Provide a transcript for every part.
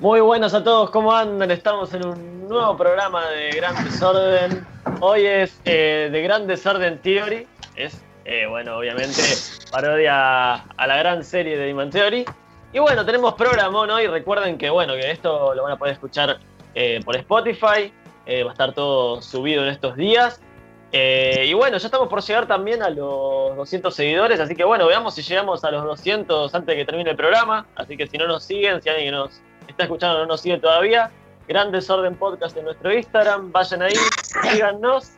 Muy buenas a todos, ¿cómo andan? Estamos en un nuevo programa de Gran Desorden. Hoy es eh, de Gran Desorden Theory. Es, eh, bueno, obviamente parodia a la gran serie de Iman Theory. Y bueno, tenemos programón hoy. Recuerden que, bueno, que esto lo van a poder escuchar eh, por Spotify. va a estar todo subido en estos días. y bueno, ya estamos por llegar también a los 200 seguidores. Así que bueno, veamos si llegamos a los 200 antes de que termine el programa. Así que si no nos siguen, si alguien nos está escuchando no nos sigue todavía, Gran Desorden Podcast en nuestro Instagram, vayan ahí, síganos.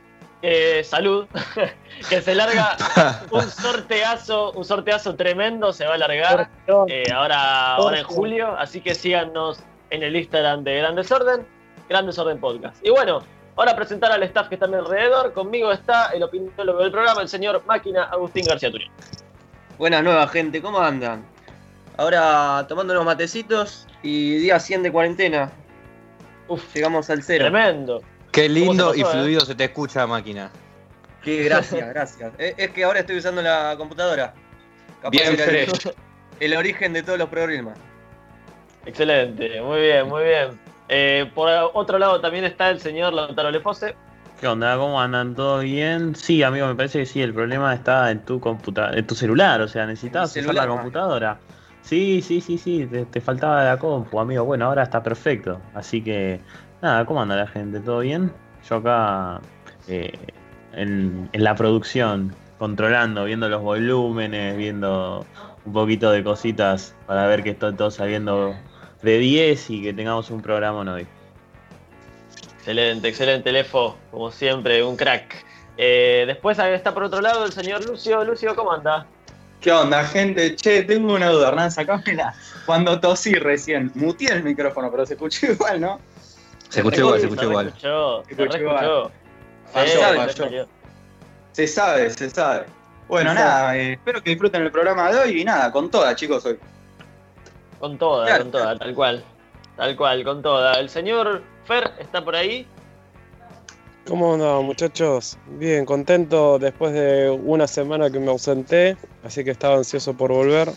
Salud, que se larga un sorteazo, un sorteazo tremendo, se va a largar eh, ahora, ahora en julio, así que síganos en el Instagram de Gran Desorden, Gran Desorden Podcast. Y bueno, ahora presentar al staff que está a mi alrededor, conmigo está el opinólogo del programa, el señor Máquina Agustín García Turión. Buenas nueva gente, ¿cómo andan? Ahora tomando unos matecitos y día 100 de cuarentena. Uf, llegamos al cero. Tremendo. Qué lindo y eh? fluido se te escucha, máquina. Qué gracias, gracias. es, que ahora estoy usando la computadora. bien fresh. El, origen de todos los problemas. Excelente, muy bien, muy bien. Eh, por otro lado también está el señor Lautaro Lefose. ¿Qué onda? ¿Cómo andan? ¿Todo bien? Sí, amigo, me parece que sí, el problema está en tu computadora, en tu celular, o sea, necesitas usar la computadora. Sí, sí, sí, sí, te, faltaba la compu, amigo. Bueno, ahora está perfecto. Así que, nada, ¿cómo anda la gente? ¿Todo bien? Yo acá eh, en, la producción, controlando, viendo los volúmenes, viendo un poquito de cositas para ver que está todo saliendo de 10 y que tengamos un programa hoy. Excelente, excelente, Lefo, como siempre, un crack. Eh, después está por otro lado el señor Lucio. Lucio, ¿cómo anda? ¿Qué onda, gente? Che, tengo una duda, Hernán, sacámela. Cuando tosí recién, muteé el micrófono, pero se escuchó igual, ¿no? Se escuchó igual, se escuchó igual. Se escuchó igual. Se sabe, se sabe. Bueno, nada, eh, espero que disfruten el programa de hoy y nada, con toda, chicos, hoy. Con toda, con toda, tal cual. Tal cual, con toda. El señor Fer está por ahí. ¿Cómo andan muchachos? Bien, contento después de una semana que me ausenté, así que estaba ansioso por volver.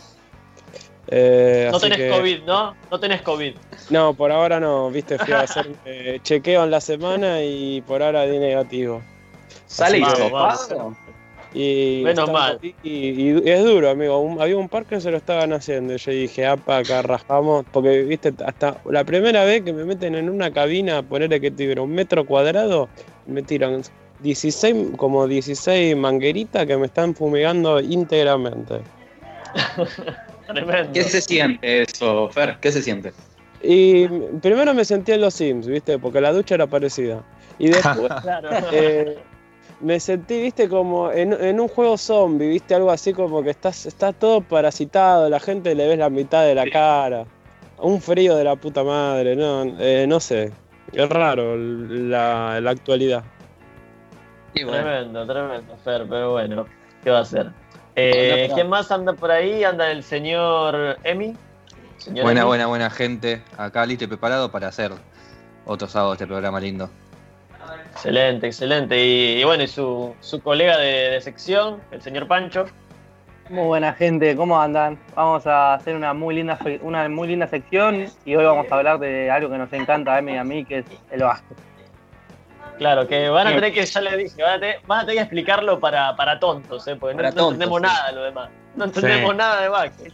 Eh, no tenés COVID, ¿no? No tenés COVID. No, por ahora no, viste, fui a hacer eh, chequeo en la semana y por ahora di negativo. ¿Sale y Menos mal. Y, es duro, amigo. había un par que se lo estaban haciendo. Yo dije, apa, acá rajamos. Porque, viste, hasta la primera vez que me meten en una cabina, ponerle que tuviera un metro cuadrado, me tiran 16, como 16 mangueritas que me están fumigando íntegramente. ¿Qué se siente eso, Fer? ¿Qué se siente? Y primero me sentí en los Sims, ¿viste? Porque la ducha era parecida. Y después eh, me sentí, ¿viste? Como en, un juego zombie, ¿viste? Algo así como que estás, está todo parasitado, la gente le ves la mitad de la cara. Un frío de la puta madre, no, eh, no sé. Es raro la, la actualidad. Tremendo, tremendo, Fer, pero bueno, ¿qué va a hacer? Eh, ¿Quién más anda por ahí? Anda el señor Emi. buena, buena, buena gente. Acá listo y preparado para hacer otro sábado este programa lindo. Excelente, excelente. Y, bueno, y su, su colega de, sección, el señor Pancho. Muy buena gente, ¿cómo andan? Vamos a hacer una muy linda una muy linda sección y hoy vamos a hablar de algo que nos encanta a Emi y a mí, que es el básquet. Claro, que van a tener que, ya le dije, van a tener, van a tener que explicarlo para, para tontos, ¿eh? porque no, entendemos nada de lo demás. No entendemos nada de básquet.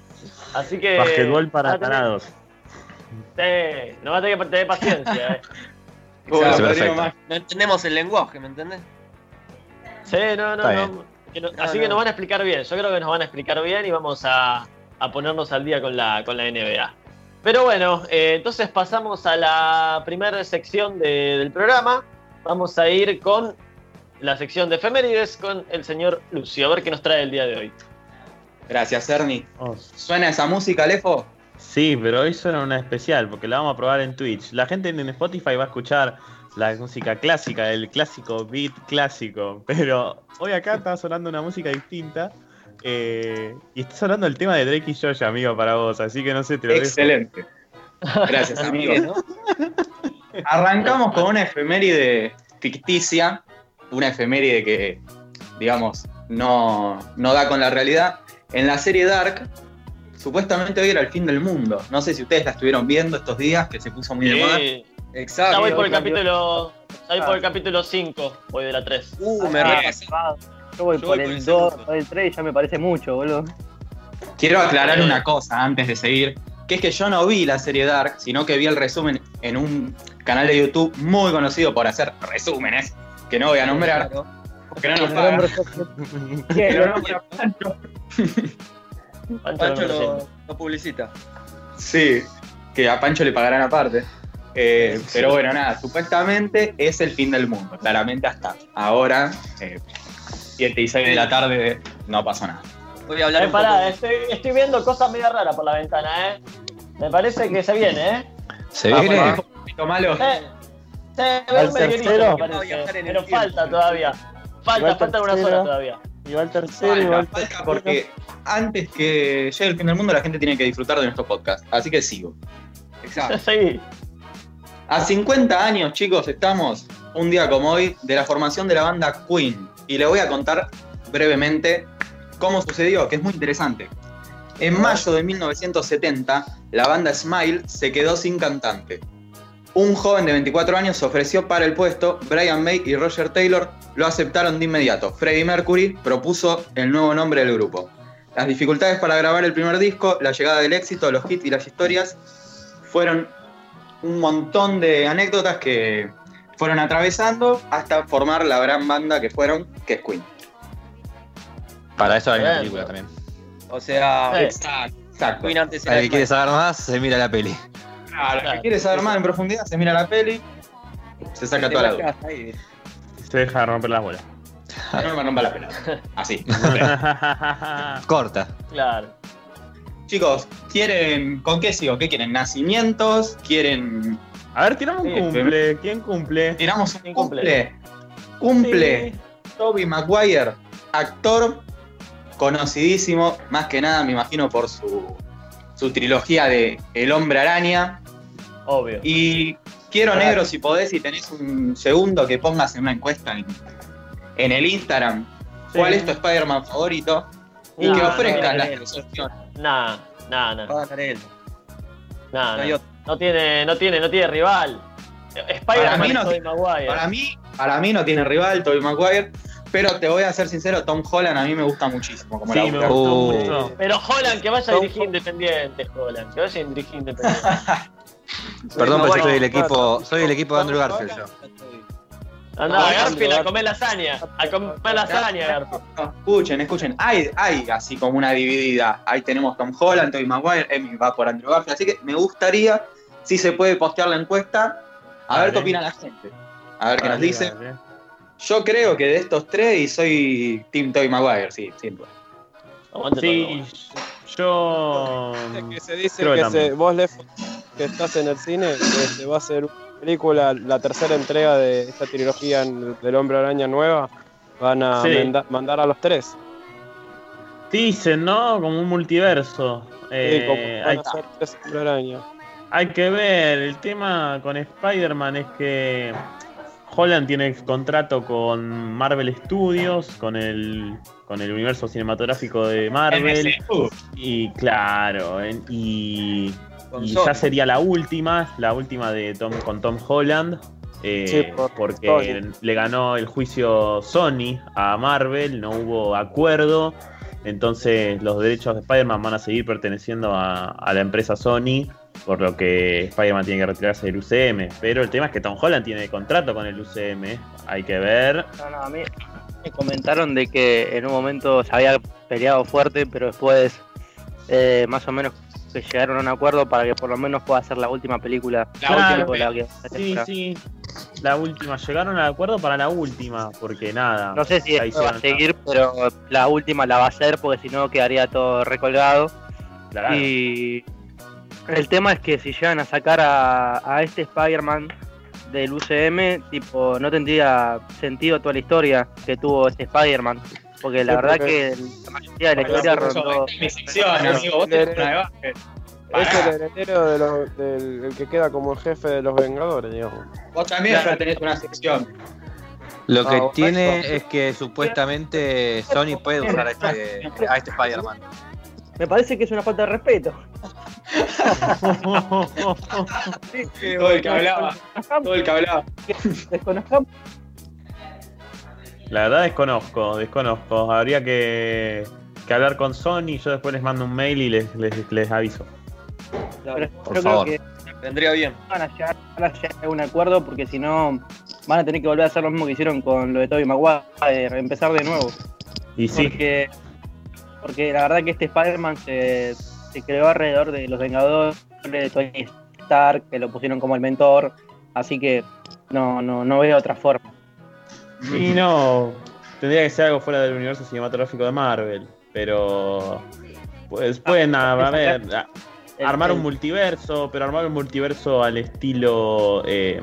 Así que. Basquetbol para tarados. Sí, no va a tener que tener paciencia, ¿eh? no entendemos el lenguaje, ¿me entendés? Sí, no, no, no. Así que nos van a explicar bien. Yo creo que nos van a explicar bien y vamos a, ponernos al día con la, con la NBA. Pero bueno, eh, entonces pasamos a la primera sección del programa. Vamos a ir con la sección de efemérides con el señor Lucio. A ver qué nos trae el día de hoy. Gracias, Ernie. Oh. ¿Suena esa música, Lefo? Sí, pero hoy suena una especial porque la vamos a probar en Twitch. La gente en Spotify va a escuchar la música clásica, el clásico beat clásico, pero hoy acá está sonando una música distinta. Eh, y está sonando el tema de Drake y Josh, amigo, para vos, así que no sé, te lo Excelente. Gracias, amigo. Arrancamos con una efeméride ficticia, una efeméride que, digamos, no, no da con la realidad. En la serie Dark supuestamente hoy era el fin del mundo. No sé si ustedes la estuvieron viendo estos días, que se puso muy de moda. Exacto. Ya voy por el capítulo. Ya voy por el capítulo 5, voy de la 3. Uh, me Ah, repasé. Yo voy Yo por voy por el el 2, segundo. el 3 y ya me parece mucho, boludo. Quiero aclarar una cosa antes de seguir, que es que yo no vi la serie Dark, sino que vi el resumen en un canal de YouTube muy conocido por hacer resúmenes, que no voy a nombrar, porque no nos pagan. Pero no, pero Pancho- Pancho, lo publicita. Sí, que a Pancho le pagarán aparte. Eh, pero bueno, nada, supuestamente es el fin del mundo. Claramente hasta ahora, 7 y 6 de la tarde, no pasó nada. Voy a hablar Eh, un pará, poco. estoy, estoy viendo cosas medio raras por la ventana, ¿eh? Me parece que se viene, ¿eh? Se Ah, viene. bueno, un poquito malo. Se, se ve ¿Al un medio Pero falta todavía. Falta, falta una sola todavía. Y va el tercero, y va el Falta, falta tercero. porque antes que llegue el fin del mundo, la gente tiene que disfrutar de nuestro podcast. Así que sigo. Exacto. Sí. A 50 años, chicos, estamos un día como hoy de la formación de la banda Queen. Y le voy a contar brevemente cómo sucedió, que es muy interesante. En mayo de 1970, la banda Smile se quedó sin cantante. Un joven de 24 años se ofreció para el puesto, Brian May y Roger Taylor lo aceptaron de inmediato. Freddie Mercury propuso el nuevo nombre del grupo. Las dificultades para grabar el primer disco, la llegada del éxito, los hits y las historias fueron un montón de anécdotas que fueron atravesando hasta formar la gran banda que fueron, que es Queen. Para eso hay una película también. O sea, Sí. Exacto. Exacto. Queen antes era el que quiere saber más, se mira la peli. Claro, Claro. si quieres saber más en profundidad, se mira la peli, se saca toda la duda. ahí. Se deja de romper las bolas. No me rompa la pelota. Así. Corta. Claro. Chicos, ¿quieren. ¿Con qué sigo? ¿Qué quieren? ¿Nacimientos? ¿Quieren. A ver, tiramos un Sí, cumple. ¿Quién cumple? Tiramos un ¿Quién cumple? Cumple. Toby Maguire, actor conocidísimo, más que nada me imagino por su, su trilogía de El Hombre Araña. Obvio. Y quiero Claro. negro, si podés, si tenés un segundo que pongas en una encuesta en, en el Instagram, cuál Sí. es tu Spider-Man favorito y No, que no, ofrezcas no, las no, tres opciones. Nah, nah, nah. Va a ganar él. nah, No nah. No tiene, no tiene, no tiene rival. Para Spider-Man mí no tiene- Maguire. Para mí, para mí no tiene rival Toby Maguire, pero te voy a ser sincero, Tom Holland a mí me gusta muchísimo como Sí, la me gustó Uh. mucho. Pero Holland, que vaya a dirigir Independiente, Holland. Que vaya a dirigir Independiente. Perdón, pero soy el equipo, soy el equipo de Andrew Garfield yo. Anda, No, Garfield, a comer lasaña. A comer lasaña, Garfield. Escuchen, escuchen, hay, hay así como una dividida. Ahí tenemos Tom Holland, Toby Maguire, Emmy va por Andrew Garfield, así que me gustaría, si se puede postear la encuesta, a ver qué opina la gente. A ver qué nos dice. Yo creo que de estos tres y soy Team Toby Maguire, sí, sin duda. Sí, yo. que se dice que que se, vos, Lef, que estás en el cine, que se va a hacer una película, la tercera entrega de esta trilogía del Hombre Araña nueva. Van a Sí. mandar a los tres. Dicen, ¿no? Como un multiverso. Sí, Eh, como hay, a ser tres Hombre Araña. hay que ver. El tema con Spider-Man es que Holland tiene contrato con Marvel Studios, con el, con el universo cinematográfico de Marvel. MCU. Y claro, en- y, Con y Sony. ya sería la última, la última de Tom con Tom Holland. eh, Sí, por porque Sony. le ganó el juicio Sony a Marvel, no hubo acuerdo. Entonces los derechos de Spider-Man van a seguir perteneciendo a, a la empresa Sony, por lo que Spider-Man tiene que retirarse del UCM. Pero el tema es que Tom Holland tiene contrato con el UCM, hay que ver. No, no, a mí me comentaron de que en un momento se había peleado fuerte, pero después eh, más o menos que llegaron a un acuerdo para que por lo menos pueda ser la última película. La Claro. película que- Sí, sí, la última, llegaron al acuerdo para la última, porque nada. No sé si esto va a seguir, pero la última la va a hacer porque si no quedaría todo recolgado. Claro. Y el tema es que si llegan a sacar a, a este Spider-Man del UCM, tipo, no tendría sentido toda la historia que tuvo este Spider-Man. Porque la Sí, verdad porque- que la mayoría de la historia rondó. Mi sección, amigo, vos tenés una de básquet. Es el heredero de lo- del el que queda como el jefe de los Vengadores, digamos. Vos también ya tenés una sección. Lo que Ah, tiene eso. es que supuestamente Sony puede usar a este, a este Spider-Man. Me parece que es una falta de respeto. todo el que hablaba. Todo el que hablaba. Desconozcamos. La verdad desconozco, desconozco. Habría que, que hablar con Sony. Yo después les mando un mail y les, les, les aviso. Pero por yo favor. creo que Vendría bien. van a llegar, van a llegar a un acuerdo porque si no van a tener que volver a hacer lo mismo que hicieron con lo de Tobey Maguire, empezar de nuevo. Y sí, Porque, porque la verdad que este Spider-Man se, se creó alrededor de los Vengadores, de Tony Stark, que lo pusieron como el mentor, así que no, no, no veo otra forma. Y no. Tendría que ser algo fuera del universo cinematográfico de Marvel. Pero. Pues pueden a, a ver. a- El- armar un multiverso, pero armar un multiverso al estilo eh,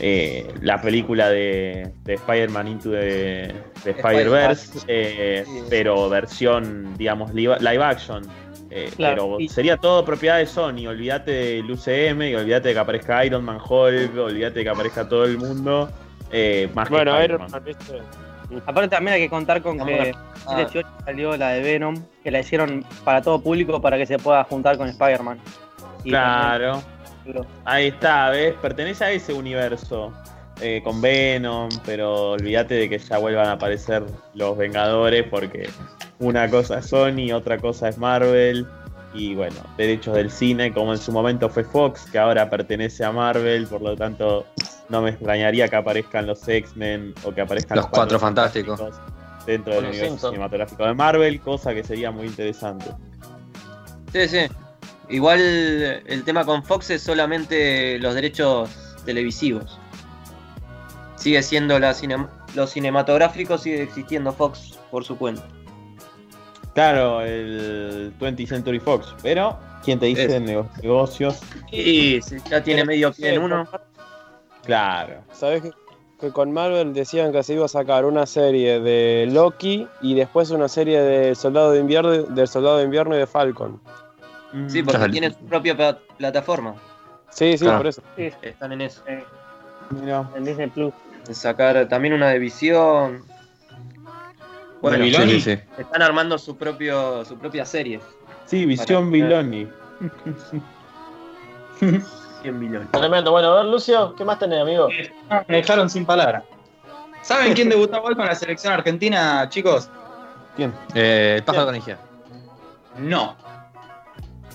eh, la película de, de Spider-Man Into the, the Spider-Verse, eh, pero versión, digamos, live, live action. Eh, Claro, pero y- sería todo propiedad de Sony. Olvídate del UCM, y olvídate de que aparezca Iron Man, Hulk, olvídate de que aparezca todo el mundo. Eh, más que Bueno, Iron. Man, ¿viste? Aparte también hay que contar con que en 2018 salió la de Venom, que la hicieron para todo público para que se pueda juntar con Spider-Man. Claro. también- Ahí está, ¿ves? Pertenece a ese universo. eh, con Venom, pero olvídate de que ya vuelvan a aparecer los Vengadores porque una cosa es Sony, otra cosa es Marvel. Y bueno, derechos del cine, como en su momento fue Fox, que ahora pertenece a Marvel, por lo tanto no me extrañaría que aparezcan los X-Men o que aparezcan Los Cuatro Fantásticos. dentro del universo Simpsons. cinematográfico de Marvel, cosa que sería muy interesante. Sí, sí. Igual el tema con Fox es solamente los derechos televisivos. Sigue siendo la cinem- los cinematográficos, sigue existiendo Fox por su cuenta. Claro, el 20th Century Fox, pero ¿quién te dice Es. nego- negocios? Y si ya tiene medio pie en uno. Claro. ¿Sabés que, que con Marvel decían que se iba a sacar una serie de Loki y después una serie de Soldado de Invierno, del Soldado de Invierno y de Falcon? Sí, Mm, porque Claro. tienen su propia pla- plataforma. Sí, sí, Claro. por eso. Sí, Están en eso. eh, mira. en Disney Plus. De sacar también una de visión. Bueno, ¿De Sí, sí, sí. están armando su propio su propia serie. Sí, Visión Viloni. 100 millones. Tremendo. Bueno, a ver, Lucio, ¿qué más tenés, amigo? Ah, Me dejaron sin palabra. ¿Saben quién debutó hoy con la selección argentina, chicos? ¿Quién? Eh, el pájaro canigia. No.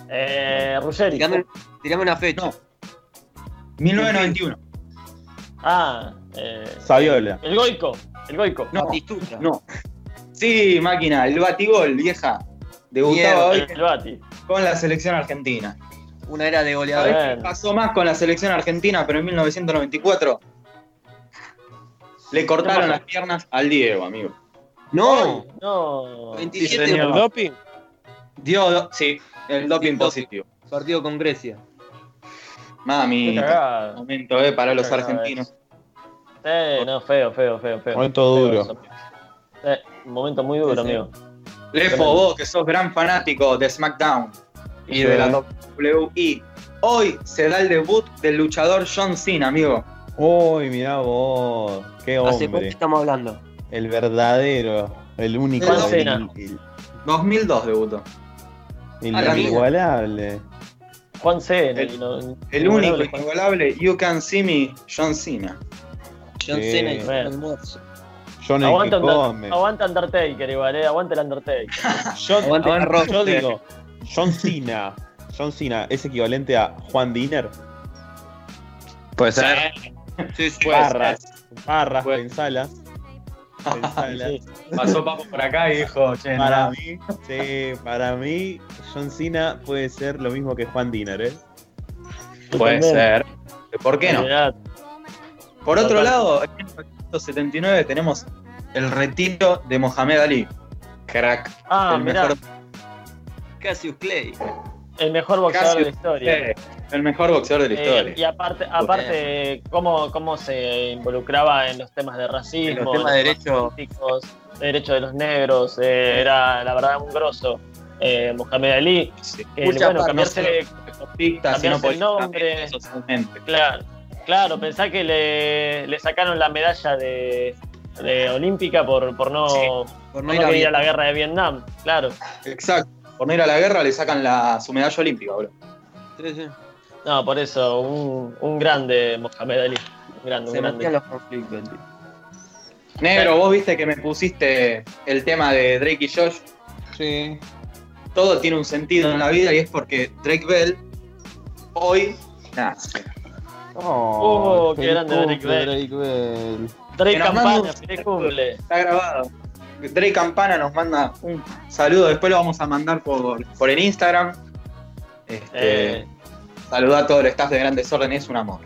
Eh, Ruggeri. Tirame, tirame una fecha. No. 1991. Ah, eh, Saviola. el Goico. El Goico. No, Batistuta. no. Sí, máquina, el batigol, vieja. Debutaba Mierda. hoy El Bati. con la selección argentina. Una era de ¿Sabés goleador. Bueno. qué pasó más con la selección argentina, pero en 1994? Le cortaron las piernas al Diego, amigo. No, No. 27 Sí, ¿El doping? Dio, do- sí, el doping positivo. partido con Grecia. Mami, momento, eh, para los argentinos. Eh, no, feo, feo, feo, feo. Momento duro. Eh, un momento muy duro, Sí, sí. amigo. Lefo, vos que sos gran fanático de SmackDown y de la WWE. Hoy se da el debut del luchador John Cena, amigo. Uy, mirá vos. Qué ¿Hace cuánto hombre. estamos hablando? El verdadero. El único. El, Cena. el- 2002 debutó. el A la inigualable. Juan Cena. El- no- El único inigualable You Can See Me, John Cena. John Sí. Cena y almuerzo. John el que Aguanta, come. aguanta Undertaker igual, eh. Aguanta el Undertaker. Yo digo, John Cena. John Cena es equivalente a Juan Diner. Puede ser. Sí, sí. Barras. Barras, Puede- pensalas. pensalas. Sí. Pasó Papo por acá y dijo, che, Para no. mí, sí, para mí, John Cena puede ser lo mismo que Juan Diner, ¿eh? Puede ser. ¿Por qué no? Por otro Total. lado, en 1979 tenemos el retiro de Mohamed Ali. Crack. Ah, el, mirá, mejor, Cassius Clay. el mejor boxeador de la historia. eh, el mejor boxeador de la Eh, historia. y aparte, aparte cómo, cómo se involucraba en los temas de racismo, En los temas de derecho. políticos, de derechos de los negros, eh, era la verdad un grosso. Eh, Mohamed Ali, Sí. que bueno, cambiarse, cambiarse el nombre. claro, claro, pensá que le, le sacaron la medalla de, de olímpica por, por no, Por por no no ir a ir a la guerra de Vietnam, claro. Exacto. Por no ir a la guerra le sacan la, su medalla olímpica, boludo. Sí, sí. No, por eso, un, un grande Mohamed Ali. Un grande, un grande. los conflictos. Negro, vos viste que me pusiste el tema de Drake y Josh. Sí. Todo tiene un sentido en la vida y es porque Drake Bell hoy nace. Oh, qué feliz grande Drake Bell. Drake Bell. Drake feliz cumple. Está grabado. Drake Campana nos manda un saludo, después lo vamos a mandar por, por el Instagram. Este, Eh, Saluda a todo el staff de Grandes Órdenes, es un amor.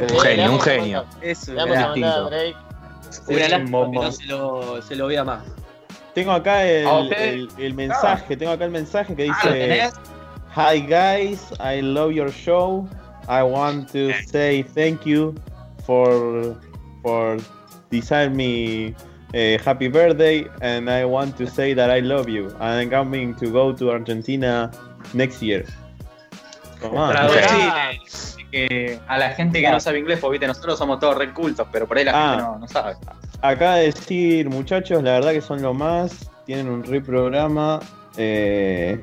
Un genio, un genio. Drake. Es un que bombón. no se lo, se lo vea más. Tengo acá el, ok. el- el mensaje, tengo acá el mensaje que Ah, ¿lo dice? Hi guys, I love your show. I want to say thank you for for design me a happy birthday and I want to say that I love you. I'm coming to go to Argentina next year. Traducí Ah. a la gente que no sabe inglés, porque viste, nosotros somos todos recultos, pero por ahí la Ah. gente no, no sabe. Acá decir, muchachos, la verdad que son lo más. Tienen un re programa. eh,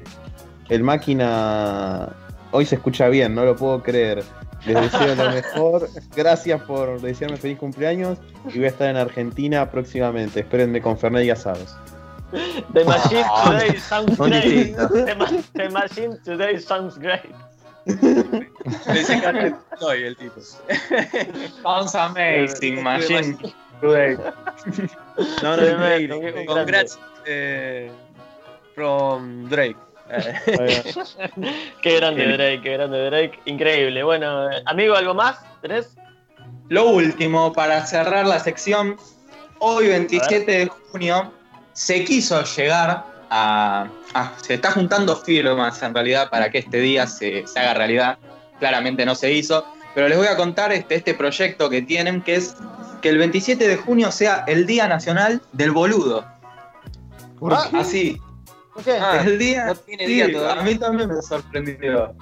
el máquina hoy se escucha bien, no lo puedo creer. Les deseo lo mejor. Gracias por desearme feliz cumpleaños. Y voy a estar en Argentina próximamente. Espérenme con Fernet y asados. The Machine Ah. Today sounds great. The, ma- the Machine Today sounds great. Que soy el tipo. Sounds amazing, machine. No, no, increíble. Congrats eh, from Drake. Eh, Qué grande. Drake, qué grande Drake. Increíble. Bueno, eh, amigo, ¿algo más? ¿Tenés? Lo último, para cerrar la sección, hoy 27 de junio se quiso llegar a, a- Se está juntando firmas en realidad para que este día se, se haga realidad. Claramente no se hizo, pero les voy a contar este, este proyecto que tienen, que es que el 27 de junio sea el Día Nacional del Boludo. Ah, Así, Ah, el día... no tiene sí, día todavía. A mí también me sorprendió.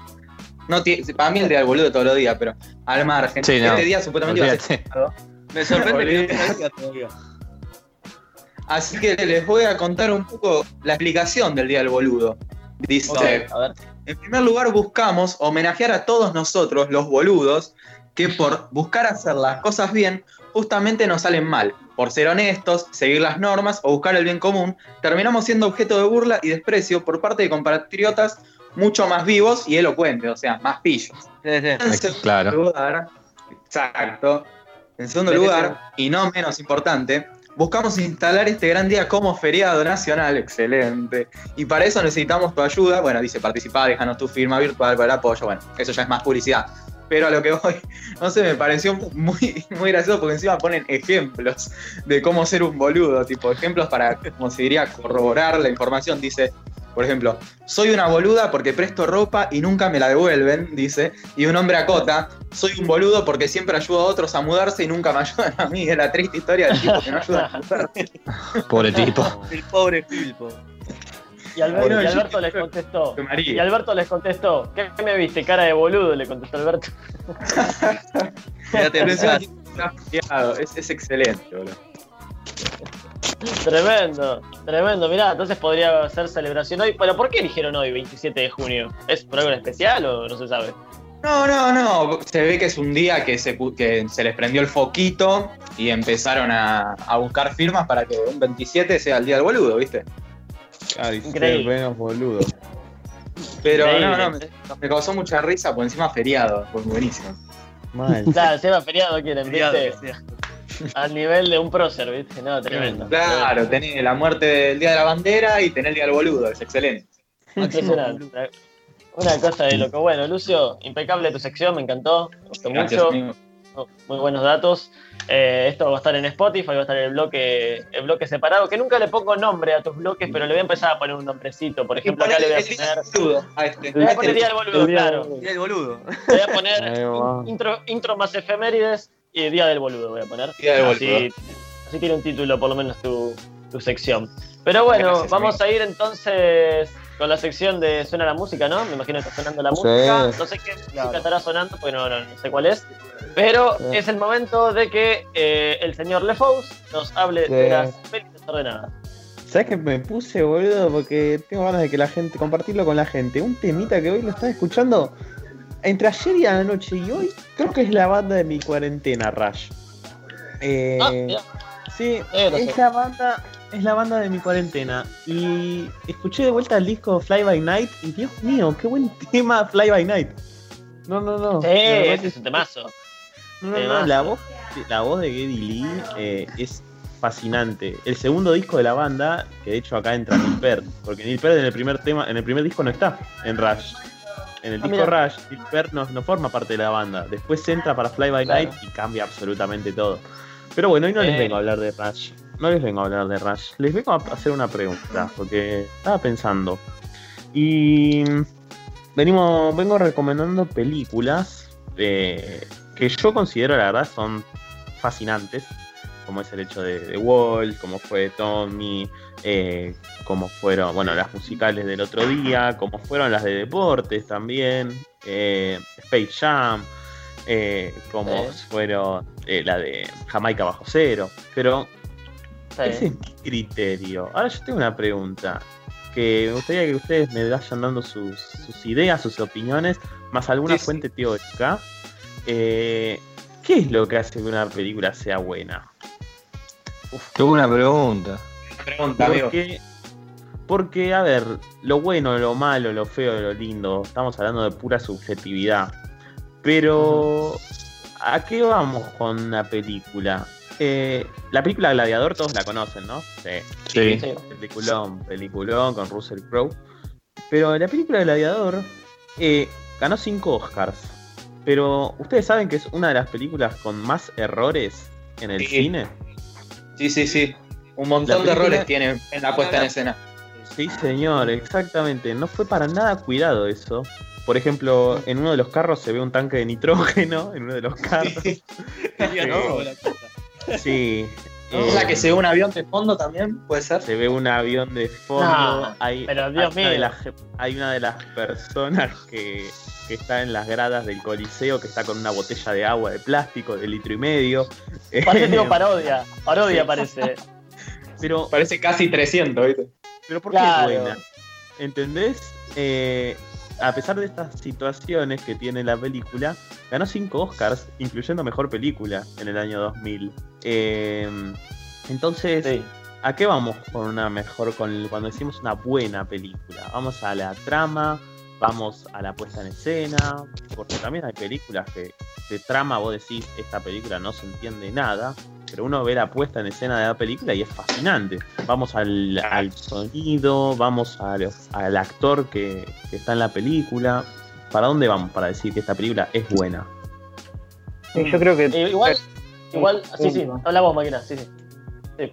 No tiene, para mí el día del boludo todos los días, pero al margen. Sí, no. Este día supuestamente iba a ser. Me sorprende que no tenga día todavía. Así que les voy a contar un poco la explicación del Día del Boludo. Dice, Ok, a ver. en primer lugar buscamos homenajear a todos nosotros, los boludos, que por buscar hacer las cosas bien, justamente nos salen mal. Por ser honestos, seguir las normas o buscar el bien común, terminamos siendo objeto de burla y desprecio por parte de compatriotas mucho más vivos y elocuentes, o sea, más pillos. Sí, sí. En segundo Claro. lugar, exacto. En segundo lugar, y no menos importante, buscamos instalar este gran día como feriado nacional, excelente. Y para eso necesitamos tu ayuda. Bueno, dice participá, déjanos tu firma virtual para el apoyo. Bueno, eso ya es más publicidad. Pero a lo que voy, no sé, me pareció muy, muy gracioso porque encima ponen ejemplos de cómo ser un boludo, tipo ejemplos para, como se diría, corroborar la información. Dice, por ejemplo, soy una boluda porque presto ropa y nunca me la devuelven, dice. Y un hombre acota, soy un boludo porque siempre ayudo a otros a mudarse y nunca me ayudan a mí. Es la triste historia del tipo que no ayuda a mudarse. Pobre tipo. El pobre Filpo. Y Alberto, Bueno, y yo- Alberto les contestó. Que Y. Alberto les contestó. ¿Qué me viste? Cara de boludo, le contestó Alberto. Es, es excelente, boludo. Tremendo, tremendo. Mirá, entonces podría ser celebración hoy. Bueno, ¿por qué eligieron hoy, 27 de junio? ¿Es por algo en especial o no se sabe? No, no, no. Se ve que es un día que se, que se les prendió el foquito y empezaron a, a buscar firmas para que un 27 sea el día del boludo, ¿viste? Ah, 16 Increíble. menos boludo. Pero Increíble. no, no, me, me causó mucha risa por encima feriado, fue buenísimo. Mal. Claro, se va feriado quieren, Feriado ¿viste? Al nivel de un prócer, ¿viste? No, tremendo. Claro, tenés la muerte del día de la bandera y tenés el día del boludo, es excelente. Impresionante. Una cosa de loco. Bueno, Lucio, impecable tu sección, me encantó. Me gustó Gracias, mucho. amigo. Muy buenos datos. Eh, esto va a estar en Spotify, va a estar en el bloque, el bloque separado, que nunca le pongo nombre a tus bloques, pero le voy a empezar a poner un nombrecito. Por ejemplo, acá le voy a poner. del boludo a este. Le voy a poner Día del Boludo, El día claro. del- boludo. Le voy a poner intro, intro más efemérides y Día del Boludo voy a poner. Día del Así, boludo. así tiene un título, por lo menos tu, tu sección. Pero bueno, Gracias, vamos a ir entonces con la sección de Suena la música, ¿no? Me imagino que está sonando la Sí. música. No sé qué música estará sonando, porque no, no, no sé cuál es. Pero Sí. es el momento de que eh, el señor Lefous nos hable de las pelis desordenadas. ¿Sabes que me puse, boludo? Porque tengo ganas de que la gente, compartirlo con la gente. Un temita que hoy lo estás escuchando entre ayer y anoche y hoy, creo que es la banda de mi cuarentena, Rush. Eh, Ah, sí, Eh, lo es la banda, es la banda de mi cuarentena. Y escuché de vuelta el disco Fly By Night y Dios mío, qué buen tema Fly By Night. No, no, no. Sí, ese es un temazo. no, no, no, Temazo. la voz, la voz de Geddy Lee eh, es fascinante. El segundo disco de la banda, que de hecho acá entra Neil Peart, porque Neil Peart en el primer tema, en el primer disco no está, en Rush. En el Ah, disco. Rush, Neil Peart no, no forma parte de la banda. Después entra para Fly By Claro. Night y cambia absolutamente todo. Pero bueno, hoy no les Eh. vengo a hablar de Rush. No les vengo a hablar de Rush. Les vengo a hacer una pregunta, porque estaba pensando. Y venimos, vengo recomendando películas eh, que yo considero, la verdad, son fascinantes. Como es el hecho de The Wall, como fue Tommy, eh, como fueron, bueno, las musicales del otro día, como fueron las de deportes también, eh, Space Jam, eh, como fueron eh, la de Jamaica bajo cero. Pero Sí. ese es mi criterio. Ahora yo tengo una pregunta. Que me gustaría que ustedes me vayan dando sus, sus ideas, sus opiniones, más alguna Sí, sí. fuente teórica. Eh, ¿Qué es lo que hace que una película sea buena? Qué buena pregunta. Pregunta, amigo. Porque, porque, a ver, lo bueno, lo malo, lo feo, lo lindo, estamos hablando de pura subjetividad. Pero, ¿a qué vamos con una película? Eh, la película Gladiador todos la conocen, ¿no? Sí. Sí. Sí. Peliculón, peliculón con Russell Crowe. Pero la película Gladiador eh, ganó 5 Oscars. Pero ustedes saben que es una de las películas con más errores en el Sí. cine. Sí, sí, sí. Un montón de errores tiene en la puesta en escena. Sí, señor, exactamente. No fue para nada cuidado eso. Por ejemplo, en uno de los carros se ve un tanque de nitrógeno, en uno de los carros. Sí. ¿Es eh, la que se ve un avión de fondo también? ¿Puede ser? Se ve un avión de fondo. No, hay, pero Dios hay una de mío. las, hay una de las personas que, que está en las gradas del Coliseo que está con una botella de agua de plástico de litro y medio. Parece tipo parodia. Parodia Sí. parece. pero, Parece casi 300, ¿viste? pero ¿por qué Claro. es buena? ¿Entendés? Eh, a pesar de estas situaciones que tiene la película, ganó 5 Oscars, incluyendo Mejor Película en el año 2000. Eh, entonces, Sí. ¿A qué vamos con una mejor, con, cuando decimos una buena película? Vamos a la trama, vamos a la puesta en escena, porque también hay películas que de trama vos decís, esta película no se entiende nada, pero uno ve la puesta en escena de la película y es fascinante. Vamos al, al sonido, vamos a los- al actor que, que está en la película. ¿Para dónde vamos para decir que esta película es buena? Sí, yo creo que. Eh, igual, igual, sí, sí, habla vos, máquina, sí, sí.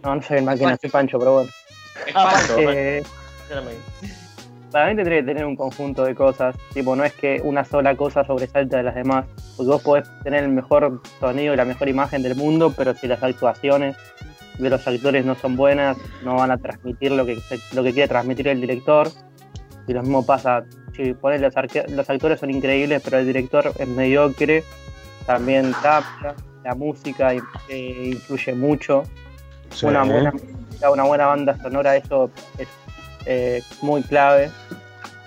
No, no soy máquina, soy Pancho, pero bueno. Ah, Pancho. Pancho. Eh, para mí tendría que tener un conjunto de cosas. Tipo, no es que una sola cosa sobresalte de las demás. Porque vos podés tener el mejor sonido y la mejor imagen del mundo, pero si las actuaciones de los actores no son buenas, no van a transmitir lo que, lo que quiere transmitir el director. Y lo mismo pasa, si pones los, los actores son increíbles, pero el director es mediocre, también cambia. La música eh, influye mucho una buena una buena banda sonora, eso es eh, muy clave.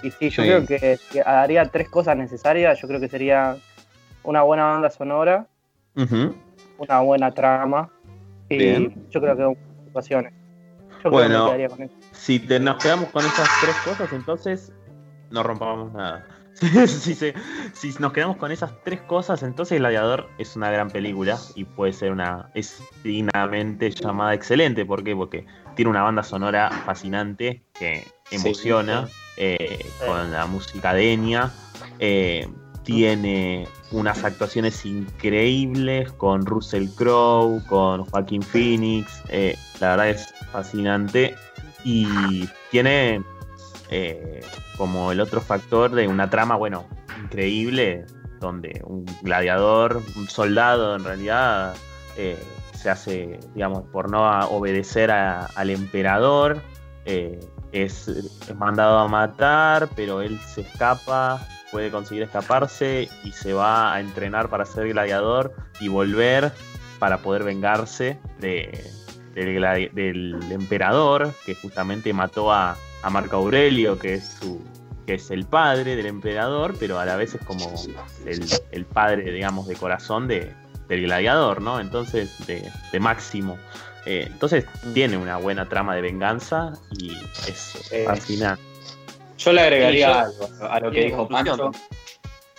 Y sí, yo Sí. creo que, que haría tres cosas necesarias. Yo creo que sería una buena banda sonora, una buena trama y Bien. yo creo que situaciones. Yo creo Bueno. que me quedaría con eso. Si te- nos quedamos con esas tres cosas, entonces no rompamos nada. si, se- si nos quedamos con esas tres cosas, entonces Gladiador es una gran película y puede ser una. es dignamente llamada excelente. ¿Por qué? Porque tiene una banda sonora fascinante que emociona eh, con la música de Enya. eh, tiene unas actuaciones increíbles con Russell Crowe, con Joaquín Phoenix. eh, la verdad es fascinante. Y tiene eh, como el otro factor de una trama, bueno, increíble, donde un gladiador, un soldado en realidad, eh, se hace, digamos, por no obedecer a- al emperador, es, es mandado a matar, pero él se escapa, puede conseguir escaparse y se va a entrenar para ser gladiador y volver para poder vengarse de, del, del emperador, que justamente mató a, a Marco Aurelio, que es su que es el padre del emperador, pero a la vez es como el, el padre, digamos, de corazón de, del gladiador, ¿no? Entonces, de, de Máximo. Eh, entonces tiene una buena trama de venganza y es Eh, fascinante. Yo le agregaría Sí, yo- algo a lo que Sí, dijo. Pancho.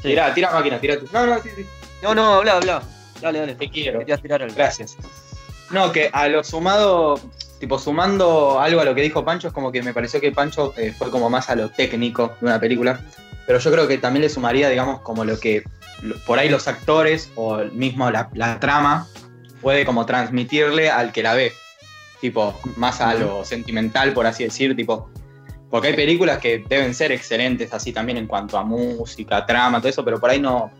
Tira, tira máquina, tira tú. No, no, sí, sí. No, no, habla, habla. Dale, dale. Te quiero. Querías tirar algo. Gracias. No, que a lo sumado, tipo sumando algo a lo que dijo Pancho, es como que me pareció que Pancho eh, fue como más a lo técnico de una película. Pero yo creo que también le sumaría, digamos, como lo que lo- por ahí los actores o mismo la, la trama puede como transmitirle al que la ve. Tipo, más a lo sentimental, por así decir, tipo. Porque hay películas que deben ser excelentes así también en cuanto a música, trama, todo eso, pero por ahí no,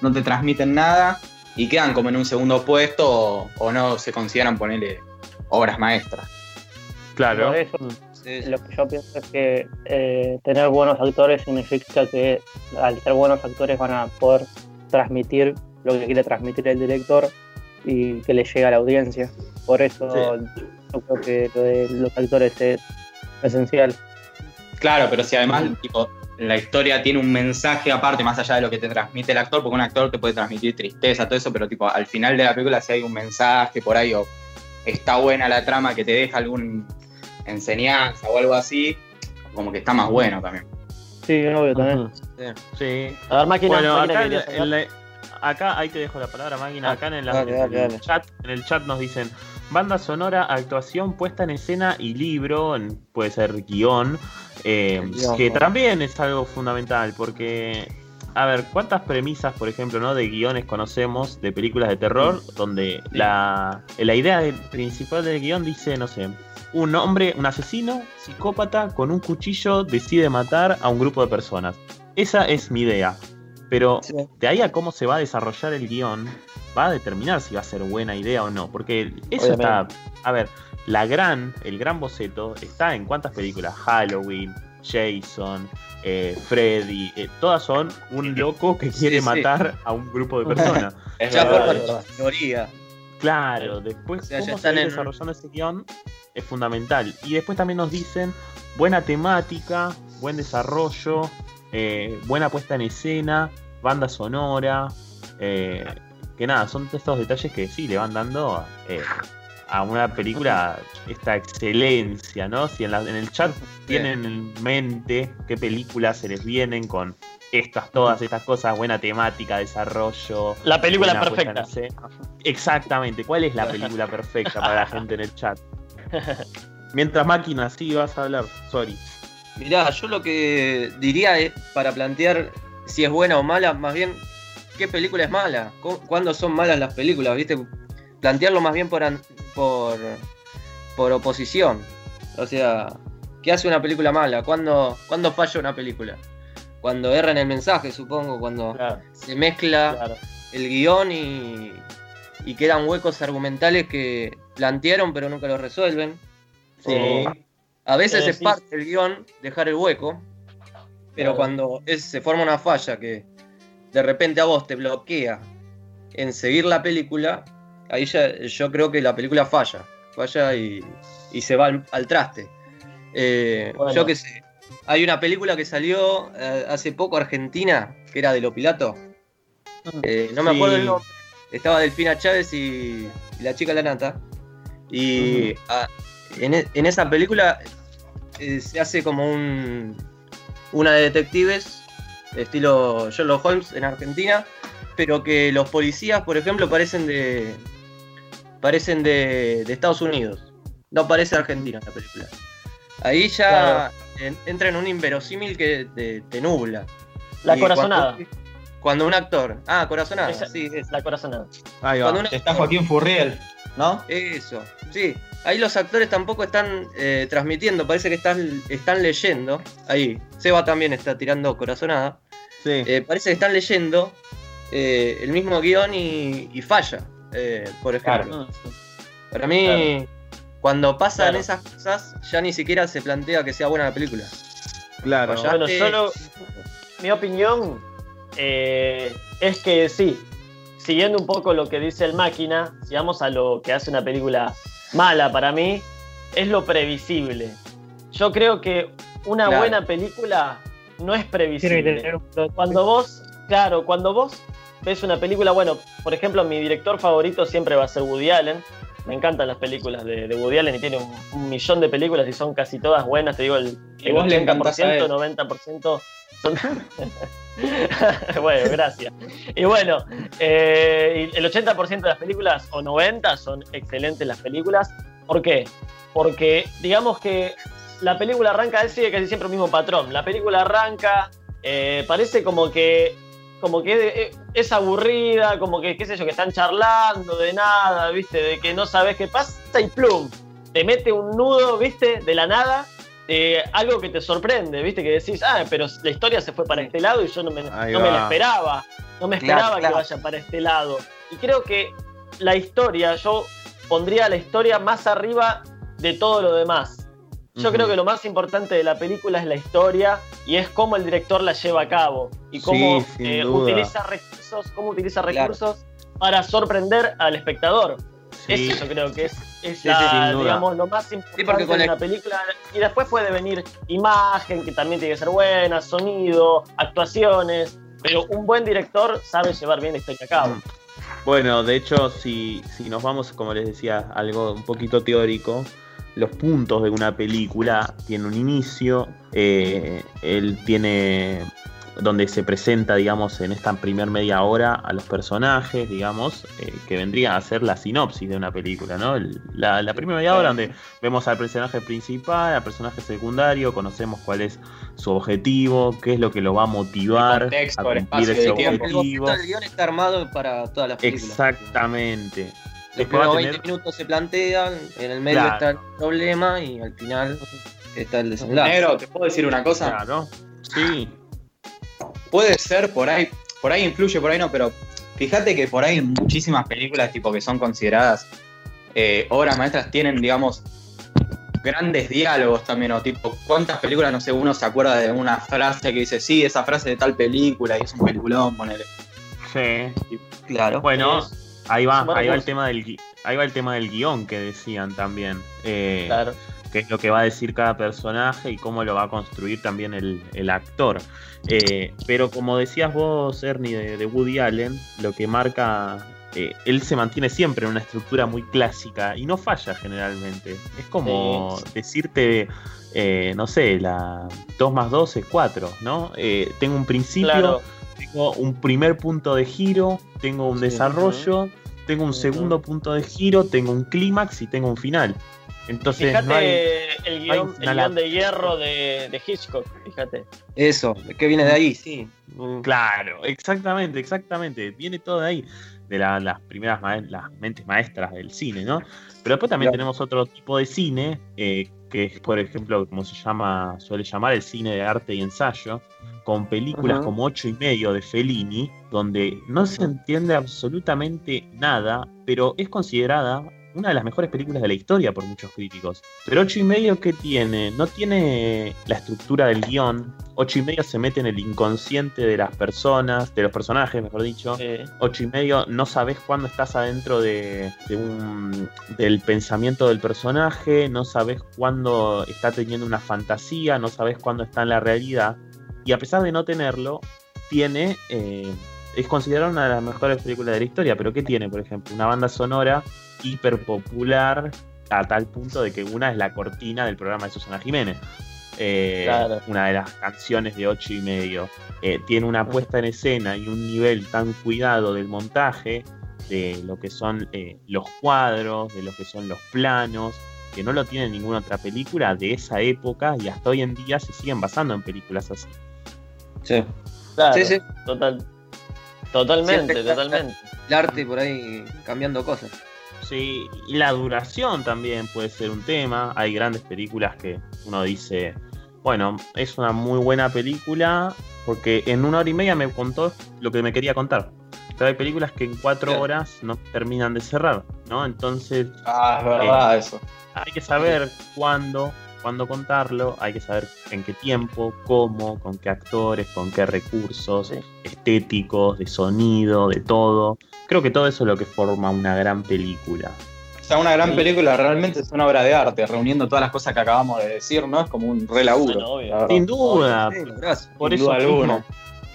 no te transmiten nada y quedan como en un segundo puesto o, o no se consideran ponerle obras maestras. Claro. Por eso, Sí, lo que yo pienso es que eh, tener buenos actores significa que al ser buenos actores van a poder transmitir lo que quiere transmitir el director y que le llegue a la audiencia. Por eso yo creo que lo de los actores es esencial. Claro, pero si además tipo, la historia tiene un mensaje aparte, más allá de lo que te transmite el actor, porque un actor te puede transmitir tristeza, todo eso, pero tipo, al final de la película si hay un mensaje por ahí o está buena la trama que te deja alguna enseñanza o algo así, como que está más bueno también. Sí, obvio también. Sí. A ver, máquina, Bueno, máquina, acá, en acá ahí te dejo la palabra, máquina. Ah, Acá en, la- dale, en dale, el dale. chat, en el chat nos dicen banda sonora, actuación, puesta en escena y libro, puede ser guion, eh, Guión, que también es algo fundamental porque, a ver, ¿cuántas premisas, por ejemplo, no de guiones conocemos de películas de terror donde la, la idea principal del guion dice, no sé, un hombre, un asesino, psicópata, con un cuchillo decide matar a un grupo de personas. Esa es mi idea. Pero Sí. de ahí a cómo se va a desarrollar el guion, va a determinar si va a ser buena idea o no. Porque eso Obviamente. está. A ver, la gran, el gran boceto está en cuántas películas: Halloween, Jason, eh, Freddy. eh, todas son un loco que quiere sí. matar a un grupo de personas. Es Ya verdad, por es verdad. teoría. Claro, después O sea, ya cómo se están va en- desarrollando ese guion es fundamental. Y después también nos dicen buena temática, buen desarrollo, eh, buena puesta en escena, banda sonora, eh, que nada, son estos detalles que sí le van dando eh, a una película esta excelencia, ¿no? Si en, la- en el chat tienen en mente qué películas se les vienen con estas, todas estas cosas, buena temática, desarrollo, La película puesta perfecta. Exactamente, ¿cuál es la película perfecta para la gente en el chat? Mientras máquina, sí vas a hablar, sorry. Mirá, yo lo que diría es para plantear si es buena o mala, más bien, ¿qué película es mala? ¿Cu- ¿Cuándo son malas las películas? ¿Viste? Plantearlo más bien por, por, por oposición. O sea, ¿qué hace una película mala? ¿Cuándo, ¿Cuándo falla una película? Cuando erra en el mensaje, supongo, cuando Claro, se mezcla claro. el guion y, y quedan huecos argumentales que plantearon pero nunca los resuelven. Sí. O a veces Eh, es sí. parte del guion dejar el hueco, pero Claro. cuando es- se forma una falla que de repente a vos te bloquea en seguir la película, ahí ya yo creo que la película falla, falla y, y se va al, al traste. Eh, Bueno. Yo qué sé, hay una película que salió eh, hace poco argentina, que era de Lo Pilato. Eh, no me acuerdo el nombre. Estaba Delfina Chávez y, y la chica La Nata. Y en, e- en esa película eh, se hace como un una de detectives, estilo Sherlock Holmes en Argentina, pero que los policías, por ejemplo, parecen de parecen de, de Estados Unidos. No parece Argentina la película. Ahí ya Claro. en- entra en un inverosímil que te, te nubla. La Y corazonada. Cuando, cuando un actor. Ah, corazonada. Esa- sí, es. La corazonada. Ahí va. Cuando Está Joaquín Furriel, ¿no? Eso, sí. Ahí los actores tampoco están eh, transmitiendo, parece que están, están leyendo. Ahí, Seba también está tirando corazonada. Sí. Eh, parece que están leyendo eh, el mismo guion y, y falla, eh, por ejemplo. Para mí, Claro. cuando pasan Claro. esas cosas, ya ni siquiera se plantea que sea buena la película. claro. Vaya. Bueno, solo mi opinión eh, es que sí, siguiendo un poco lo que dice el máquina, si vamos a lo que hace una película mala para mí es lo previsible. Yo creo que una Claro. buena película no es Tiene que previsible. tener un plot Cuando vos, claro, cuando vos ves una película, bueno, por ejemplo, mi director favorito siempre va a ser Woody Allen. Me encantan las películas de, de Woody Allen y tiene un, un millón de películas y son casi todas buenas. Te digo, el, el vos le encantás a 80%, él. 90% son. bueno, gracias. Y bueno, eh, el 80% de las películas, o 90%, son excelentes las películas. ¿Por qué? Porque digamos que la película arranca, él sigue casi siempre el mismo patrón. La película arranca, eh, parece como que como que eh, es aburrida, como que, qué sé yo, que están charlando de nada, ¿viste? De que no sabes qué pasa y plum, te mete un nudo, ¿viste? De la nada, eh, algo que te sorprende, ¿viste? Que decís, ah, pero la historia se fue para este lado y yo no me, no me la esperaba, no me Claro, esperaba claro. que vaya para este lado. Y creo que la historia, yo pondría la historia más arriba de todo lo demás. Yo creo que lo más importante de la película es la historia y es cómo el director la lleva a cabo y cómo Sí, eh, utiliza recursos, cómo utiliza Claro. recursos para sorprender al espectador. Sí. Eso yo creo que es, es Sí, la- sí, sin duda. digamos, lo más importante de el- una película. Y después puede venir imagen, que también tiene que ser buena, sonido, actuaciones. Pero un buen director sabe llevar bien la historia a cabo. Bueno, de hecho, si, si nos vamos, como les decía, algo un poquito teórico, los puntos de una película tiene un inicio, eh, él tiene donde se presenta, digamos, en esta primer media hora a los personajes, digamos, eh, que vendría a ser la sinopsis de una película, ¿no? El- la, la primera media hora donde vemos al personaje principal, al personaje secundario, conocemos cuál es su objetivo, qué es lo que lo va a motivar El contexto, a el cumplir espacio ese. El objetivo. del guion está armado para todas las películas. Exactamente. Los primeros a 20 tener- minutos se plantean, en el medio Claro. está el problema y al final está el desenlace. Negro, ¿te puedo decir una cosa? Claro. Sí. Puede ser por ahí, por ahí influye, por ahí no, pero fíjate que por ahí muchísimas películas tipo que son consideradas eh, obras maestras tienen, digamos, grandes diálogos también, o tipo, ¿cuántas películas, no sé, uno se acuerda de una frase que dice, sí, esa frase de tal película y es un peliculón, ponele. Sí. Claro. Bueno, Es- ahí va, Bueno, ahí va el pues. tema del ahí va el tema del guion que decían también. Eh, claro. qué es lo que va a decir cada personaje y cómo lo va a construir también el, el actor. Eh, pero como decías vos, Ernie, de, de Woody Allen, lo que marca, eh, él se mantiene siempre en una estructura muy clásica y no falla generalmente. Es como decirte, eh, no sé, la 2 más 2 es 4, ¿no? Eh, tengo un principio, Claro. Tengo un primer punto de giro, tengo un Sí, desarrollo, tengo un segundo punto de giro, tengo un clímax y tengo un final. Entonces, Fíjate no hay- el hay guion, el guion de hierro de, de Hitchcock, fíjate. Eso, que viene de ahí, sí. Claro, exactamente, exactamente. Viene todo de ahí, de la- las primeras ma- las mentes maestras del cine, ¿no? Pero después también Claro. tenemos otro tipo de cine, eh, que es, por ejemplo, como se llama, suele llamar el cine de arte y ensayo, con películas como Ocho y medio de Fellini, donde no se entiende absolutamente nada, pero es considerada una de las mejores películas de la historia por muchos críticos. Pero Ocho y medio, ¿qué tiene? No tiene la estructura del guion. Ocho y medio se mete en el inconsciente de las personas, de los personajes, mejor dicho. Eh, Ocho y medio, no sabes cuándo estás adentro de, de un, del pensamiento del personaje, no sabes cuándo está teniendo una fantasía, no sabes cuándo está en la realidad. Y a pesar de no tenerlo, tiene. eh, es considerada una de las mejores películas de la historia. Pero ¿qué tiene, por ejemplo? Una banda sonora hiper popular a tal punto de que una es la cortina del programa de Susana Jiménez. Eh, Claro. Una de las canciones de ocho y medio. Eh, tiene una puesta en escena y un nivel tan cuidado del montaje, de lo que son eh, los cuadros, de lo que son los planos, que no lo tiene ninguna otra película de esa época y hasta hoy en día se siguen basando en películas así. Sí. claro, Sí, sí. Total, totalmente, Siempre totalmente. El arte por ahí cambiando cosas. Sí, y la duración también puede ser un tema. Hay grandes películas que uno dice, bueno, es una muy buena película porque en una hora y media me contó lo que me quería contar. Pero hay películas que en cuatro Claro. horas no terminan de cerrar, ¿no? Entonces Ah, es verdad eso. hay que saber cuándo, cuándo contarlo, hay que saber en qué tiempo, cómo, con qué actores, con qué recursos Sí. estéticos, de sonido, de todo. Creo que todo eso es lo que forma una gran película. O sea, una gran película realmente es una obra de arte, reuniendo todas las cosas que acabamos de decir, ¿no? Es como un re laburo. Bueno. Sin duda. Sí, gracias. Por Sin eso duda alguna.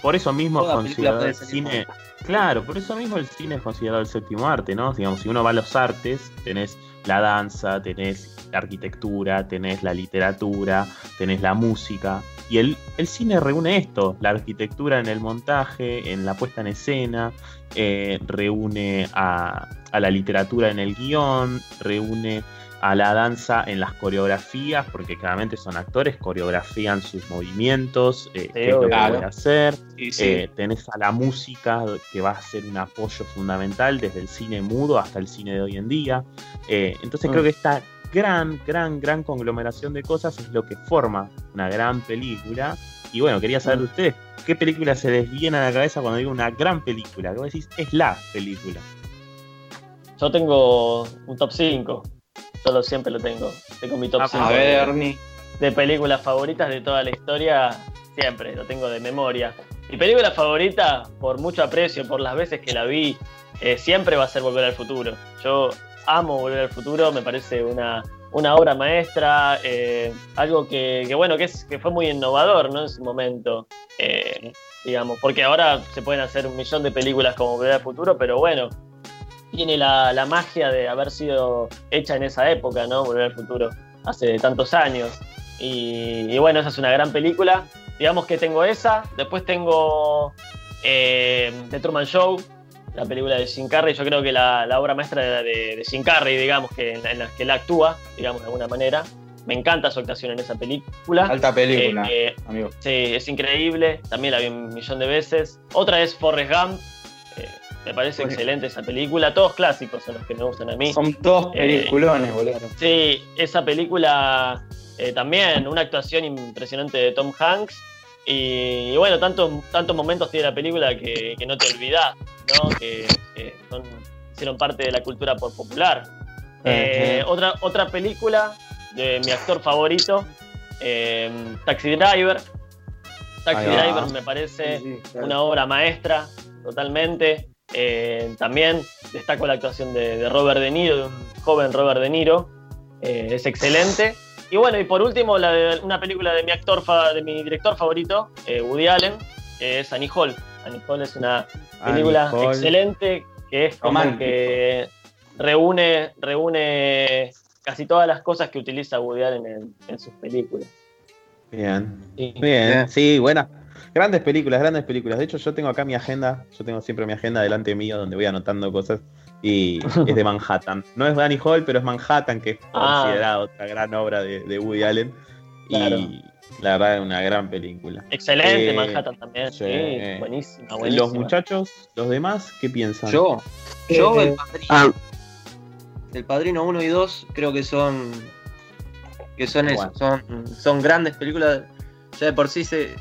por eso mismo Toda es considerado el cine. Claro, por eso mismo el cine es considerado el séptimo arte, ¿no? Digamos, si uno va a los artes, tenés la danza, tenés la arquitectura, tenés la literatura, tenés la música. Y el, el cine reúne esto, la arquitectura en el montaje, en la puesta en escena, eh, reúne a, a la literatura en el guion, reúne a la danza en las coreografías, porque claramente son actores, coreografían sus movimientos, eh, qué es lo que voy a hacer. Sí, sí. Eh, tenés a la música que va a ser un apoyo fundamental desde el cine mudo hasta el cine de hoy en día. Eh, entonces Mm. creo que esta gran, gran, gran conglomeración de cosas es lo que forma una gran película. Y bueno, quería saber de ustedes, ¿qué película se les viene a la cabeza cuando digo una gran película? Vos decís, es la película. Yo tengo un top 5. Solo siempre lo tengo. Tengo mi top Ah, 5 A ver, Ernie. de películas favoritas de toda la historia. Siempre, lo tengo de memoria. Mi película favorita, por mucho aprecio, por las veces que la vi, eh, siempre va a ser Volver al Futuro. Yo amo Volver al Futuro, me parece una, una obra maestra, eh, algo que, bueno, que, es, que fue muy innovador ¿no? en su momento. Eh, digamos, porque ahora se pueden hacer un millón de películas como Volver al Futuro, pero bueno, tiene la, la magia de haber sido hecha en esa época, ¿no? Volver al Futuro, hace tantos años. Y, y bueno, esa es una gran película. Digamos que tengo esa. Después tengo eh, The Truman Show, la película de Jim Carrey. Yo creo que la, la obra maestra de, de, de Jim Carrey, digamos, que en, la- en la que él actúa, digamos, de alguna manera. Me encanta su actuación en esa película. Alta película, Eh, eh, amigo. Sí, es increíble. También la vi un millón de veces. Otra es Forrest Gump. Eh, me parece excelente esa película. Todos clásicos son los que me gustan a mí. Son todos peliculones, boludo. Sí, esa película también, una actuación impresionante de Tom Hanks. Y, y bueno, tantos, tantos momentos tiene la película que, que no te olvidás, ¿no? Que, que son- hicieron parte de la cultura pop- popular. Eh, otra, otra película de mi actor favorito, eh, Taxi Driver. Taxi. Driver me parece Sí, sí, claro. una obra maestra, totalmente. Eh, también destaco la actuación de, de Robert De Niro, de un joven Robert De Niro. Eh, es excelente. Y bueno, y por último, la de- una película de mi actor, fa- de mi director favorito, eh, Woody Allen, que es Annie Hall. Annie Hall es una película excelente que es como Romántico. que reúne, reúne casi todas las cosas que utiliza Woody Allen en, en sus películas. Bien. Sí. Bien, Bien. sí, buenas. Grandes películas, grandes películas. De hecho, yo tengo acá mi agenda. Yo tengo siempre mi agenda delante mío donde voy anotando cosas. Y es de Manhattan. No es Danny Hall, pero es Manhattan, que es Ah. considerada otra gran obra de, de Woody Allen. Claro. Y la verdad es una gran película. Excelente, Eh, Manhattan también. sí. Buenísima, buenísima. Los muchachos, los demás, ¿qué piensan? Yo, yo Eh, el padrino. ah. El padrino 1 y 2 creo que son. Que son eso, Bueno. son, son grandes películas. Ya de por sí se,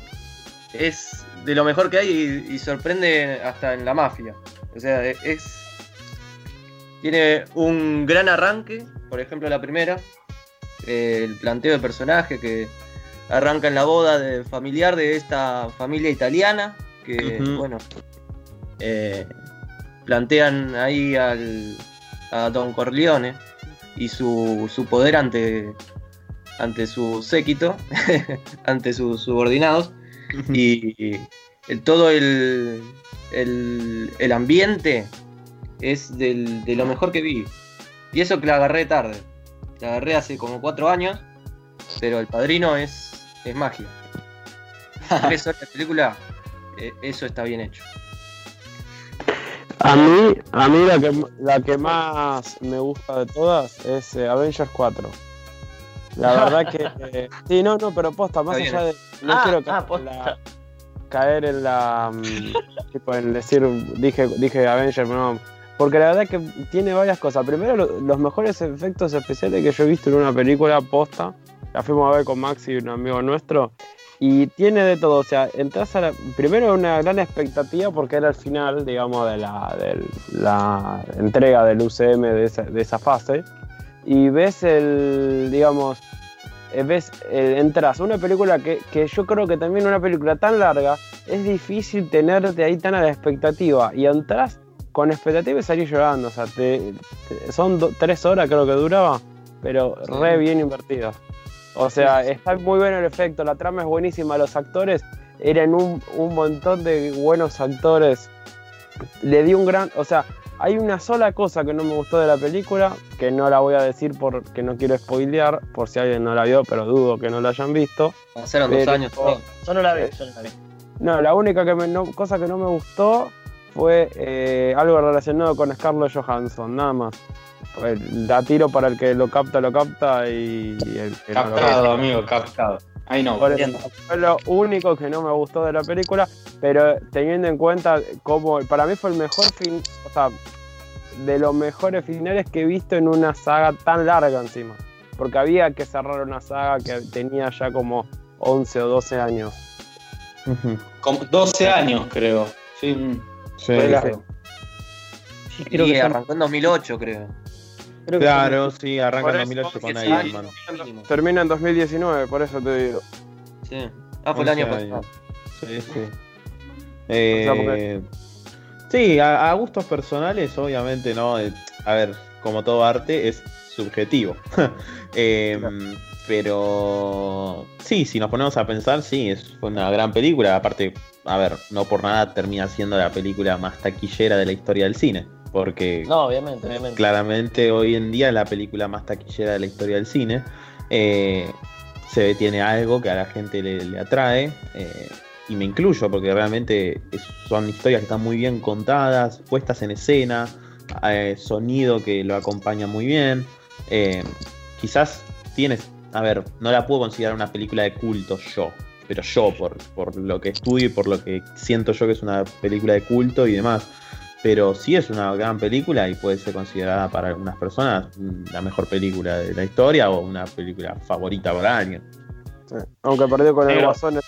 es de lo mejor que hay y, y sorprende hasta en la mafia. O sea, es. Tiene un gran arranque, por ejemplo la primera, eh, el planteo de personaje que arranca en la boda de familiar de esta familia italiana, que bueno, eh, plantean ahí al, a Don Corleone y su, su poder ante, ante su séquito, ante sus subordinados, y el, todo el, el, el ambiente es del- de lo mejor que vi. Y eso que la agarré tarde. La agarré hace como cuatro años, pero el padrino es, es magia. Tres horas de película, eh, eso está bien hecho. A mí, a mí la, que, la que más me gusta de todas es eh, Avengers 4. La verdad que. eh, sí, no, no, pero posta, más allá de. No Ah, quiero ah, caer, en posta. la, caer en la. mm, tipo, en decir. Dije, dije Avengers, no. Porque la verdad que tiene varias cosas. Primero, lo- los mejores efectos especiales que yo he visto en una película posta. La fuimos a ver con Maxi, un amigo nuestro. Y tiene de todo, o sea, entras a la, primero una gran expectativa porque era el final, digamos, de la, de la entrega del UCM de esa, de esa fase. Y ves el, digamos, eh, ves, eh, entras una película que, que yo creo que también una película tan larga es difícil tenerte ahí tan a la expectativa. Y entras con expectativas salí llorando. O sea, te- te- son do- tres horas creo que duraba, pero re bien invertidas. O sea, está muy bueno el efecto, la trama es buenísima, los actores eran un, un montón de buenos actores. Le di un gran. O sea, hay una sola cosa que no me gustó de la película, que no la voy a decir porque no quiero spoilear, por si alguien no la vio, pero dudo que no la hayan visto. Pasaron dos años. también. Yo no la vi, yo no la vi. No, la única que me- no- cosa que no me gustó fue eh, algo relacionado con Scarlett Johansson, nada más. La tiro para el que lo capta, lo capta y el que no lo capta. Captado, amigo, captado. Ahí no. Fue lo único que no me gustó de la película, pero teniendo en cuenta cómo para mí fue el mejor fin, o sea, de los mejores finales que he visto en una saga tan larga encima. Porque había que cerrar una saga que tenía ya como 11 o 12 años. Como 12 años, creo. Sí, Sí, sí. creo Y que son- arrancó en 2008, creo. creo que Claro, sí, arranca en Por eso, 2008 con 11 Iron Man. mínimo. Termina en 2019, por eso te digo. Sí. Ah, fue el año 11 pasado. Sí, sí. Eh, O sea, porque- Sí, a, a gustos personales, obviamente, ¿no? Eh, A ver, como todo arte, es subjetivo. Eh, pero sí, si nos ponemos a pensar, sí, es una gran película. Aparte, a ver, no por nada termina siendo la película más taquillera de la historia del cine. Porque No, obviamente, obviamente. claramente hoy en día es la película más taquillera de la historia del cine. Eh, se ve, tiene algo que a la gente le, le atrae. eh, y me incluyo porque realmente son historias que están muy bien contadas, puestas en escena, eh, sonido que lo acompaña muy bien. eh, quizás tienes, a ver, no la puedo considerar una película de culto yo, pero yo por, por lo que estudio y por lo que siento yo que es una película de culto y demás. Pero sí es una gran película y puede ser considerada para algunas personas la mejor película de la historia o una película favorita para alguien. Sí. Aunque perdió con el Negro. guasón. es-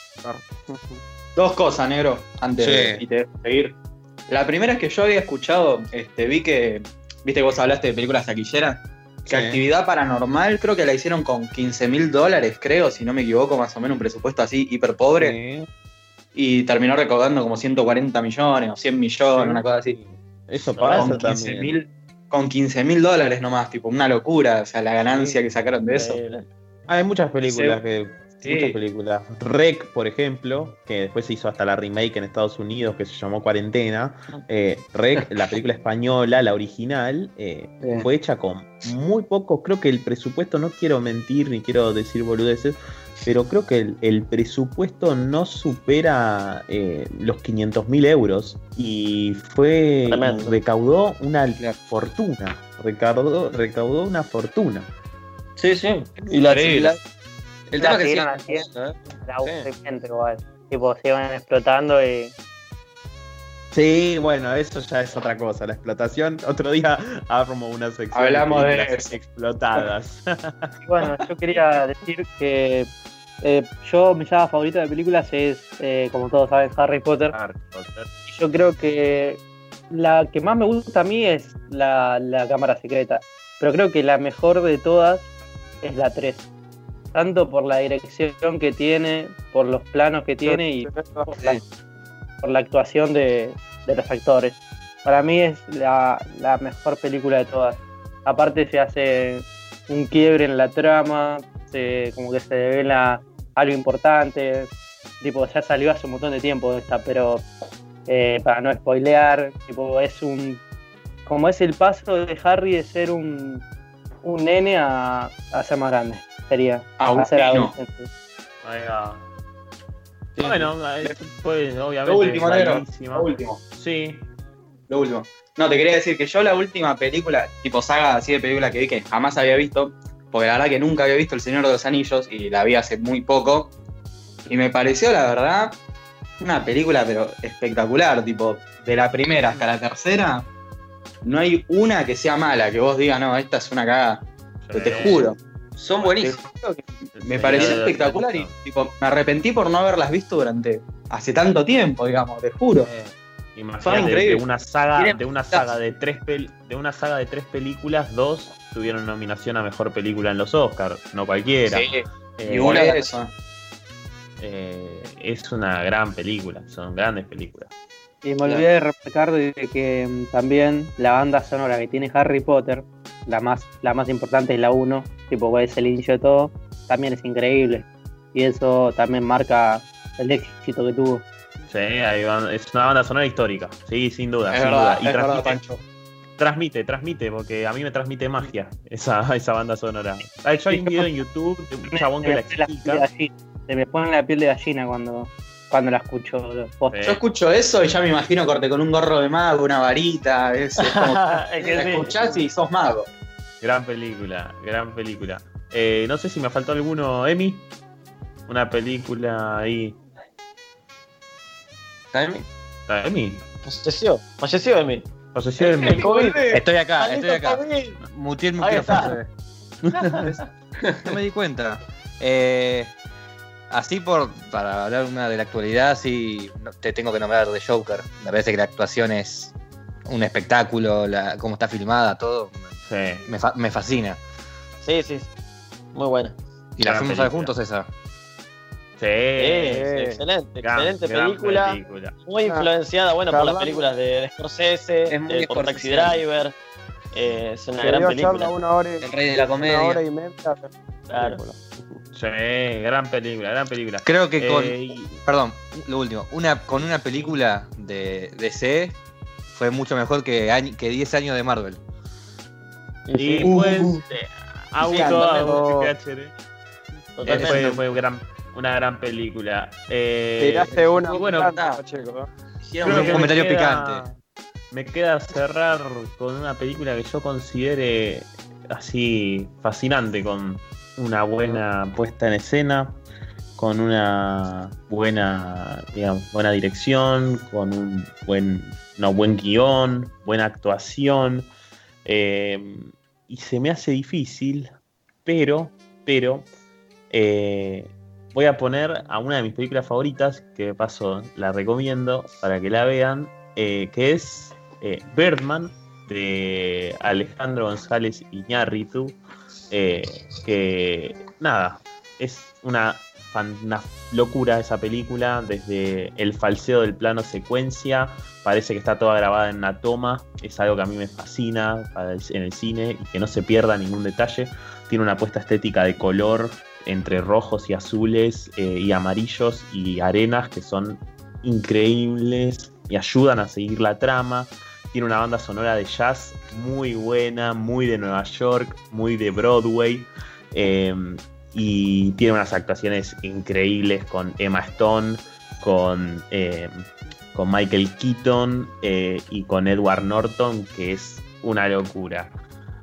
Dos cosas, negro, antes Sí. de, y te- seguir. La primera es que yo había escuchado, este, vi que, viste que vos hablaste de películas taquilleras, que Sí. Actividad Paranormal creo que la hicieron con 15 mil dólares, creo, si no me equivoco, más o menos un presupuesto así hiper pobre, y terminó recaudando como 140 millones o 100 millones, Sí. una cosa así. Eso pasa Con 15 también. mil con 15 mil dólares nomás, tipo, una locura, o sea, la ganancia que sacaron de eso. Hay muchas películas Sí. que. Sí. Muchas películas. Rec, por ejemplo, que después se hizo hasta la remake en Estados Unidos, que se llamó Cuarentena. Eh, Rec, la película española, la original, eh, Sí. fue hecha con muy poco. Creo que el presupuesto, no quiero mentir ni quiero decir boludeces, pero creo que el, el presupuesto no supera eh, los 500 mil euros. Y fue. Tremendo. recaudó una fortuna. Recaudó, recaudó una fortuna. Sí, sí. Y la, Increíble. la- el tema que siguieron siguen haciendo. ¿eh? La Sí. igual. Tipo, se iban explotando y. Sí, bueno, eso ya es otra cosa. La explotación, otro día armo una sección Hablamos de explotadas. bueno, yo quería decir que eh, yo, mi saga favorita de películas es, eh, como todos saben, Harry Potter. Y yo creo que la que más me gusta a mí es la, la cámara secreta. Pero creo que la mejor de todas es la 3. Tanto por la dirección que tiene, por los planos que tiene y por la, por la actuación de, de los actores. Para mí es la, la mejor película de todas. Aparte se hace un quiebre en la trama, se, como que se devela algo importante. Tipo, ya salió hace un montón de tiempo esta, pero eh, para no spoilear, tipo, es un. Como es el paso de Harry de ser un, un nene a, a ser más grande. Sería. A un ser niño. adolescente. Ahí va. Sí. Bueno, eh, pues obviamente. Lo último, negro. Lo último. Sí. Lo último. No, te quería decir que yo la última película, tipo saga así de película que vi que jamás había visto, porque la verdad que nunca había visto El Señor de los Anillos y la vi hace muy poco. Y me pareció, la verdad, una película pero espectacular, tipo, de la primera hasta la tercera, no hay una que sea mala, que vos digas, no, esta es una cagada. Pero te juro que El me pareció espectacular y tipo, me arrepentí por no haberlas visto durante hace tanto tiempo, digamos, te juro. Eh, Imagínate, increíble. de una saga, de una saga de tres pel- de una saga de tres películas, dos tuvieron nominación a mejor película en los Oscars, no cualquiera. Sí, Eh, y una de eso. eh, es una gran película, son grandes películas. Y me olvidé de remarcar de que mm, también la banda sonora que tiene Harry Potter, la más, la más importante es la 1, tipo es el inicio de todo, también es increíble. Y eso también marca el éxito que tuvo. Sí, hay es una banda sonora histórica. Sí, sin duda. Es sin verdad, duda. Y transmite, Pancho. transmite, transmite, porque a mí me transmite magia esa, esa banda sonora. Ah, Yo hay un video en YouTube de un chabón que la explica. Se me pone la piel de gallina cuando, cuando la escucho. posta. Yo escucho eso y ya me imagino corte con un gorro de mago, una varita. Es, es como Es que la sí. escuchás y sos mago. Gran película, gran película. Eh, no sé si me faltó alguno, Emi. Una película ahí. ¿También? ¿Está Emi? Falleció, falleció Emi. El COVID. Estoy acá, estoy acá. COVID. Muteé el micrófono. no me di cuenta. Eh, así por para hablar una de la actualidad, sí no- te tengo que nombrar de Joker. Me parece que la actuación es un espectáculo, la, cómo está filmada, todo. Sí. Me, fa- me fascina. Sí, sí. Muy buena. Y la fuimos a ver juntos esa. Sí. Sí, excelente, Gran- excelente gran película. película. Muy influenciada, bueno, por las películas de, de Scorsese, de, por Taxi. Driver. Eh, es una gran película. charla una hora y, El rey de la una comedia. hora y media. Claro. Sí, gran película, gran película. Creo que con. Eh, Perdón, lo último. Una, con una película de DC fue mucho mejor que, año- que 10 años de Marvel. Y Uh, pues, uh, eh, auto. PHD. Totalmente. Fue, fue gran- una gran película. Eh, Tiraste una. bueno, ¿eh? Creo un que un me comentario queda- picante. Me queda cerrar con una película que yo considere así fascinante, con una buena puesta en escena, con una buena, digamos, buena dirección, con un buen, no, buen guion, buena actuación. eh, y se me hace difícil, pero, pero, eh, voy a poner a una de mis películas favoritas, que de paso la recomiendo para que la vean, eh, que es Birdman, de Alejandro González Iñárritu, eh, que nada, es una, locura esa película, desde el falseo del plano secuencia, parece que está toda grabada en una toma, es algo que a mí me fascina en el cine y que no se pierda ningún detalle, tiene una puesta estética de color entre rojos y azules eh, y amarillos y arenas que son increíbles y ayudan a seguir la trama. Tiene una banda sonora de jazz muy buena, muy de Nueva York, muy de Broadway. eh, y tiene unas actuaciones increíbles con Emma Stone, con, eh, con Michael Keaton eh, y con Edward Norton, que es una locura.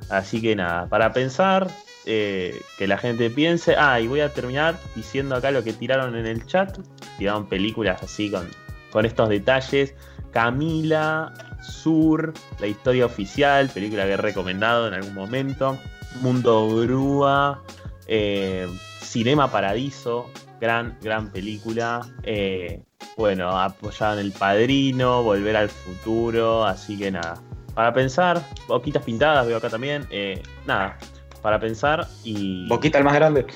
Así que nada, para pensar, eh, que la gente piense. Ah, y voy a terminar diciendo acá lo que tiraron en el chat. Tiraron películas así con, con estos detalles. Camila, Sur, La historia oficial, película que he recomendado en algún momento. Mundo Grúa, eh, Cinema Paradiso, gran, gran película. Eh, bueno, apoyada en El Padrino, Volver al Futuro, así que nada. Para pensar, boquitas pintadas veo acá también. eh, nada, para pensar y. Boquita el más grande.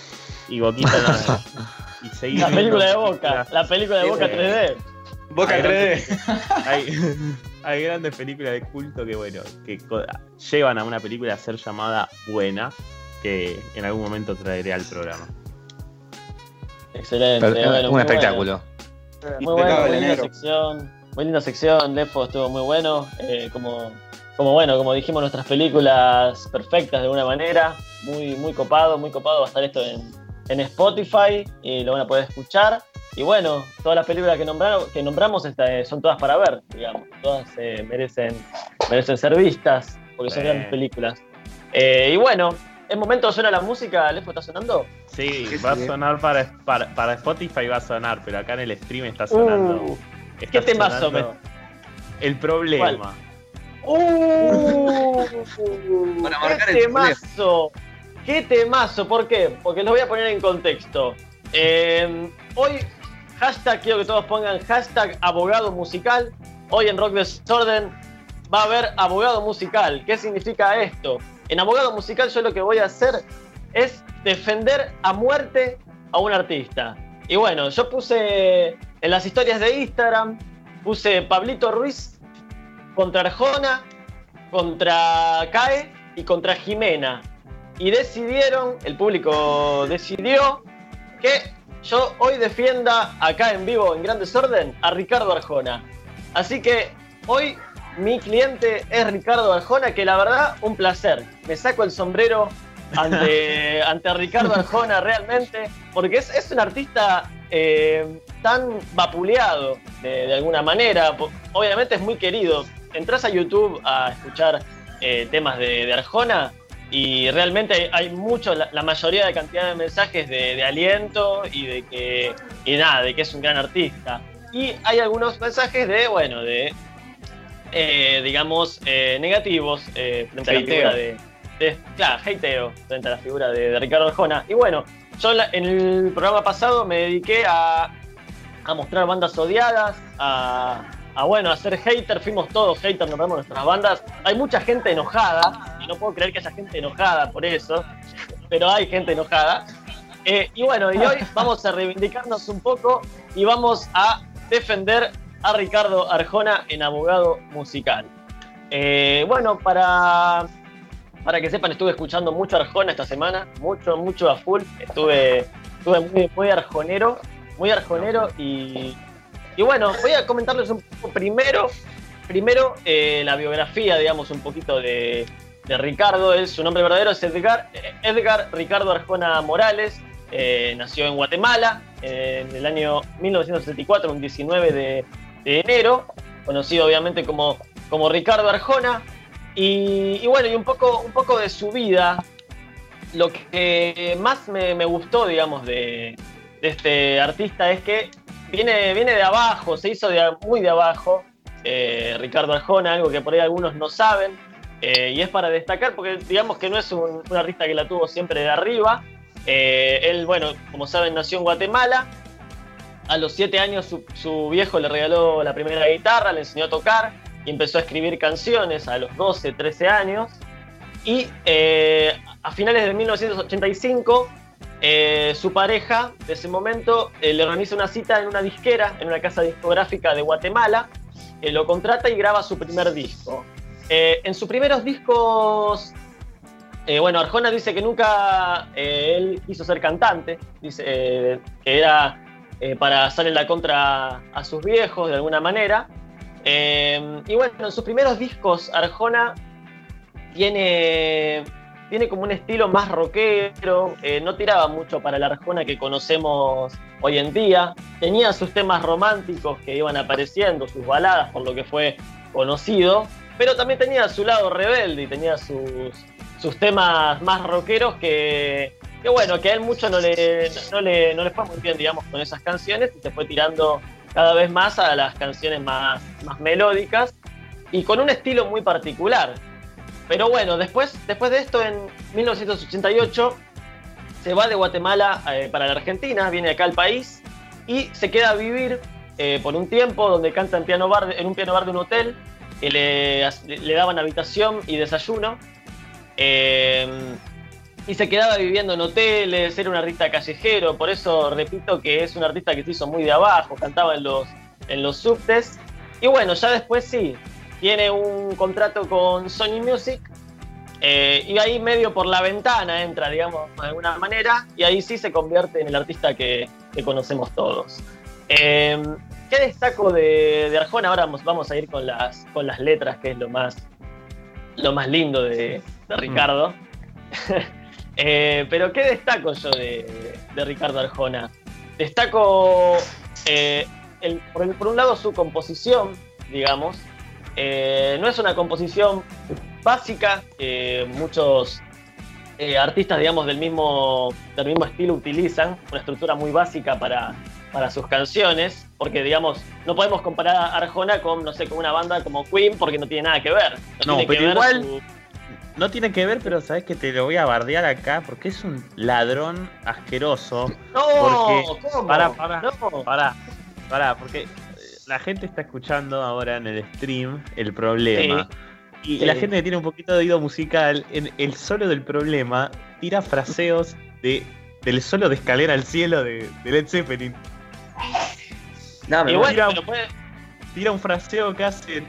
Y boquita nada. y seguir La viendo película de Boca, la película de Boca sí. 3D. Boca Hay 3D. hay, hay grandes películas de culto que, bueno, que llevan a una película a ser llamada buena, que en algún momento traeré al programa. Excelente. Pero, bueno, un espectáculo. Muy bueno, muy linda sección. Muy linda sección, Lefo estuvo muy bueno. eh, como, como bueno, como dijimos, nuestras películas perfectas de alguna manera. Muy, muy copado, muy copado va a estar esto en, en Spotify y lo van a poder escuchar. Y bueno, todas las películas que, nombraron, que nombramos esta, eh, son todas para ver, digamos. Todas eh, merecen, merecen ser vistas porque son grandes películas. Eh, y bueno, es momento, suena la música, Lefo está sonando. Sí, va a sonar para, para, para Spotify, va a sonar, pero acá en el stream está sonando. Uh, está ¿Qué temazo? sonando El problema. ¡Uh! Para marcar ¡Qué temazo! ¡Qué temazo! ¿Por qué? Porque los voy a poner en contexto. Eh, hoy, hashtag, quiero que todos pongan hashtag abogado musical. Hoy en Rock Desorden va a haber abogado musical. ¿Qué significa esto? En abogado musical yo lo que voy a hacer es defender a muerte a un artista. Y bueno, yo puse en las historias de Instagram puse Pablito Ruiz contra Arjona, contra Cae y contra Jimena. Y decidieron, el público decidió que yo hoy defienda acá en vivo en Gran Desorden a Ricardo Arjona. Así que hoy mi cliente es Ricardo Arjona, que la verdad, un placer. Me saco el sombrero ante, ante Ricardo Arjona realmente, porque es, es un artista eh, tan vapuleado de, alguna manera. Obviamente es muy querido. Entras a YouTube a escuchar eh, temas de, Arjona y realmente hay, mucho, la, mayoría de cantidad de mensajes de, aliento y de que, y nada, de que es un gran artista. Y hay algunos mensajes de, bueno, de, eh, digamos, negativos frente a la figura de, Claro, hateo frente a la figura de, Ricardo Arjona. Y bueno, yo en el programa pasado me dediqué a, mostrar bandas odiadas, a, bueno, a ser hater, fuimos todos haters, nos vemos nuestras bandas. Hay mucha gente enojada, no puedo creer que haya gente enojada por eso, pero hay gente enojada. Eh, y bueno, y hoy vamos a reivindicarnos un poco y vamos a defender a Ricardo Arjona en abogado musical. Eh, bueno, para para que sepan, estuve escuchando mucho Arjona esta semana, mucho, mucho a full. Estuve, estuve muy, arjonero, muy arjonero y, y bueno, voy a comentarles un poco primero, primero eh, la biografía, digamos, un poquito de, de Ricardo. Él, su nombre verdadero es Edgar, Edgar Ricardo Arjona Morales. Eh, nació en Guatemala en el año 1974, un 19 de, enero, conocido obviamente como, como Ricardo Arjona. Y, bueno, y un poco, un poco de su vida. Lo que más me, gustó, digamos, de, este artista es que viene, viene de abajo, se hizo muy de abajo. Eh, Ricardo Arjona, algo que por ahí algunos no saben. Eh, y es para destacar porque digamos que no es un, artista que la tuvo siempre de arriba. Eh, él, bueno, como saben, nació en Guatemala. A los siete años su, viejo le regaló la primera guitarra, le enseñó a tocar y empezó a escribir canciones a los 12, 13 años. Y eh, a finales de 1985, eh, su pareja de ese momento le organiza una cita en una disquera, en una casa discográfica de Guatemala, lo contrata y graba su primer disco. En sus primeros discos, bueno, Arjona dice que nunca él quiso ser cantante, dice que era para hacerle la contra a sus viejos de alguna manera, y bueno, en sus primeros discos, Arjona tiene, tiene como un estilo más rockero, eh, no tiraba mucho para la Arjona que conocemos hoy en día, tenía sus temas románticos que iban apareciendo, sus baladas, por lo que fue conocido, pero también tenía su lado rebelde y tenía sus, sus temas más rockeros que, que bueno, que a él mucho no le, no le, no le fue muy bien, digamos, con esas canciones y se fue tirando cada vez más a las canciones más, más melódicas y con un estilo muy particular. Pero bueno, después, después de esto, en 1988, se va de Guatemala eh, para la Argentina, viene acá al país y se queda a vivir eh, por un tiempo donde canta en, piano bar, en un piano bar de un hotel, que le, daban habitación y desayuno. Eh, y se quedaba viviendo en hoteles, era un artista callejero, por eso repito que es un artista que se hizo muy de abajo, cantaba en los, en los subtes. Y bueno, ya después sí, tiene un contrato con Sony Music eh, y ahí medio por la ventana entra, digamos, de alguna manera, y ahí sí se convierte en el artista que, conocemos todos. Eh, ¿Qué destaco de, Arjona? Ahora vamos, vamos, a ir con las, con las letras, que es lo más, lo más lindo de, de Ricardo. Eh, pero ¿qué destaco yo de, Ricardo Arjona? Destaco, eh, por, un lado, su composición, digamos. Eh, no es una composición básica muchos artistas, digamos, del mismo, del mismo estilo utilizan, una estructura muy básica para, para sus canciones, porque digamos, no podemos comparar a Arjona con, no sé, con una banda como Queen, porque no tiene nada que ver. No, pero igual, no tiene que ver, pero sabes que te lo voy a bardear acá porque es un ladrón asqueroso. No. ¿cómo? Para, para, no. para, para, porque eh, la gente está escuchando ahora en el stream el problema. Y la gente que tiene un poquito de oído musical, en el solo del problema, tira fraseos de, del solo de escalera al cielo de, Led Zeppelin. No, me Igual, tira un fraseo que hace.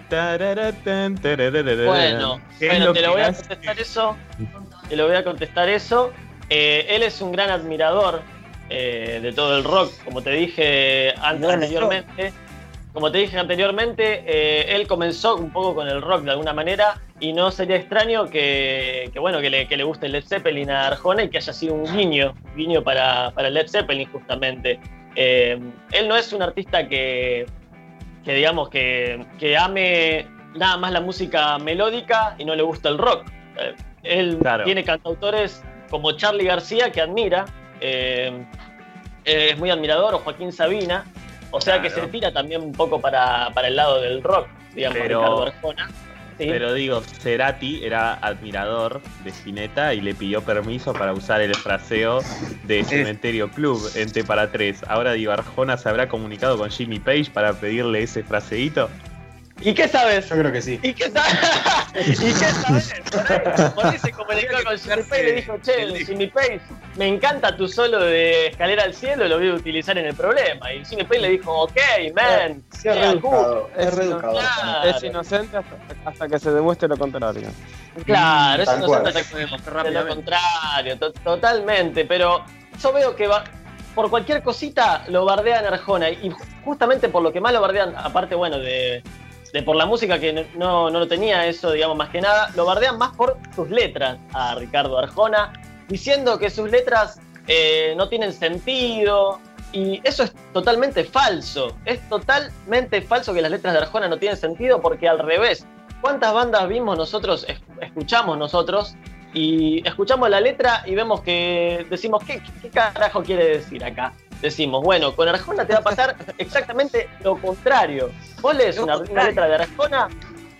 Bueno, bueno te lo voy a contestar eso. Te lo voy a contestar eso. Eh, él es un gran admirador eh, de todo el rock, como te dije anteriormente. Como te dije anteriormente, eh, él comenzó un poco con el rock de alguna manera y no sería extraño que, bueno, que le, que le, guste Led Zeppelin a Arjona y que haya sido un guiño, guiño para, para Led Zeppelin justamente. Él no es un artista que, que digamos, que, que, ame nada más la música melódica y no le gusta el rock. él tiene cantautores como Charlie García, que admira, eh, es muy admirador, o Joaquín Sabina, o sea que se tira también un poco para, el lado del rock, digamos, pero, Ricardo Arjona. Pero digo, Cerati era admirador de Spinetta y le pidió permiso para usar el fraseo de Cementerio Club en T para 3. Ahora digo, Arjona se habrá comunicado con Jimmy Page para pedirle ese fraseíto. ¿Y qué sabes? Yo creo que sí. ¿Y qué sabes? ¿Y qué sabes? Por ahí se comunicó con Jimmy Page y le dijo, che, Jimmy Page, me encanta tu solo de escalera al cielo, lo voy a utilizar en el problema. Y Jimmy Page le dijo, ok, man. Sí, es reeducado, es reeducado. Es inocente hasta, que se demuestre lo contrario. Claro, es inocente hasta que se demuestre lo contrario, totalmente. Pero yo veo que va, por cualquier cosita lo bardean Arjona. Y justamente por lo que más lo bardean, aparte, bueno, de de por la música que no, no lo tenía eso, digamos, más que nada, lo bardean más por sus letras a Ricardo Arjona, diciendo que sus letras eh, no tienen sentido. Y eso es totalmente falso. Es totalmente falso que las letras de Arjona no tienen sentido porque al revés. ¿Cuántas bandas vimos nosotros, escuchamos nosotros, y escuchamos la letra y vemos que decimos, ¿qué, qué carajo quiere decir acá? Decimos, bueno, con Arjona te va a pasar exactamente lo contrario. Vos lees una, letra de Arjona,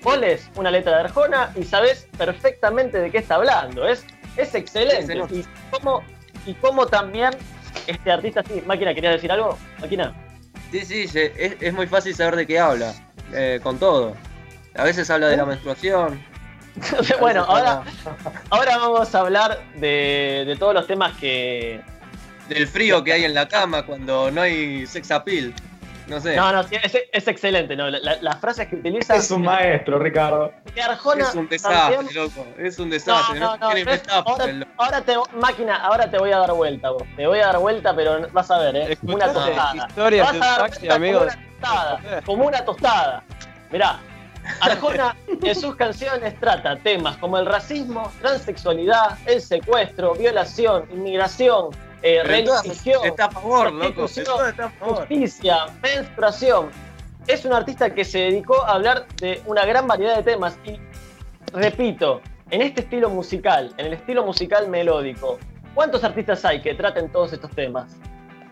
vos lees una letra de Arjona y sabés perfectamente de qué está hablando. Es, es excelente. y, cómo, y cómo también este artista, sí, Máquina, ¿querías decir algo? Máquina. Sí, sí, es, muy fácil saber de qué habla, eh, con todo. A veces habla de la menstruación. bueno, ahora, ahora vamos a hablar de, de todos los temas que, del frío que hay en la cama cuando no hay sex appeal. No sé. No, no, es, excelente. No, las frases que utiliza. Es un maestro, Ricardo. es un desastre, loco. Es un desastre. No, no, ahora, te, máquina, ahora te voy a dar vuelta, vos. Te voy a dar vuelta, pero vas a ver, ¿eh? una tostada. Historia vas a dar taxi, amigo. Como una tostada. Como una tostada. Mirá, Arjona en sus canciones trata temas como el racismo, transexualidad, el secuestro, violación, inmigración, eh, religión, está a favor, loco. justicia, menstruación. Es un artista que se dedicó a hablar de una gran variedad de temas y, repito, en este estilo musical, en el estilo musical melódico, ¿cuántos artistas hay que traten todos estos temas?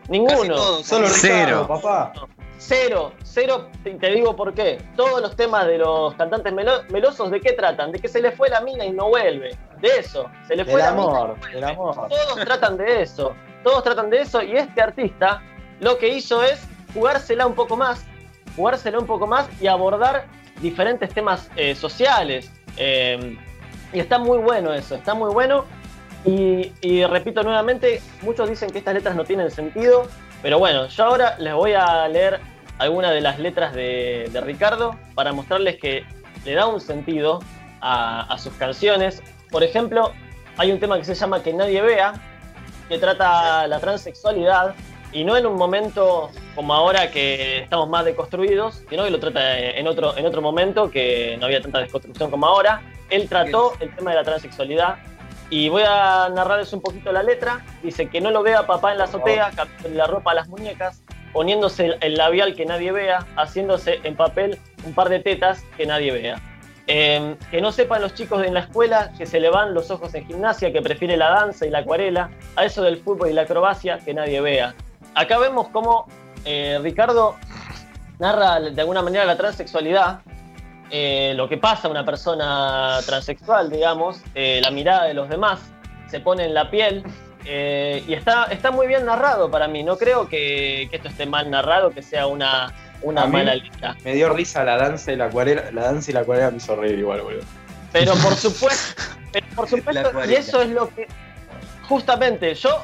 Ninguno. solo cero. papá. Cero, cero, te digo por qué. Todos los temas de los cantantes melosos, ¿de qué tratan? De que se le fue la mina y no vuelve. De eso, se le fue el la amor, mina. El amor. Todos tratan de eso. Todos tratan de eso y este artista lo que hizo es jugársela un poco más, jugársela un poco más y abordar diferentes temas eh, sociales. Eh, y está muy bueno eso, está muy bueno. Y, y repito nuevamente, muchos dicen que estas letras no tienen sentido, pero bueno, yo ahora les voy a leer algunas de las letras de, Ricardo para mostrarles que le da un sentido a, sus canciones. Por ejemplo, hay un tema que se llama Que nadie vea, que trata la transexualidad y no en un momento como ahora que estamos más deconstruidos, sino que lo trata en otro, en otro momento que no había tanta desconstrucción como ahora. Él trató el tema de la transexualidad y voy a narrarles un poquito la letra. Dice que no lo vea papá en la azotea, cambiándole la ropa a las muñecas, poniéndose el labial que nadie vea, haciéndose en papel un par de tetas que nadie vea. Em, que no sepan los chicos en la escuela que se le van los ojos en gimnasia, que prefiere la danza y la acuarela, a eso del fútbol y la acrobacia que nadie vea. Acá vemos cómo eh, Ricardo narra de alguna manera la transexualidad, eh, lo que pasa a una persona transexual, digamos, eh, la mirada de los demás, se pone en la piel. Eh, y está, está muy bien narrado para mí. No creo que, esto esté mal narrado, que sea una, una mala lista. Me dio risa la danza y la acuarela. La danza y la acuarela me hizo reír igual, boludo. Pero por supuesto, por supuesto, y eso es lo que. Justamente, yo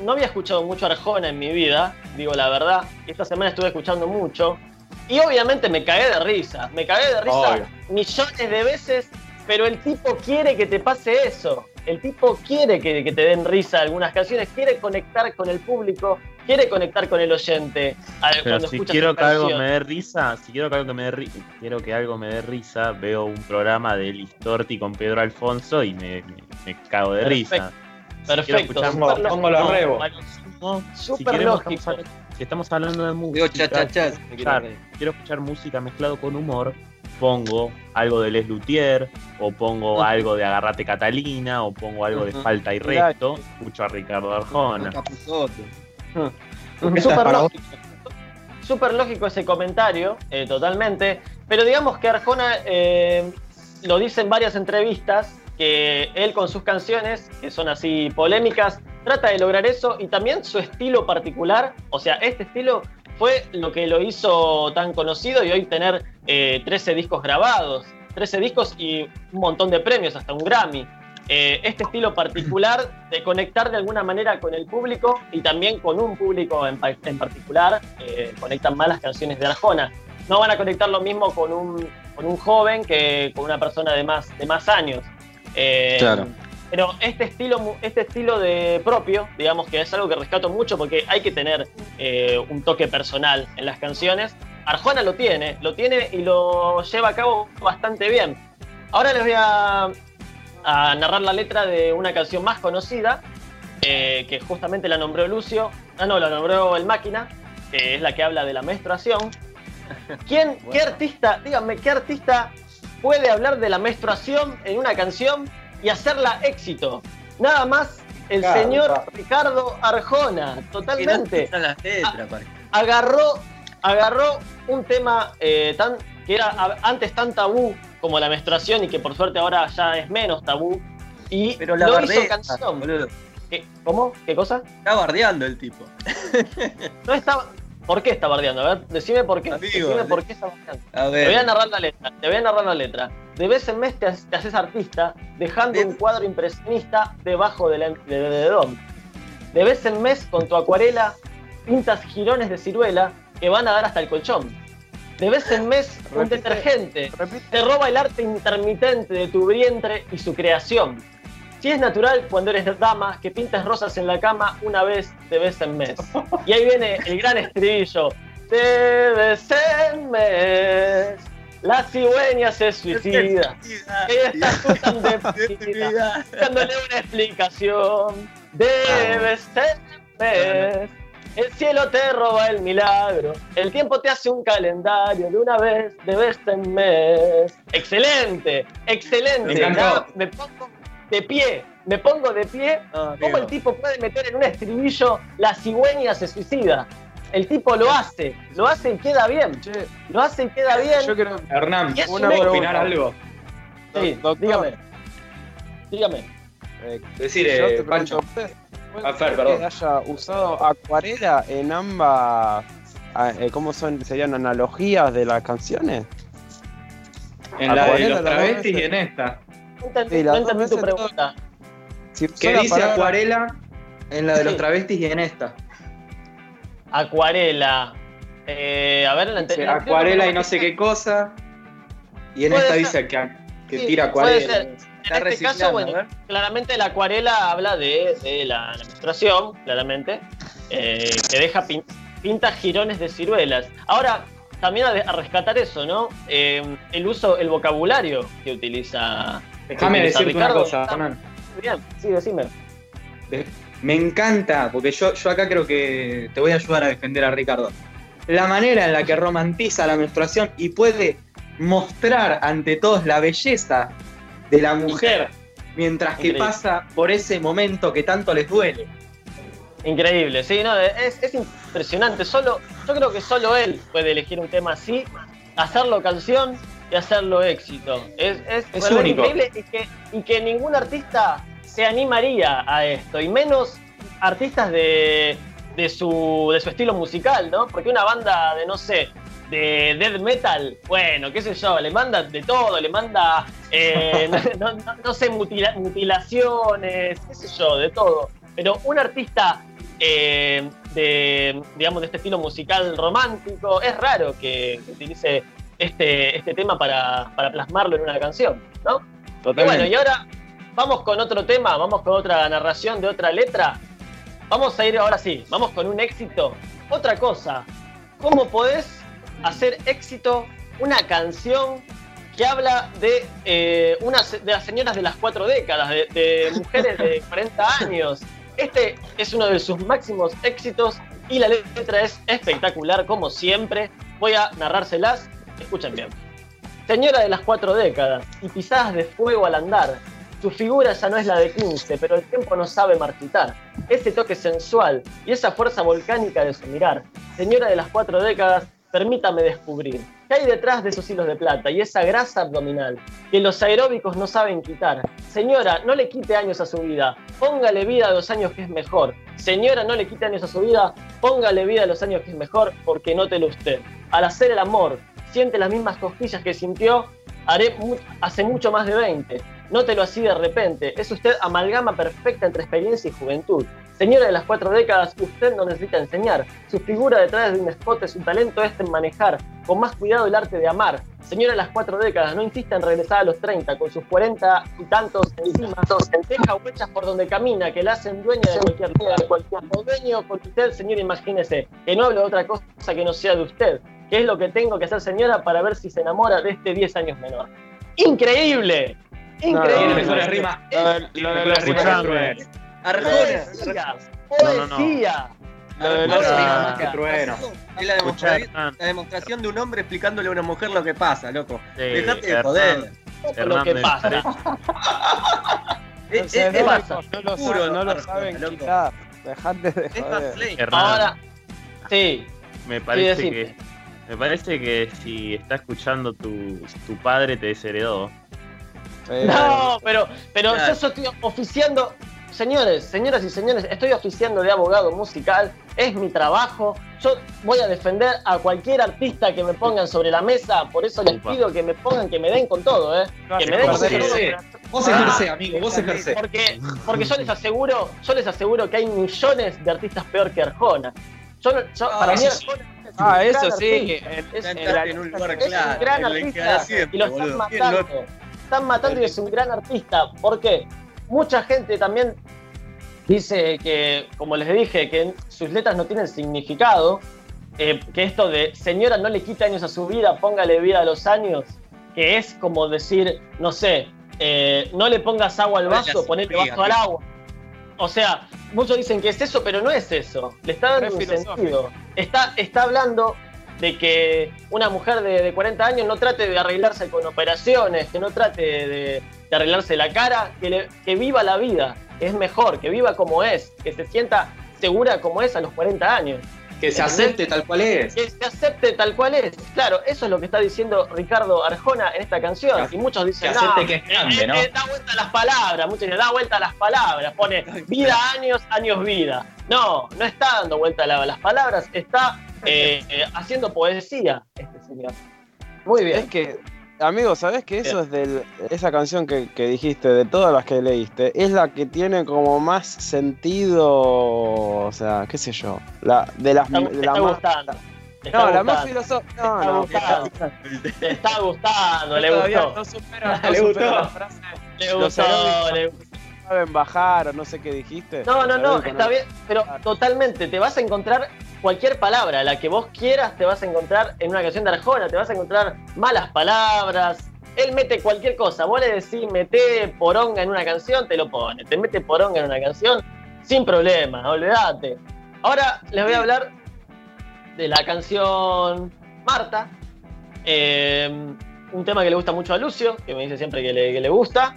no había escuchado mucho Arjona en mi vida, digo la verdad. Esta semana estuve escuchando mucho. Y obviamente me cagué de risa, me cagué de risa Obvio. millones de veces, pero el tipo quiere que te pase eso. El tipo quiere que, que te den risa algunas canciones, quiere conectar con el público, quiere conectar con el oyente. Pero cuando si quiero que algo me dé risa, si quiero que algo me dé quiero que algo me dé risa, veo un programa de Listorti con Pedro Alfonso y me, me- me cago de Perfecto, risa. Si quiero Perfecto, escuchar- Pongo- pongo los rebos. No, si, queremos, lógico. estamos estamos hablando de Digo música, quiero escuchar, quiero escuchar música mezclado con humor, pongo algo de Les Luthier, o pongo algo de Agarrate Catalina, o pongo algo de. Falta y Mirá. Resto, escucho a Ricardo Arjona. Súper lógico. Súper lógico ese comentario, eh, totalmente. Pero digamos que Arjona eh, lo dice en varias entrevistas, que él con sus canciones, que son así polémicas, trata de lograr eso y también su estilo particular. O sea, este estilo fue lo que lo hizo tan conocido y hoy tener eh, 13 discos grabados, 13 discos y un montón de premios, hasta un Grammy. Eh, este estilo particular de conectar de alguna manera con el público y también con un público en, en particular, eh, conectan más las canciones de Arjona. No van a conectar lo mismo con un, con un joven que con una persona de más, de más años. Eh, Claro. Pero este estilo, este estilo de propio, digamos que es algo que rescato mucho porque hay que tener eh, un toque personal en las canciones. Arjona lo tiene, lo tiene y lo lleva a cabo bastante bien. Ahora les voy a, a narrar la letra de una canción más conocida, eh, que justamente la nombró Lucio, ah no, la nombró el Máquina, que es la que habla de la menstruación. ¿Quién, qué artista, díganme, qué artista puede hablar de la menstruación en una canción y hacerla éxito? Nada más el Claro, señor pa. Ricardo Arjona, totalmente las letras, agarró, agarró un tema eh, tan, que era antes tan tabú como la menstruación y que por suerte ahora ya es menos tabú. Y Pero la lo hizo canción. boludo. ¿Qué? ¿Cómo? ¿Qué cosa? Está bardeando el tipo. No estaba. ¿Por qué está bardeando? A ver, decime por qué. Amigo, decime de- por qué está bardeando. A Te voy a narrar la letra. Te voy a narrar la letra. De vez en mes te, ha- te haces artista, dejando un cuadro impresionista debajo del edredón. De vez en mes, con tu acuarela, pintas jirones de ciruela que van a dar hasta el colchón. De vez en mes, un Repite. detergente Repite. te roba el arte intermitente de tu vientre y su creación. Si es natural cuando eres dama que pintes rosas en la cama una vez de vez en mes. Y ahí viene el gran estribillo. De vez en mes, la cigüeña se suicida. Ella está tú tan deprimida, dándole una explicación. De vez en mes, el cielo te roba el milagro. El tiempo te hace un calendario de una vez, de vez en mes. Excelente, excelente. Me encantó. Nada, me pongo de pie, me pongo de pie. No, ¿Cómo el tipo puede meter en un estribillo la cigüeña se suicida? El tipo lo hace, lo hace y queda bien. Che, Lo hace y queda bien. yo creo Hernán, Y es ¿puedo una opinar pregunta. algo? Sí, Doctor. dígame. Dígame. eh, Decir, yo eh, Pancho. pregunto, ¿puede Ah, Fer, ser perdón. que haya usado acuarela en ambas, ah, eh, ¿cómo son, serían analogías de las canciones? En la de Acuarela, los travestis y en esta. Entendí, Sí, no entendí tu pregunta. Si la dice palabra- acuarela en la de los travestis y en esta. Acuarela. Eh, a ver, la Dice anterior- acuarela y no sé qué cosa. Y en esta ser. dice que, que Sí, tira puede acuarela. en este caso, bueno, ver. claramente la acuarela habla de, de la, la menstruación, claramente, eh, que deja pin- pintas jirones de ciruelas. Ahora, también a, rescatar eso, ¿no? Eh, el uso, el vocabulario que utiliza. Déjame decirte una Ricardo cosa, está Hernán. Bien, sí, decime. De- Me encanta, porque yo, yo acá creo que te voy a ayudar a defender a Ricardo. La manera en la que romantiza la menstruación y puede mostrar ante todos la belleza de la mujer mientras que Increíble. pasa por ese momento que tanto les duele. Increíble, sí, no, es, es impresionante. Solo, yo creo que solo él puede elegir un tema así, hacerlo canción y hacerlo éxito. Es, es, Es único. increíble y que, y que ningún artista se animaría a esto, y menos artistas de, de, su, de su estilo musical, ¿no? Porque una banda de, no sé, de death metal, bueno, qué sé yo, le manda de todo, le manda, eh, no, no- no sé, mutila- mutilaciones, qué sé yo, de todo. Pero un artista eh, de, digamos, de este estilo musical romántico. Es raro que, que utilice este, este tema para, para plasmarlo en una canción, ¿no? Y bueno, Totalmente. y ahora vamos con otro tema, vamos con otra narración de otra letra. Vamos a ir ahora sí, vamos con un éxito. Otra cosa, ¿cómo podés hacer éxito una canción que habla de, eh, una, de las señoras de las cuatro décadas, de, de mujeres de 40 años? Este es uno de sus máximos éxitos y la letra es espectacular, como siempre. Voy a narrárselas, escuchen bien. Señora de las cuatro décadas y pisadas de fuego al andar. Su figura ya no es la de 15, pero el tiempo no sabe marchitar. Ese toque sensual y esa fuerza volcánica de su mirar. Señora de las cuatro décadas, permítame descubrir qué hay detrás de esos hilos de plata y esa grasa abdominal que los aeróbicos no saben quitar. Señora, no le quite años a su vida, póngale vida a los años que es mejor. Señora, no le quite años a su vida, póngale vida a los años que es mejor, porque nótelo usted. Al hacer el amor, siente las mismas cosquillas que sintió hace mucho más de 20. Nótelo así de repente. Es usted amalgama perfecta entre experiencia y juventud. Señora de las cuatro décadas, usted no necesita enseñar. Su figura detrás de un escote, su talento es en manejar con más cuidado el arte de amar. Señora de las cuatro décadas, no insista en regresar a los 30 con sus 40 y tantos encima. Deja huellas por donde camina que la hacen dueña de cualquier lugar. O dueño con usted, señora, imagínese que no hablo de otra cosa que no sea de usted. ¿Qué es lo que tengo que hacer, señora, para ver si se enamora de este 10 años menor? ¡Increíble! No, ¡Increíble! mejores rimas. Lo Trueno. ¡Poesía! Trueno. Es la, la demostración de un hombre explicándole a una mujer lo que pasa, loco. Sí, Dejate de joder. Lo que pasa. Es, aeróbicos no lo, puro, saben, no lo Arjona, saben loco. quitar. Dejate de Es joder. Ahora, sí, me parece que me parece que si está escuchando tu, tu padre te desheredó. Eh, No, pero, pero Claro. yo estoy oficiando, señores, señoras y señores, estoy oficiando de abogado musical, es mi trabajo. Yo voy a defender a cualquier artista que me pongan sobre la mesa, por eso les pido que me pongan, que me den con todo, ¿eh? Que me den con Vos todo. vos ejercé, amigo, vos ejercé. Porque, porque yo les aseguro, yo les aseguro que hay millones de artistas peor que Arjona. Yo, no- yo- Ah, para mí eso sí. Arjona es un Ah, gran eso sí. Es, en un lugar es claro, un gran artista siempre, y lo están boludo. matando. Están matando y es un gran artista. ¿Por qué? Mucha gente también dice que, como les dije, que sus letras no tienen significado. eh, que esto de señora no le quita años a su vida, póngale vida a los años, que es como decir, no sé, eh, no le pongas agua al vaso, significa, vaso al agua. O sea, muchos dicen que es eso, pero no es eso. Le está dando un sentido. Está, está hablando de que una mujer de, de 40 años no trate de arreglarse con operaciones, que no trate de, de arreglarse la cara, que, le- que viva la vida, que es mejor, que viva como es, que se sienta segura como es a los 40 años, Que se acepte tal cual es. que se acepte tal cual es. Claro, eso es lo que está diciendo Ricardo Arjona en esta canción. Y muchos dicen, Que acepte no, que es grande, eh, ¿no? eh, da vuelta a las palabras, muchos dicen, da vuelta a las palabras, pone vida años, años vida. No, no está dando vuelta a la- las palabras, está eh, eh, haciendo poesía este señor. Muy bien. Es que, amigo, ¿sabés que eso es de esa canción que, que dijiste, de todas las que leíste, es la que tiene como más sentido, o sea, qué sé yo, la de las Está, la está más- gustando. Te No, la más filosófica. Te No, está no, gustando. Te está gustando, le gustó. no supera, no Le gustó. la frase, Le gustó, le saben bajar o no sé qué dijiste. No, no, no, está bien, pero totalmente, te vas a encontrar cualquier palabra, la que vos quieras, te vas a encontrar en una canción de Arjona, te vas a encontrar malas palabras. Él mete cualquier cosa, vos le decís mete poronga en una canción, te lo pone. Te mete poronga en una canción, sin problema, olvídate. Ahora les voy a hablar de la canción Marta, eh, un tema que le gusta mucho a Lucio, que me dice siempre que le, que le gusta.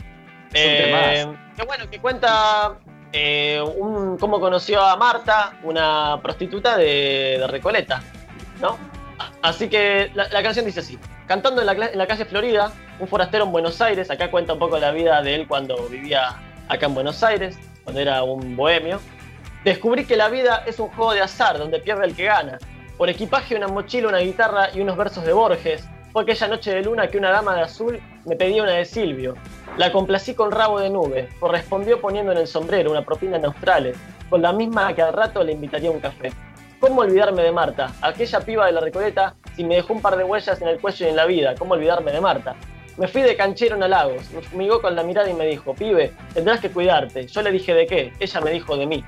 Eh, que bueno, que cuenta eh, un- cómo conoció a Marta, una prostituta de, Recoleta, ¿no? Así que la, canción dice así: Cantando en la, cla- en la calle Florida, un forastero en Buenos Aires, acá cuenta un poco la vida de él cuando vivía acá en Buenos Aires, cuando era un bohemio. Descubrí que la vida es un juego de azar donde pierde el que gana. Por equipaje, una mochila, una guitarra y unos versos de Borges. Fue aquella noche de luna que una dama de azul me pedía una de Silvio. La complací con rabo de nube. Correspondió poniendo en el sombrero una propina en Australes, con la misma que al rato le invitaría a un café. ¿Cómo olvidarme de Marta? Aquella piba de la Recoleta, si me dejó un par de huellas en el cuello y en la vida, ¿cómo olvidarme de Marta? Me fui de canchero en Lagos, me fumigó con la mirada y me dijo, pibe, tendrás que cuidarte. Yo le dije de qué, ella me dijo de mí.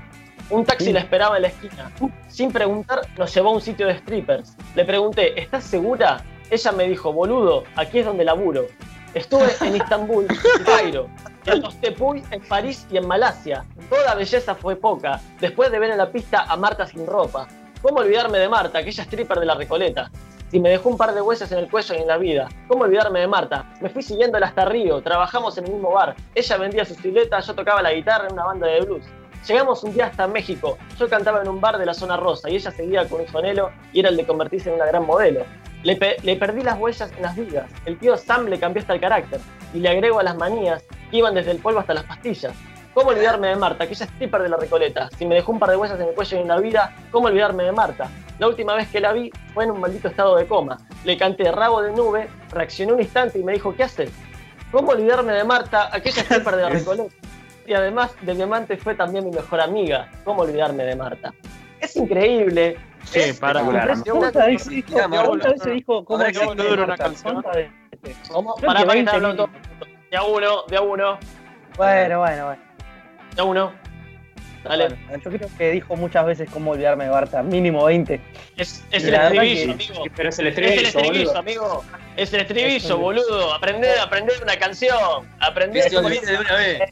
Un taxi la esperaba en la esquina. Sin preguntar, nos llevó a un sitio de strippers. Le pregunté, ¿estás segura? Ella me dijo, boludo, aquí es donde laburo. Estuve en Istambul, en Cairo, en los Tepuy, en París y en Malasia. Toda belleza fue poca, después de ver en la pista a Marta sin ropa. ¿Cómo olvidarme de Marta, aquella stripper de la Recoleta? Si me dejó un par de huesos en el cuello y en la vida, ¿cómo olvidarme de Marta? Me fui siguiéndola hasta Río, trabajamos en el mismo bar. Ella vendía sus filetas, yo tocaba la guitarra en una banda de blues. Llegamos un día hasta México. Yo cantaba en un bar de la zona rosa y ella seguía con su anhelo y era el de convertirse en una gran modelo. Le, perdí las huellas en las vigas. El tío Sam le cambió hasta el carácter y le agrego a las manías que iban desde el polvo hasta las pastillas. ¿Cómo olvidarme de Marta, aquella stripper de la Recoleta? Si me dejó un par de huellas en el cuello y en la vida, ¿cómo olvidarme de Marta? La última vez que la vi fue en un maldito estado de coma. Le canté rabo de nube, reaccionó un instante y me dijo, ¿qué haces? ¿Cómo olvidarme de Marta, aquella stripper de la Recoleta? Y además de mi amante fue también mi mejor amiga. ¿Cómo olvidarme de Marta? Es increíble. Sí, es para ¿Cuántas veces dijo, ¿cuántas veces dijo cómo olvidarme no dura de una canción. Para, para que 20 te hablo todo. minutos. De a uno, de a uno, Bueno, bueno, bueno. de a uno. Dale. Bueno, yo creo que dijo muchas veces cómo olvidarme de Marta, mínimo 20. Es, es el estribillo, que- amigo. Pero es el Es el estribillo, estribillo, amigo. Es el estribillo, boludo. Aprender, aprender una canción. Aprender. De una vez.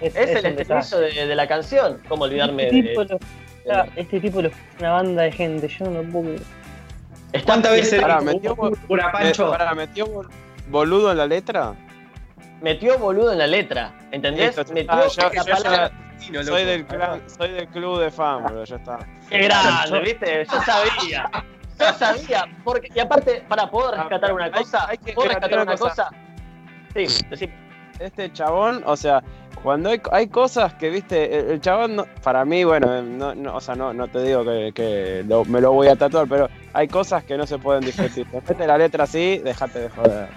Es, Es el estribillo de, de la canción. ¿Cómo olvidarme Este de.? Este tipo lo una banda de gente, yo no lo puedo ¿Cuántas veces Pará, metió bol- pura Pancho? Eh, pará, ¿metió bol- boludo en la letra? Metió boludo en la letra. ¿Entendés? Listo, Metió ah, yo- yo palabra. Argentino, Soy del, clan, soy del club de fan, bro, ya está. Qué grande, ¿viste? Yo sabía. Yo sabía. Porque, y aparte, para poder rescatar una Hay- cosa. hay que ¿Puedo rescatar una una cosa? Sí, decí. Este chabón, o sea, cuando hay, hay cosas que, viste, el, el chabón, no- para mí, bueno, no, no, o sea, no, no te digo que, que lo- me lo voy a tatuar, pero hay cosas que no se pueden discutir. Te mete la letra así, déjate de joder.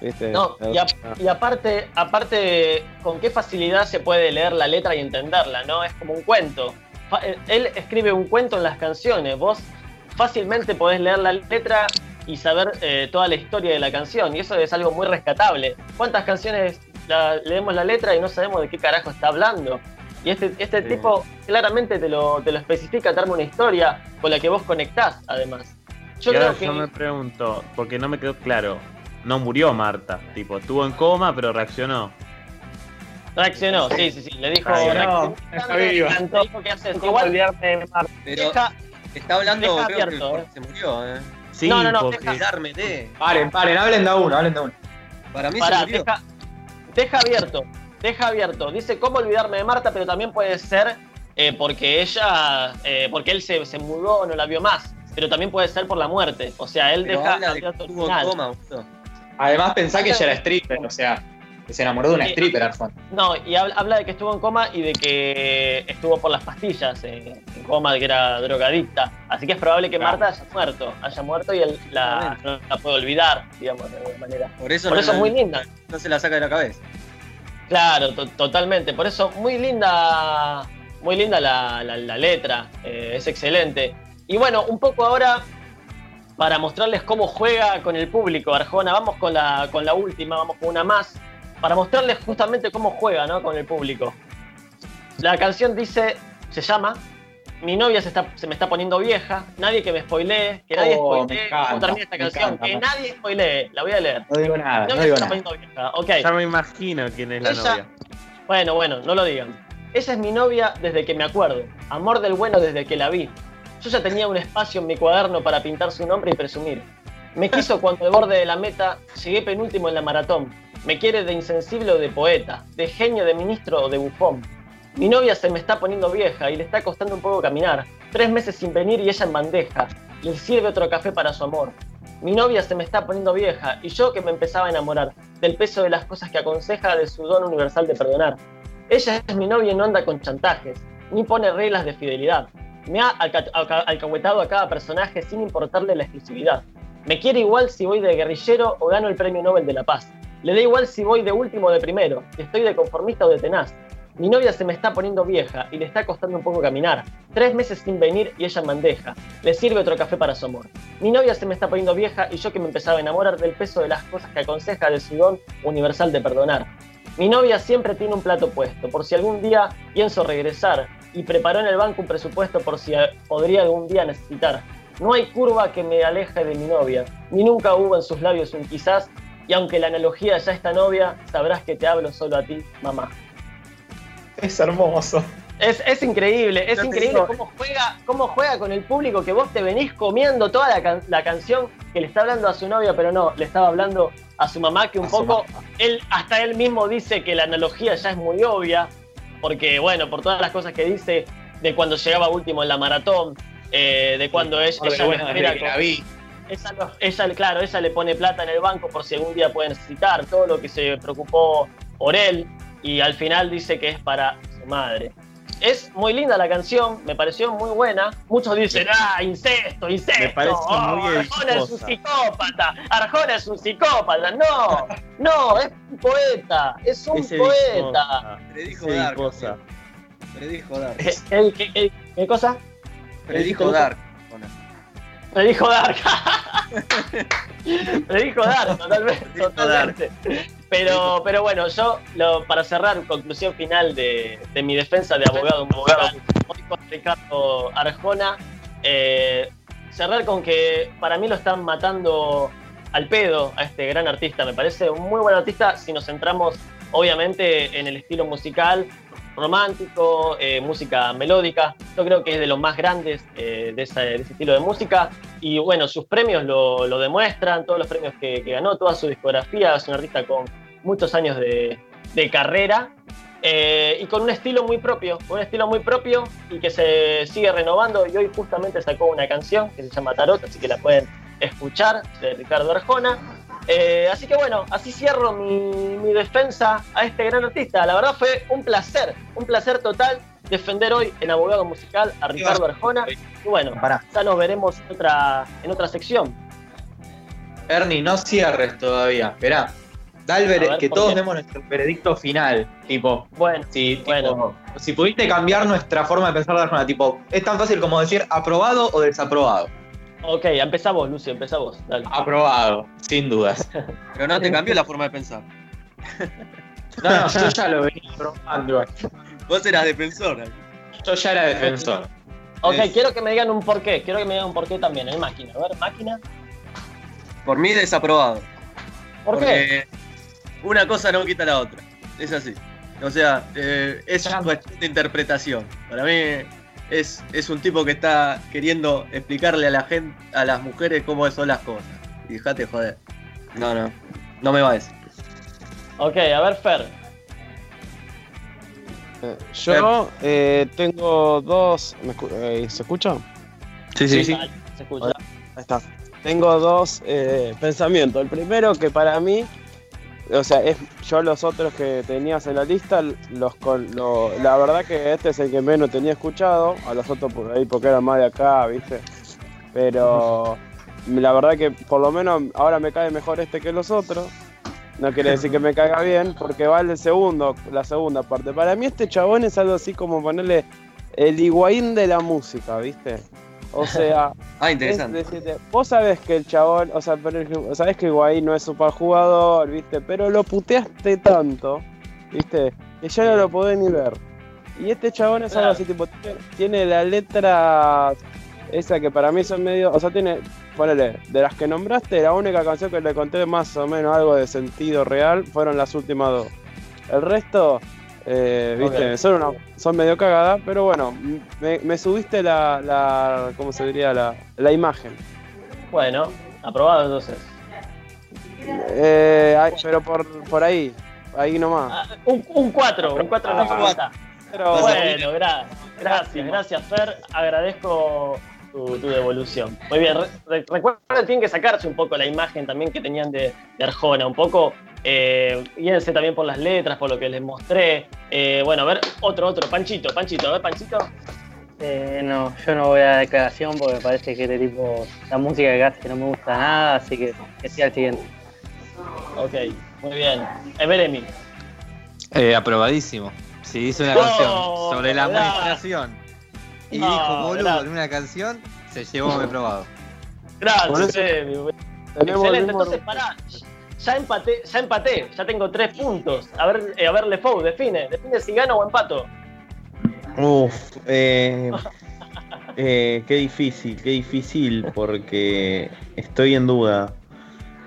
¿Viste? No, y, a- y aparte, aparte, con qué facilidad se puede leer la letra y entenderla, ¿no? Es como un cuento. Eh, Él escribe un cuento en las canciones. Vos fácilmente podés leer la letra y saber eh, toda la historia de la canción. Y eso es algo muy rescatable. ¿Cuántas canciones la- leemos la letra y no sabemos de qué carajo está hablando? Y este, este Sí. tipo claramente te lo, te lo especifica, te arma una historia con la que vos conectás, además. Yo y ahora creo que... yo me pregunto, porque no me quedó claro. No murió Marta, tipo, estuvo en coma, pero reaccionó. Reaccionó, sí, sí, sí. Le dijo. Reaccionó, reaccionó, está viva. ¿qué haces? ¿Cómo Igual, de Marta? Pero deja, está hablando, deja creo abierto, que eh. se murió, eh. Sí, No, no, no, porque deja-. Paren, paren, hablen de a uno, hablen de uno. Para mí pará, se murió. deja, deja abierto, deja abierto. Dice cómo olvidarme de Marta, pero también puede ser eh, porque ella, eh, porque él se, se mudó, no la vio más. Pero también puede ser por la muerte. O sea, él Pero deja habla de que abierto el final. boludo. Además pensá que ella era stripper, o sea, que se enamoró de una stripper, Arfon. No, y habla, habla de que estuvo en coma y de que estuvo por las pastillas, eh, en coma, de que era drogadicta. Así que es probable que Claro. Marta haya muerto, haya muerto y él la, no la puede olvidar, digamos, de alguna manera. Por eso, Por no, eso es muy linda. no se la saca de la cabeza. Claro, to- totalmente. Por eso, muy linda, muy linda la, la- la letra. eh, es excelente. Y bueno, un poco ahora para mostrarles cómo juega con el público, Arjona. Vamos con la, con la última, vamos con una más. Para mostrarles justamente cómo juega ¿no? con el público. La canción dice, se llama Mi novia se, está, se me está poniendo vieja. Nadie que me spoilee. Que nadie Oh, spoilee encanta, cómo termina esta canción. encanta, que me- nadie spoilee. La voy a leer. No digo nada, Mi no se digo está poniendo vieja. Ok. ya me imagino quién es la Ella- novia. Bueno, bueno, no lo digan. Ella es mi novia desde que me acuerdo. Amor del bueno desde que la vi. Yo ya tenía un espacio en mi cuaderno para pintar su nombre y presumir. Me quiso cuando al borde de la meta llegué penúltimo en la maratón. Me quiere de insensible o de poeta, de genio, de ministro o de bufón. Mi novia se me está poniendo vieja y le está costando un poco caminar. Tres meses sin venir y ella en bandeja. Le sirve otro café para su amor. Mi novia se me está poniendo vieja y yo que me empezaba a enamorar del peso de las cosas que aconseja de su don universal de perdonar. Ella es mi novia y no anda con chantajes, ni pone reglas de fidelidad. Me ha alca- a cada personaje sin importarle la exclusividad. Me quiere igual si voy de guerrillero o gano el premio Nobel de la Paz. Le da igual si voy de último o de primero, si estoy de conformista o de tenaz. Mi novia se me está poniendo vieja y le está costando un poco caminar. Tres meses sin venir y ella en bandeja. Le sirve otro café para su amor. Mi novia se me está poniendo vieja y yo que me empezaba a enamorar del peso de las cosas que aconseja del su don universal de perdonar. Mi novia siempre tiene un plato puesto, por si algún día pienso regresar, y preparó en el banco un presupuesto por si podría algún día necesitar. No hay curva que me aleje de mi novia, ni nunca hubo en sus labios un quizás, y aunque la analogía ya está novia, sabrás que te hablo solo a ti, mamá. Es hermoso. Es, es increíble, es increíble cómo juega, cómo juega con el público que vos te venís comiendo toda la, la, canción que le está hablando a su novia, pero no, le estaba hablando a su mamá, que un poco, él, hasta él mismo dice que la analogía ya es muy obvia, porque bueno, por todas las cosas que dice, de cuando llegaba último en la maratón, eh, de cuando ella, ella, claro, ella le pone plata en el banco por si algún día puede necesitar, todo lo que se preocupó por él, y al final dice que es para su madre. Es muy linda la canción, me pareció muy buena. Muchos dicen, ah, incesto, incesto. Me parece muy oh, Arjona es un psicópata, Arjona es un psicópata. No, no, es un poeta, es un poeta. Predijo Dark. Predijo Dark. ¿Qué, qué, qué cosa? Predijo Dark. Predijo Dark. Predijo Dark, totalmente. totalmente. Pero, pero bueno, yo para cerrar, conclusión final de, mi defensa de abogado, un abogado con Ricardo Arjona, eh, cerrar con que para mí lo están matando al pedo a este gran artista. Me parece un muy buen artista si nos centramos obviamente en el estilo musical romántico, eh, música melódica. Yo creo que es de los más grandes eh, de, ese, estilo de música. Y bueno, sus premios lo, demuestran, todos los premios que, ganó, toda su discografía. Es un artista con muchos años de, carrera. Eh, y con un estilo muy propio, un estilo muy propio y que se sigue renovando. Y hoy justamente sacó una canción que se llama Tarot, así que la pueden escuchar, de Ricardo Arjona. Eh, así que bueno, así cierro mi, defensa a este gran artista. La verdad fue un placer, un placer total defender hoy en Abogado Musical a Ricardo Arjona. Y bueno, ya nos veremos en otra, en otra sección. Ernie, no cierres todavía. Esperá. Da que todos demos nuestro veredicto final. Tipo, bueno, si, bueno. si pudiste cambiar nuestra forma de pensar de Arjona, tipo, es tan fácil como decir aprobado o desaprobado. Ok, empezamos, Lucio, empezamos. Dale. Aprobado, sin dudas. Pero no te cambió la forma de pensar. no, no, yo ya lo venía probando. Vos eras defensor. Yo ya era defensor. Ok, quiero que me digan un porqué. Quiero que me digan un porqué también en máquina. A ver, máquina. Por mí desaprobado. ¿Por qué? Una cosa no quita la otra. Es así. O sea, eh, es una cuestión de interpretación. Para mí es, es un tipo que está queriendo explicarle a la gente, a las mujeres cómo son las cosas. Y dejate joder. No, no, no me va a decir. Ok, a ver, Fer. Eh, yo eh, tengo dos. Eh, ¿Se escucha? Sí, sí, sí. Se escucha. Ahí está. Tengo dos pensamientos. El primero, que para mí o sea, es, yo los otros que tenías en la lista, los con, lo, la verdad que este es el que menos tenía escuchado, a los otros por ahí porque era más de acá, ¿viste? Pero la verdad que por lo menos ahora me cae mejor este que los otros. No quiere decir que me caiga bien, porque va el segundo, la segunda parte. Para mí este chabón es algo así como ponerle el higuaín de la música, ¿viste? O sea, ah, interesante. vos sabés que el chabón, o sea, pero, sabés que Higuaín no es super jugador, ¿viste? Pero lo puteaste tanto, ¿viste? Que ya no lo podés ni ver. Y este chabón es algo así, tipo, tiene la letra esa que para mí son medio, o sea, tiene, ponele, de las que nombraste, la única canción que le conté más o menos algo de sentido real fueron las últimas dos. El resto eh, viste, son, son medio cagadas, pero bueno, me, subiste la, la, ¿cómo se diría? La, la imagen. Bueno, aprobado entonces. Eh, pero por, por ahí, ahí nomás. Ah, un 4, un 4 en la Pero bueno, gracias, gracias Fer, agradezco tu, devolución. Muy bien, recuerden, tienen que sacarse un poco la imagen también que tenían de, de Arjona, un poco eh, guíense también por las letras, por lo que les mostré. Eh, bueno, a ver, otro, otro, Panchito, Panchito, a ver, Panchito. Eh, no, yo no voy a declaración porque me parece que este tipo, la música que hace no me gusta nada, así que que sea el siguiente. Ok, muy bien. Everemi. Eh, aprobadísimo. Sí, hizo una canción sobre la ¿verdad? administración. Y No, dijo, boludo, ¿verdad? en una canción se llevó mi probado. Por Gracias, Excelente, entonces pará. Ya empaté, ya empaté, ya tengo tres puntos. A ver, eh, a ver, Lefou, define, define si gano o empato. Uf, eh, eh, qué difícil, qué difícil, porque estoy en duda.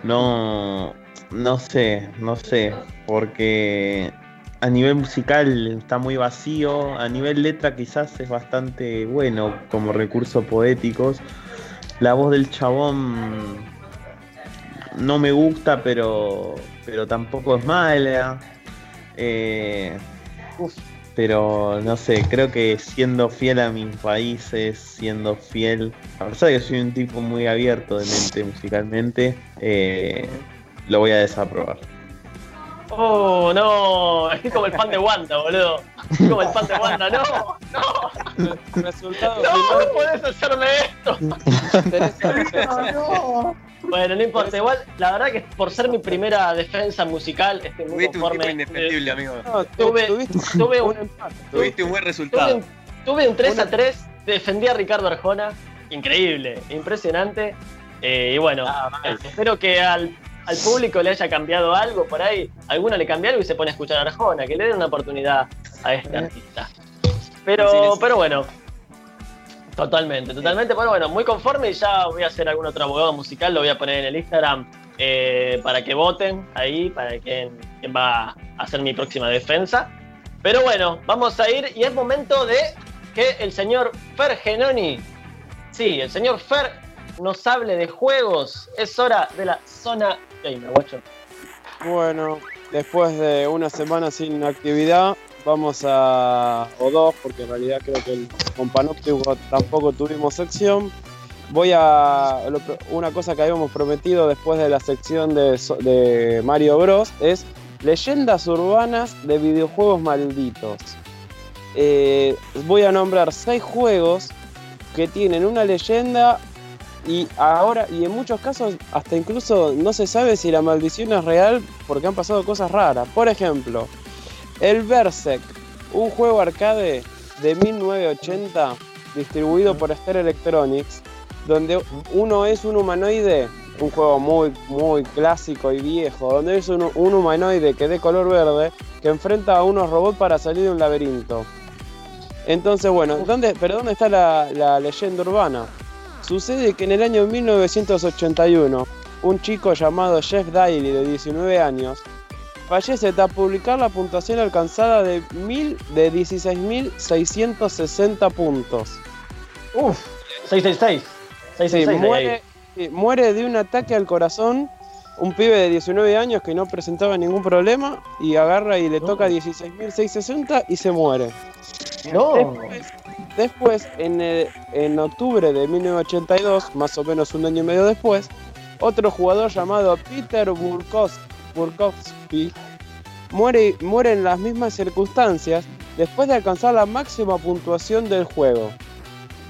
No, no sé, no sé, porque a nivel musical está muy vacío, a nivel letra quizás es bastante bueno como recursos poéticos. La voz del chabón no me gusta, pero, pero tampoco es mala. Eh, pero no sé, creo que siendo fiel a mis países, siendo fiel, a pesar de que soy un tipo muy abierto de mente musicalmente, eh, lo voy a desaprobar. Oh, no, estoy como el fan de Wanda, boludo. Estoy como el fan de Wanda, no, no, Resultado no, final. podés hacerme esto. Bueno, no importa, igual, la verdad que por ser mi primera defensa musical, estoy muy Tuviste un tipo indefendible, amigo. No, Tuve- tuviste tuve un empate. Tuviste un buen Tuve resultado. un, tuve un 3 Una- a 3, defendí a Ricardo Arjona, increíble, impresionante. Eh, y bueno, eh, espero que al, al público le haya cambiado algo por ahí. Alguno le cambia algo y se pone a escuchar a Arjona, que le den una oportunidad a este artista. Pero, pero bueno, totalmente, totalmente. Pero bueno, muy conforme y ya voy a hacer algún otro abogado musical, lo voy a poner en el Instagram eh, para que voten ahí, para quién va a hacer mi próxima defensa. Pero bueno, vamos a ir y es momento de que el señor Fer Genoni, sí, el señor Fer nos hable de juegos. Es hora de la zona gamer, guacho. Bueno, después de una semana sin actividad, vamos a. o dos, porque en realidad creo que el, con tampoco tuvimos sección. Voy a. una cosa que habíamos prometido después de la sección de Mario Bros. es leyendas urbanas de videojuegos malditos. Eh, voy a nombrar seis juegos que tienen una leyenda y ahora, y en muchos casos, hasta incluso no se sabe si la maldición es real porque han pasado cosas raras. Por ejemplo, el Berserk, un juego arcade de 1980 distribuido por Star Electronics, donde uno es un humanoide, un juego muy, muy clásico y viejo, donde es un, un humanoide que de color verde que enfrenta a unos robots para salir de un laberinto. Entonces, bueno, ¿dónde, ¿pero dónde está la, la leyenda urbana? Sucede que en el año 1981, un chico llamado Jeff Daly, de 19 años, fallece tras publicar la puntuación alcanzada de, mil, de 16.660 puntos. Uf, 666. Sí, 666 de ahí. muere, sí, muere de un ataque al corazón un pibe de 19 años que no presentaba ningún problema y agarra y le No. toca 16.660 y se muere. No. Después, después, en, el- en octubre de 1982, más o menos un año y medio después, otro jugador llamado Peter Burkos- Burkowski muere, muere en las mismas circunstancias después de alcanzar la máxima puntuación del juego.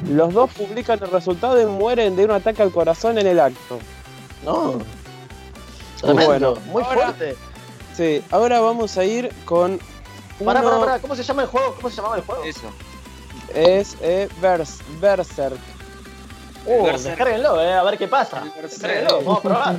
Los dos publican el resultado y mueren de un ataque al corazón en el acto. No. Tremendo, Bueno, muy ahora- fuerte. Sí, ahora vamos a ir con. Pará, uno- pará, pará, ¿cómo se llama el juego? ¿Cómo se llamaba el juego? Eso. Es eh, Bers- Berserk. Uh, Berserk. descárguenlo, eh, a ver qué pasa. Descárguenlo, vamos a probar.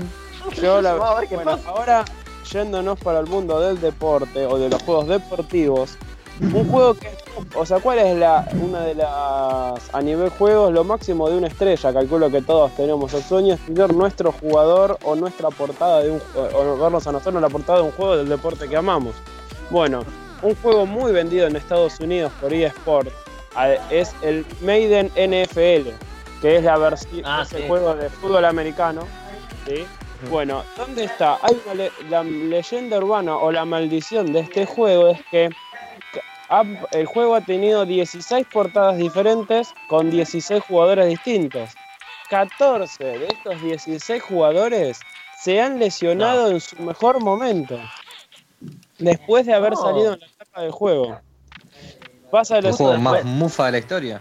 Yo la- Vamos a ver qué bueno, pasa. ahora yéndonos para el mundo del deporte o de los juegos deportivos, un juego que, o sea, ¿cuál es la una de las a nivel juegos lo máximo de una estrella? Calculo que todos tenemos el sueño es tener nuestro jugador o nuestra portada de un o vernos a nosotros la portada de un juego del deporte que amamos. Bueno, un juego muy vendido en Estados Unidos por eSport es el Maiden NFL, que es la versión Ah, sí. juego de fútbol americano. ¿sí? Bueno, ¿dónde está? Hay una le- la leyenda urbana o la maldición de este juego es que ha- el juego ha tenido 16 portadas diferentes con 16 jugadores distintos. 14 de estos 16 jugadores se han lesionado en su mejor momento. Después de haber No. salido en la etapa del juego. Pasa El juego más mufa de la historia.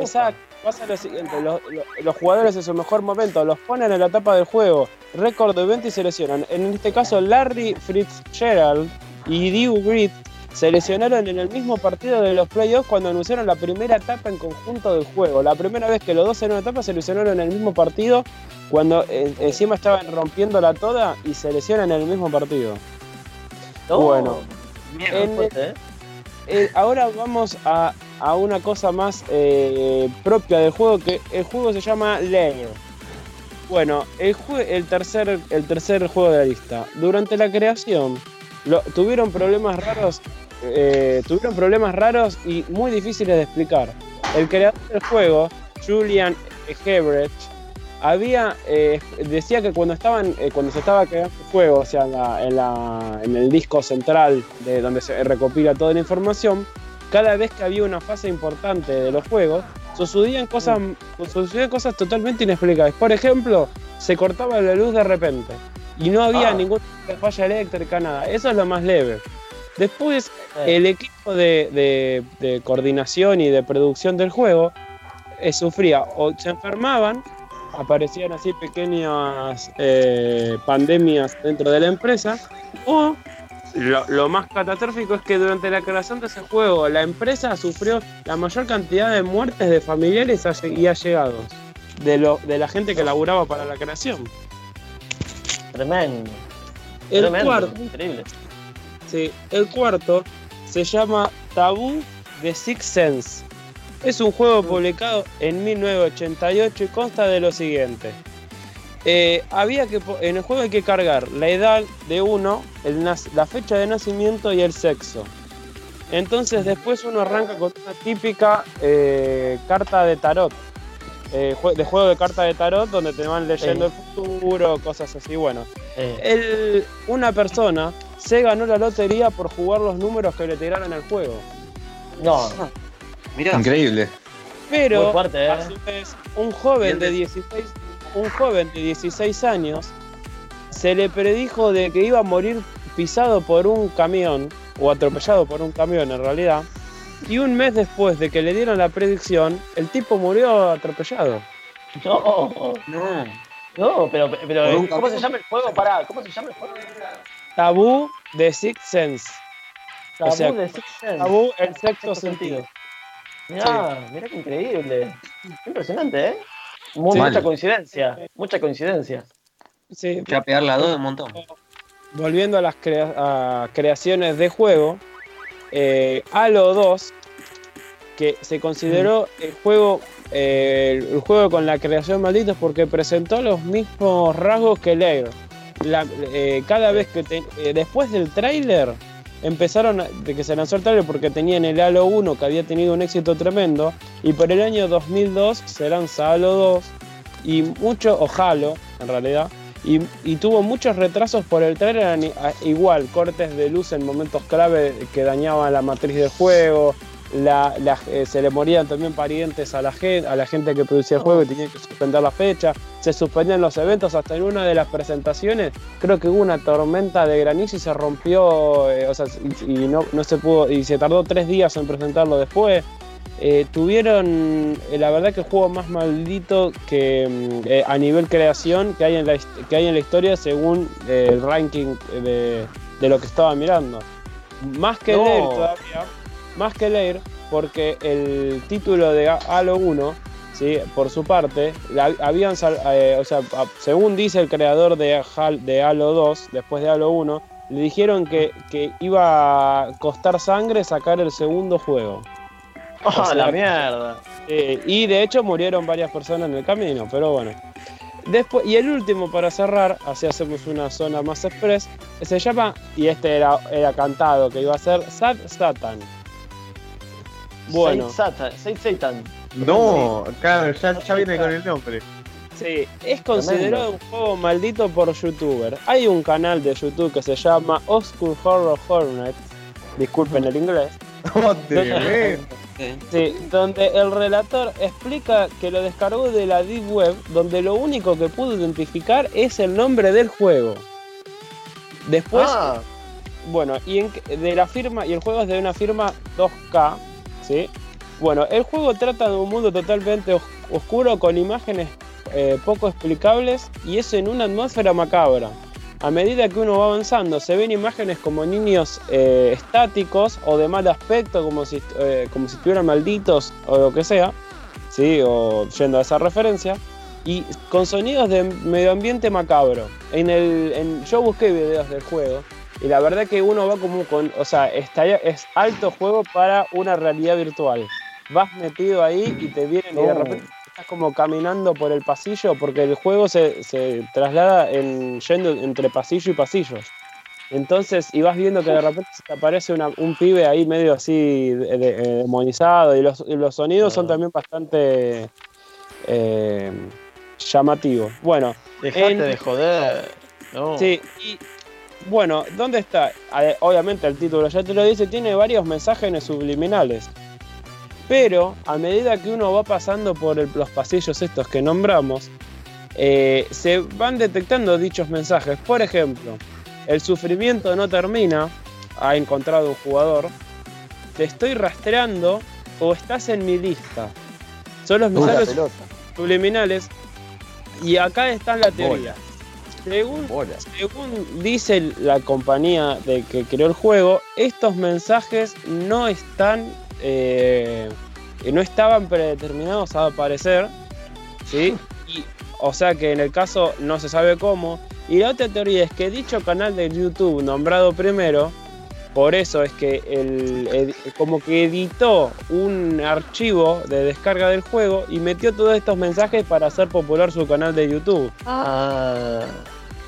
Exacto. Pasa lo siguiente, los, jugadores en su mejor momento los ponen en la etapa del juego, récord de evento y se lesionan. En este caso, Larry Fitzgerald y Drew Grit se lesionaron en el mismo partido de los playoffs cuando anunciaron la primera etapa en conjunto del juego. La primera vez que los dos en una etapa se lesionaron en el mismo partido cuando eh, encima estaban rompiéndola toda y se lesionan en el mismo partido. No, Bueno, mierda, en- fuerte, ¿eh? Eh, ahora vamos a, a una cosa más eh, propia del juego, que el juego se llama Layer. Bueno, el, tercer, el tercer juego de la lista. Durante la creación tuvieron problemas raros, eh, tuvieron problemas raros y muy difíciles de explicar. El creador del juego, Julian Hebrecht, había eh, decía que cuando estaban cuando se estaba creando el juego, o sea, en, en el disco central de donde se recopila toda la información, cada vez que había una fase importante de los juegos, sucedían cosas, sucedían cosas totalmente inexplicables. Por ejemplo, se cortaba la luz de repente y no había Ah. ninguna falla eléctrica, nada. Eso es lo más leve. Después, Eh, el equipo de, de- de coordinación y de producción del juego eh, sufría o se enfermaban, aparecían así pequeñas eh, pandemias dentro de la empresa, o lo, lo más catastrófico es que durante la creación de ese juego la empresa sufrió la mayor cantidad de muertes de familiares y allegados de, lo, de la gente que laburaba para la creación. Tremendo. El tremendo. cuarto, Increíble. Sí, el cuarto se llama Tabú de Six Sense. Es un juego publicado en 1988 y consta de lo siguiente. Eh, había que, en el juego hay que cargar la edad de uno, el la fecha de nacimiento y el sexo. Entonces después uno arranca con una típica eh, carta de tarot. eh, de juego de carta de tarot donde te van leyendo el futuro, cosas así. Bueno, Eh, el- una persona se ganó la lotería por jugar los números que le tiraron al juego. no, Increíble. Pero fuerte, ¿eh? a su vez, un joven de Bien 16, un joven de 16 años se le predijo de que iba a morir pisado por un camión o atropellado por un camión en realidad. Y un mes después de que le dieron la predicción, el tipo murió atropellado. no, no. no, pero, un ¿cómo camión. se llama el juego? Pará, ¿cómo se llama el juego? Tabú de Sixth Sense. Tabú sea, de Six Sense. Tabú el sexto Sexto sentido. Mirá, mirá qué increíble. Qué impresionante, ¿eh? Sí. Mucha coincidencia, mucha coincidencia. Sí, Ya pegar la dos un montón. volviendo a las crea- a creaciones de juego, eh, Halo 2, que se consideró el juego eh, el juego con la creación maldita es porque presentó los mismos rasgos que. La- eh, cada vez que te- eh, después del tráiler empezaron de que se lanzó el tráiler porque tenían el Halo 1 que había tenido un éxito tremendo y por el año 2002 se lanza Halo 2 y mucho o Halo en realidad y, tuvo muchos retrasos por el trailer, igual, cortes de luz en momentos clave que dañaban la matriz del juego, la- la- eh, se le morían también parientes a la, gente, a la gente que producía el juego y tenían que suspender la fecha, se suspendían los eventos, hasta en una de las presentaciones creo que hubo una tormenta de granizo y se rompió, eh, o sea, y, y no, no se pudo, y se tardó tres días en presentarlo después. Eh, tuvieron, la verdad que el juego más maldito que mm, a nivel creación que hay en la, que hay en la historia según el ranking de, de lo que estaba mirando. Más que No. leer todavía, más que leer, porque el título de Halo 1, ¿sí? por su parte, habían, eh, o sea, a- según dice el creador de, Hal- de Halo 2, después de Halo 1, le dijeron que, que iba a costar sangre sacar el segundo juego. ¡Ah, O sea, la mierda! Eh, y de hecho murieron varias personas en el camino, pero bueno. Después, y el último para cerrar, así hacemos una zona más express, se llama, y este era, era cantado, que iba a ser Sad Satan. Bueno, Saint Satan. No, claro, ya, ya viene con el nombre. sí, es considerado un juego maldito por youtuber. Hay un canal de YouTube que se llama Oscar Horror Hornet, disculpen el inglés, Oh, tremendo. Sí. Sí, donde el relator explica que lo descargó de la Deep Web, donde lo único que pudo identificar es el nombre del juego. Después, Ah, bueno, y en- de la firma, y el juego es de una firma 2K, ¿sí? Bueno, el juego trata de un mundo totalmente os- oscuro con imágenes eh, poco explicables y eso en una atmósfera macabra. a medida que uno va avanzando, se ven imágenes como niños eh, estáticos o de mal aspecto, como si, eh, como si estuvieran malditos o lo que sea, ¿sí? o yendo a esa referencia, y con sonidos de medio ambiente macabro. En el, en- yo busqué videos del juego y la verdad que uno va como con, o sea, está, es alto juego para una realidad virtual. Vas metido ahí y te vienen y de repente estás como caminando por el pasillo porque el juego se, se traslada en, yendo entre pasillo y pasillos. Entonces, y vas viendo que de repente se te aparece una- un pibe ahí medio así de- de- eh, demonizado y los, y los sonidos son Ah. también bastante eh, llamativos. Bueno, Dejate En- de joder. No. Sí, y bueno, ¿dónde está? Obviamente el título ya te lo dice, tiene varios mensajes subliminales. Pero a medida que uno va pasando por el- los pasillos estos que nombramos, eh, se van detectando dichos mensajes. Por ejemplo, el sufrimiento no termina, ha encontrado un jugador, te estoy rastreando o estás en mi lista. Son los mensajes subliminales y acá está la teoría. Bola. Según dice la compañía de que creó el juego, estos mensajes no están, eh, no estaban predeterminados a aparecer, ¿sí? Y, o sea que en el caso no se sabe cómo. Y la otra teoría es que dicho canal de YouTube nombrado primero, por eso es que el, como que editó un archivo de descarga del juego y metió todos estos mensajes para hacer popular su canal de YouTube. Ah,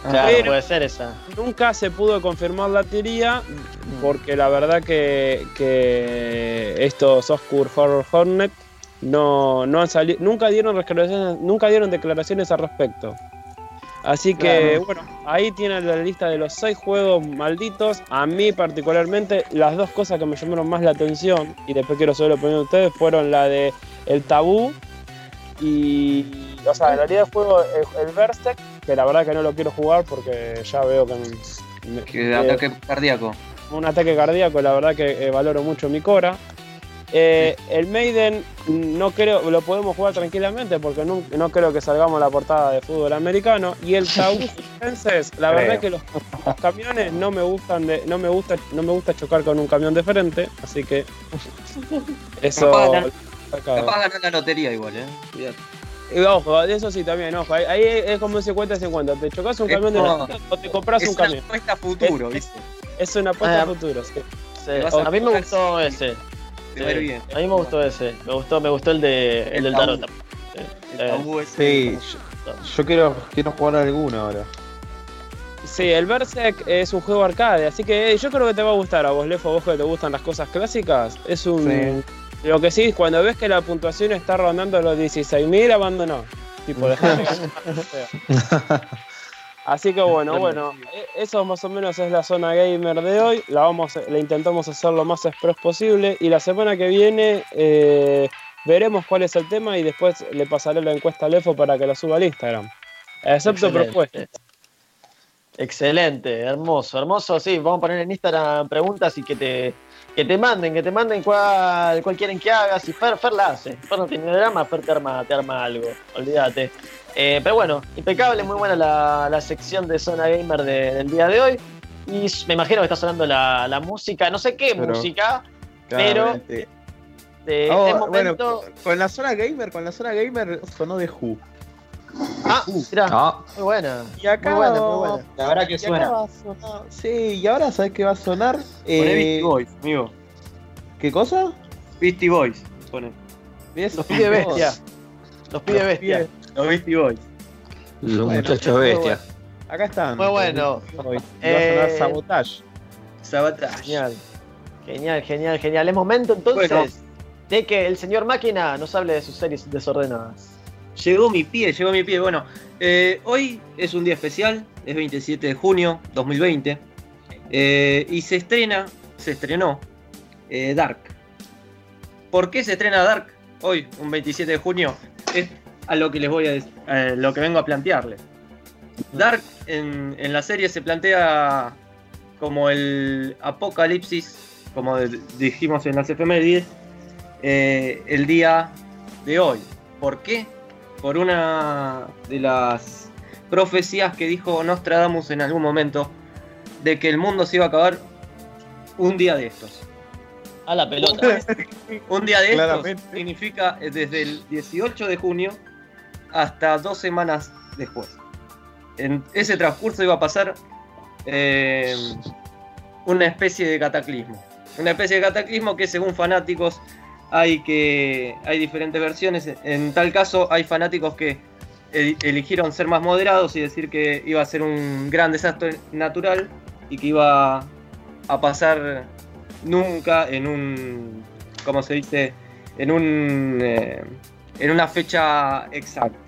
claro, Pero- puede ser esa. Nunca se pudo confirmar la teoría porque la verdad que, que estos Oscur Horror Hornet no, no han salido, nunca dieron declaraciones, nunca dieron declaraciones al respecto. Así que Claro. bueno, ahí tienen la lista de los seis juegos malditos. A mí particularmente las dos cosas que me llamaron más la atención y después quiero saber la opinión de ustedes fueron la de el tabú y o sea, en realidad el juego el, el Berserk, que la verdad que no lo quiero jugar porque ya veo que, me- Que que- ataque cardíaco. un ataque cardíaco, la verdad que eh, valoro mucho mi Cora. Eh, el Maiden no creo, lo podemos jugar tranquilamente porque no, no creo que salgamos a la portada de fútbol americano. Y el Fences, la verdad que los, los camiones no me gustan de, no me gusta, no me gusta chocar con un camión de frente, así que eso. Capaz ganar la lotería igual, eh. Cuidado. Y ojo, de eso sí también, ojo, ahí, ahí es como un 50-50, te chocas un Es camión de frente o te compras Es un una camión. apuesta a futuro, Es- ¿viste? Es una apuesta Ah, a futuro, sí. A mí me gustó ese. A ir Sí, bien. A mí me gustó ese. Me gustó, me gustó el de el El del tarot. Sí. El Eh, tabú ese. Sí, yo, yo quiero, quiero jugar alguno ahora. Sí, el Berserk es un juego arcade, así que eh, yo creo que te va a gustar a vos, Lefo, vos que te gustan las cosas clásicas. Es un. Lo que sí, cuando ves que la puntuación está rondando los 16.000, abandonó. Tipo, Así que bueno, bueno, e- eso más o menos es la zona gamer de hoy. La vamos, la intentamos hacer lo más express posible. Y la semana que viene eh, veremos cuál es el tema y después le pasaré la encuesta a Lefo para que la suba al Instagram. Excepto excelente. propuestas. Excelente, hermoso, hermoso. Sí, vamos a poner en Instagram preguntas y que te, que te manden, que te manden cuál, cuál quieren que hagas. Y Fer, Fer la hace. Fer no tiene drama, Fer te arma, te arma algo. Olvídate. Eh, pero bueno, impecable, muy buena la, la sección de Zona Gamer de- del día de hoy. Y me imagino que está sonando la, la música, no sé qué Pero- música, Pero- Oh, bueno, con la zona gamer, con la zona gamer sonó de Who. Ah, mirá, Ah, muy buena. Y acá Muy buena, muy buena. La verdad que suena. va a sonar- Sí, y ahora sabes qué va a sonar. Poné Eh, Beastie Boys, amigo. ¿Qué cosa? Beastie Boys. Pone. Los pide bestia. Los pide bestia. Los Beastie Boys. los Bueno, muchachos muy bestias. Acá están. Muy bueno. Va a sonar Eh, Sabotage. Sabotage. Genial. Genial, genial, genial. Es momento entonces Bueno. de que el señor Máquina nos hable de sus series desordenadas. Llegó mi pie, llegó mi pie. Bueno, eh, hoy es un día especial, es 27 de junio 2020. eh, y se estrena, se estrenó eh, Dark. ¿Por qué se estrena Dark hoy, un 27 de junio? Es a lo que les voy a eh, lo que vengo a plantearles. Dark en, la serie se plantea como el apocalipsis, como dijimos en las efemérides, el día de hoy. ¿Por qué? Por una de las profecías que dijo Nostradamus en algún momento de que el mundo se iba a acabar un día de estos. A la pelota. Un día de estos Claramente. significa eh, desde el 18 de junio hasta dos semanas después. En ese transcurso iba a pasar eh, una especie de cataclismo. Una especie de cataclismo que según fanáticos hay que hay diferentes versiones. En tal caso hay fanáticos que el- eligieron ser más moderados y decir que iba a ser un gran desastre natural y que iba a pasar nunca en un, ¿cómo se dice? En un, eh, en una fecha exacta.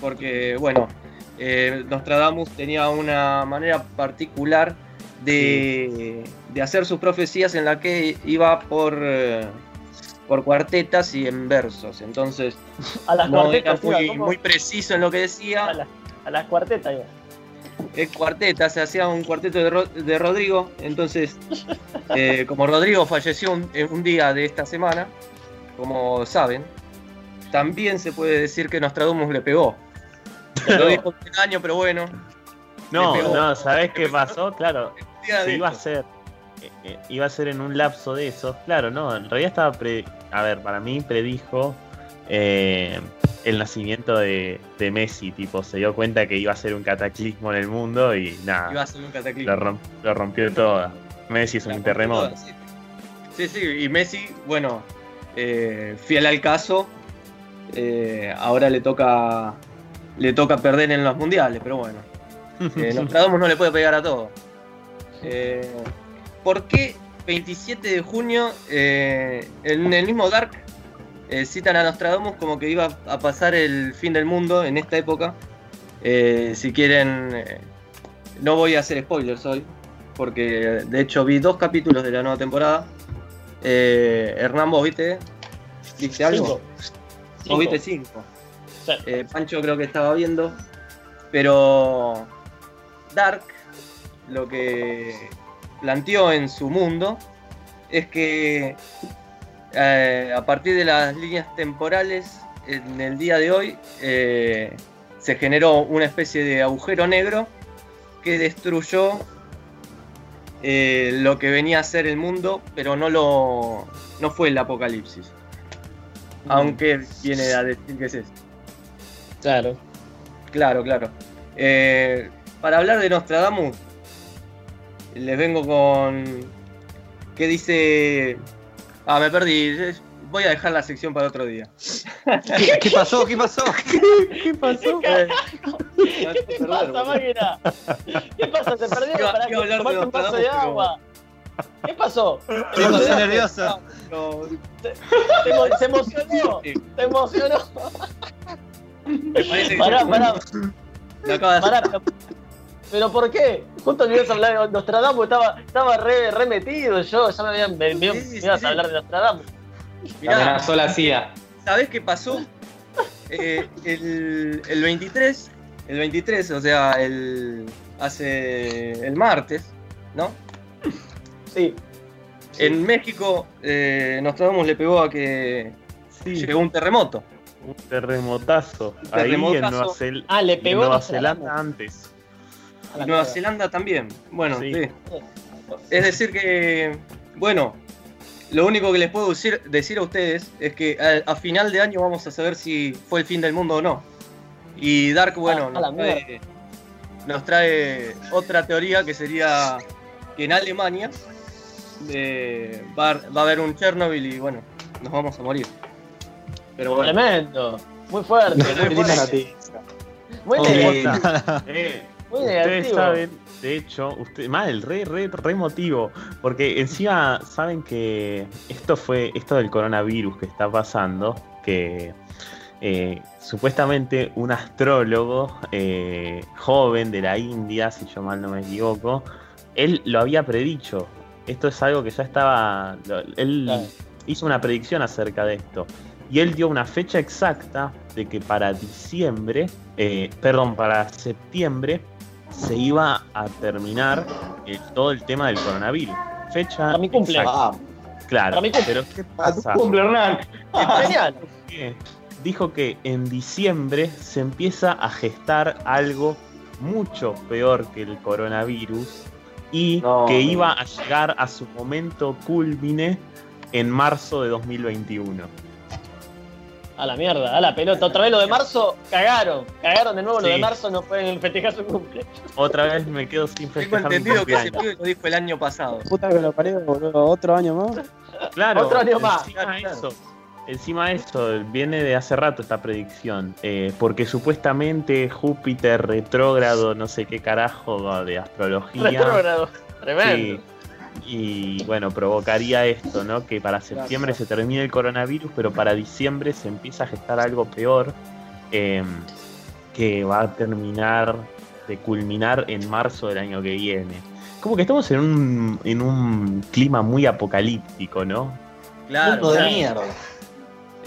Porque, bueno, eh, Nostradamus tenía una manera particular de, de hacer sus profecías en la que iba por, eh, por cuartetas y en versos. Entonces, A las no era iba, muy, preciso en lo que decía. A, las- a las cuartetas. iba. Es cuarteta, se hacía un cuarteto de, Ro- de Rodrigo. Entonces, eh, como Rodrigo falleció un, en un día de esta semana, como saben, también se puede decir que Nostradamus le pegó. Lo dijo un año, pero bueno. No, no, ¿sabés qué pasó? Claro, se iba a estos. Eh, eh, iba a ser en un lapso de esos. Claro, no, en realidad estaba pre. A ver, para mí predijo eh, el nacimiento de, de Messi. Tipo, se dio cuenta que iba a ser un cataclismo en el mundo y nada. Iba a ser un cataclismo. Lo, romp- lo rompió toda. Messi es La un terremoto. toda, sí. Sí, sí, y Messi, bueno, eh, fiel al caso, eh, ahora le toca le toca perder en los mundiales, pero bueno. Nostradamus no le puede pegar a todo. ¿Por qué 27 de junio eh, en el mismo Dark eh, citan a Nostradamus como que iba a pasar el fin del mundo en esta época? Eh, si quieren, no voy a hacer spoilers hoy, porque de hecho vi dos capítulos de la nueva temporada. Hernán, ¿vos viste? ¿Viste algo? Cinco. ¿Vos Cinco. viste cinco? Sí. Pancho creo que estaba viendo. Pero Dark lo que planteó en su mundo es que eh, a partir de las líneas temporales, en el día de hoy, eh, se generó una especie de agujero negro que destruyó eh, lo que venía a ser el mundo, pero no lo no fue el apocalipsis. Aunque viene a decir que es eso. Claro. Claro, claro. Para hablar de Nostradamus, les vengo con. ¿Qué dice.? Ah, me perdí. Voy a dejar la sección para otro día. ¿Qué, qué pasó? ¿Qué pasó? ¿Qué pasó? Eh, ¿Qué te pasa, máquina? ¿Qué pasa? ¿Se Iba- para que de tomarte un vaso de agua? ¿Qué pasó? Me puse nervioso. no, Se, se emocionó. Se emocionó. me parece que Pará, pará, pará. Pero, ¿por qué? Justo me ibas a hablar de Nostradamus, estaba, estaba re, re metido yo, ya me, habían, me, me- Sí, me ibas sí. a hablar de Nostradamus. Mirá, Amenazó la CIA. ¿Sabés qué pasó? Eh, el, el 23, el 23, o sea, el hace el martes, ¿no? Sí. En México, eh, Nostradamus le pegó a que Sí, llegó un terremoto. un terremotazo. Un Ahí en. Nueva, Ah, le pegó Nueva. Zelanda antes. Nueva. Zelanda también. Bueno, Sí. sí. Es decir que, bueno, lo único que les puedo decir, decir a ustedes es que a, a final de año vamos a saber si fue el fin del mundo o no. Y Dark, bueno, a la nos, trae, nos trae otra teoría que sería que en Alemania eh, va, a- va a haber un Chernobyl y bueno, nos vamos a morir. Pero bueno. Tremendo. Muy fuerte. Muy fuerte. Muy Muy Ustedes saben, de hecho, usted, mal, re, re, re emotivo, porque encima saben que esto fue, esto del coronavirus que está pasando, que eh, supuestamente un astrólogo eh, joven de la India, si yo mal no me equivoco, él lo había predicho. Esto es algo que ya estaba, él Claro. hizo una predicción acerca de esto. Y él dio una fecha exacta de que para diciembre, eh, perdón, para septiembre, se iba a terminar eh, todo el tema del coronavirus. Fecha. Para mi Ah, claro. para mi cumple. Pero ¿qué a tu pasa? cumple, Hernán. Dijo que en diciembre se empieza a gestar algo mucho peor que el coronavirus y No. que iba a llegar a su momento culmine en marzo de 2021. A la mierda, a la pelota. Otra vez lo de marzo, cagaron. Cagaron de nuevo lo de marzo, no pueden festejar su cumple. Otra vez me quedo sin Tengo festejar mi entendido que ese cumpleaños. pibe lo dijo el año pasado. Puta que lo parió, boludo. Otro año más. Claro, Otro año más. Encima eso, encima eso, viene de hace rato esta predicción. eh, porque supuestamente Júpiter retrógrado, no sé qué carajo de astrología. Retrógrado. Tremendo. Sí. Y bueno, provocaría esto, ¿no? Que para septiembre se termine el coronavirus, pero para diciembre se empieza a gestar algo peor eh, que va a terminar de culminar en marzo del año que viene. Como que estamos en un, en un clima muy apocalíptico, ¿no? Claro, de mierda.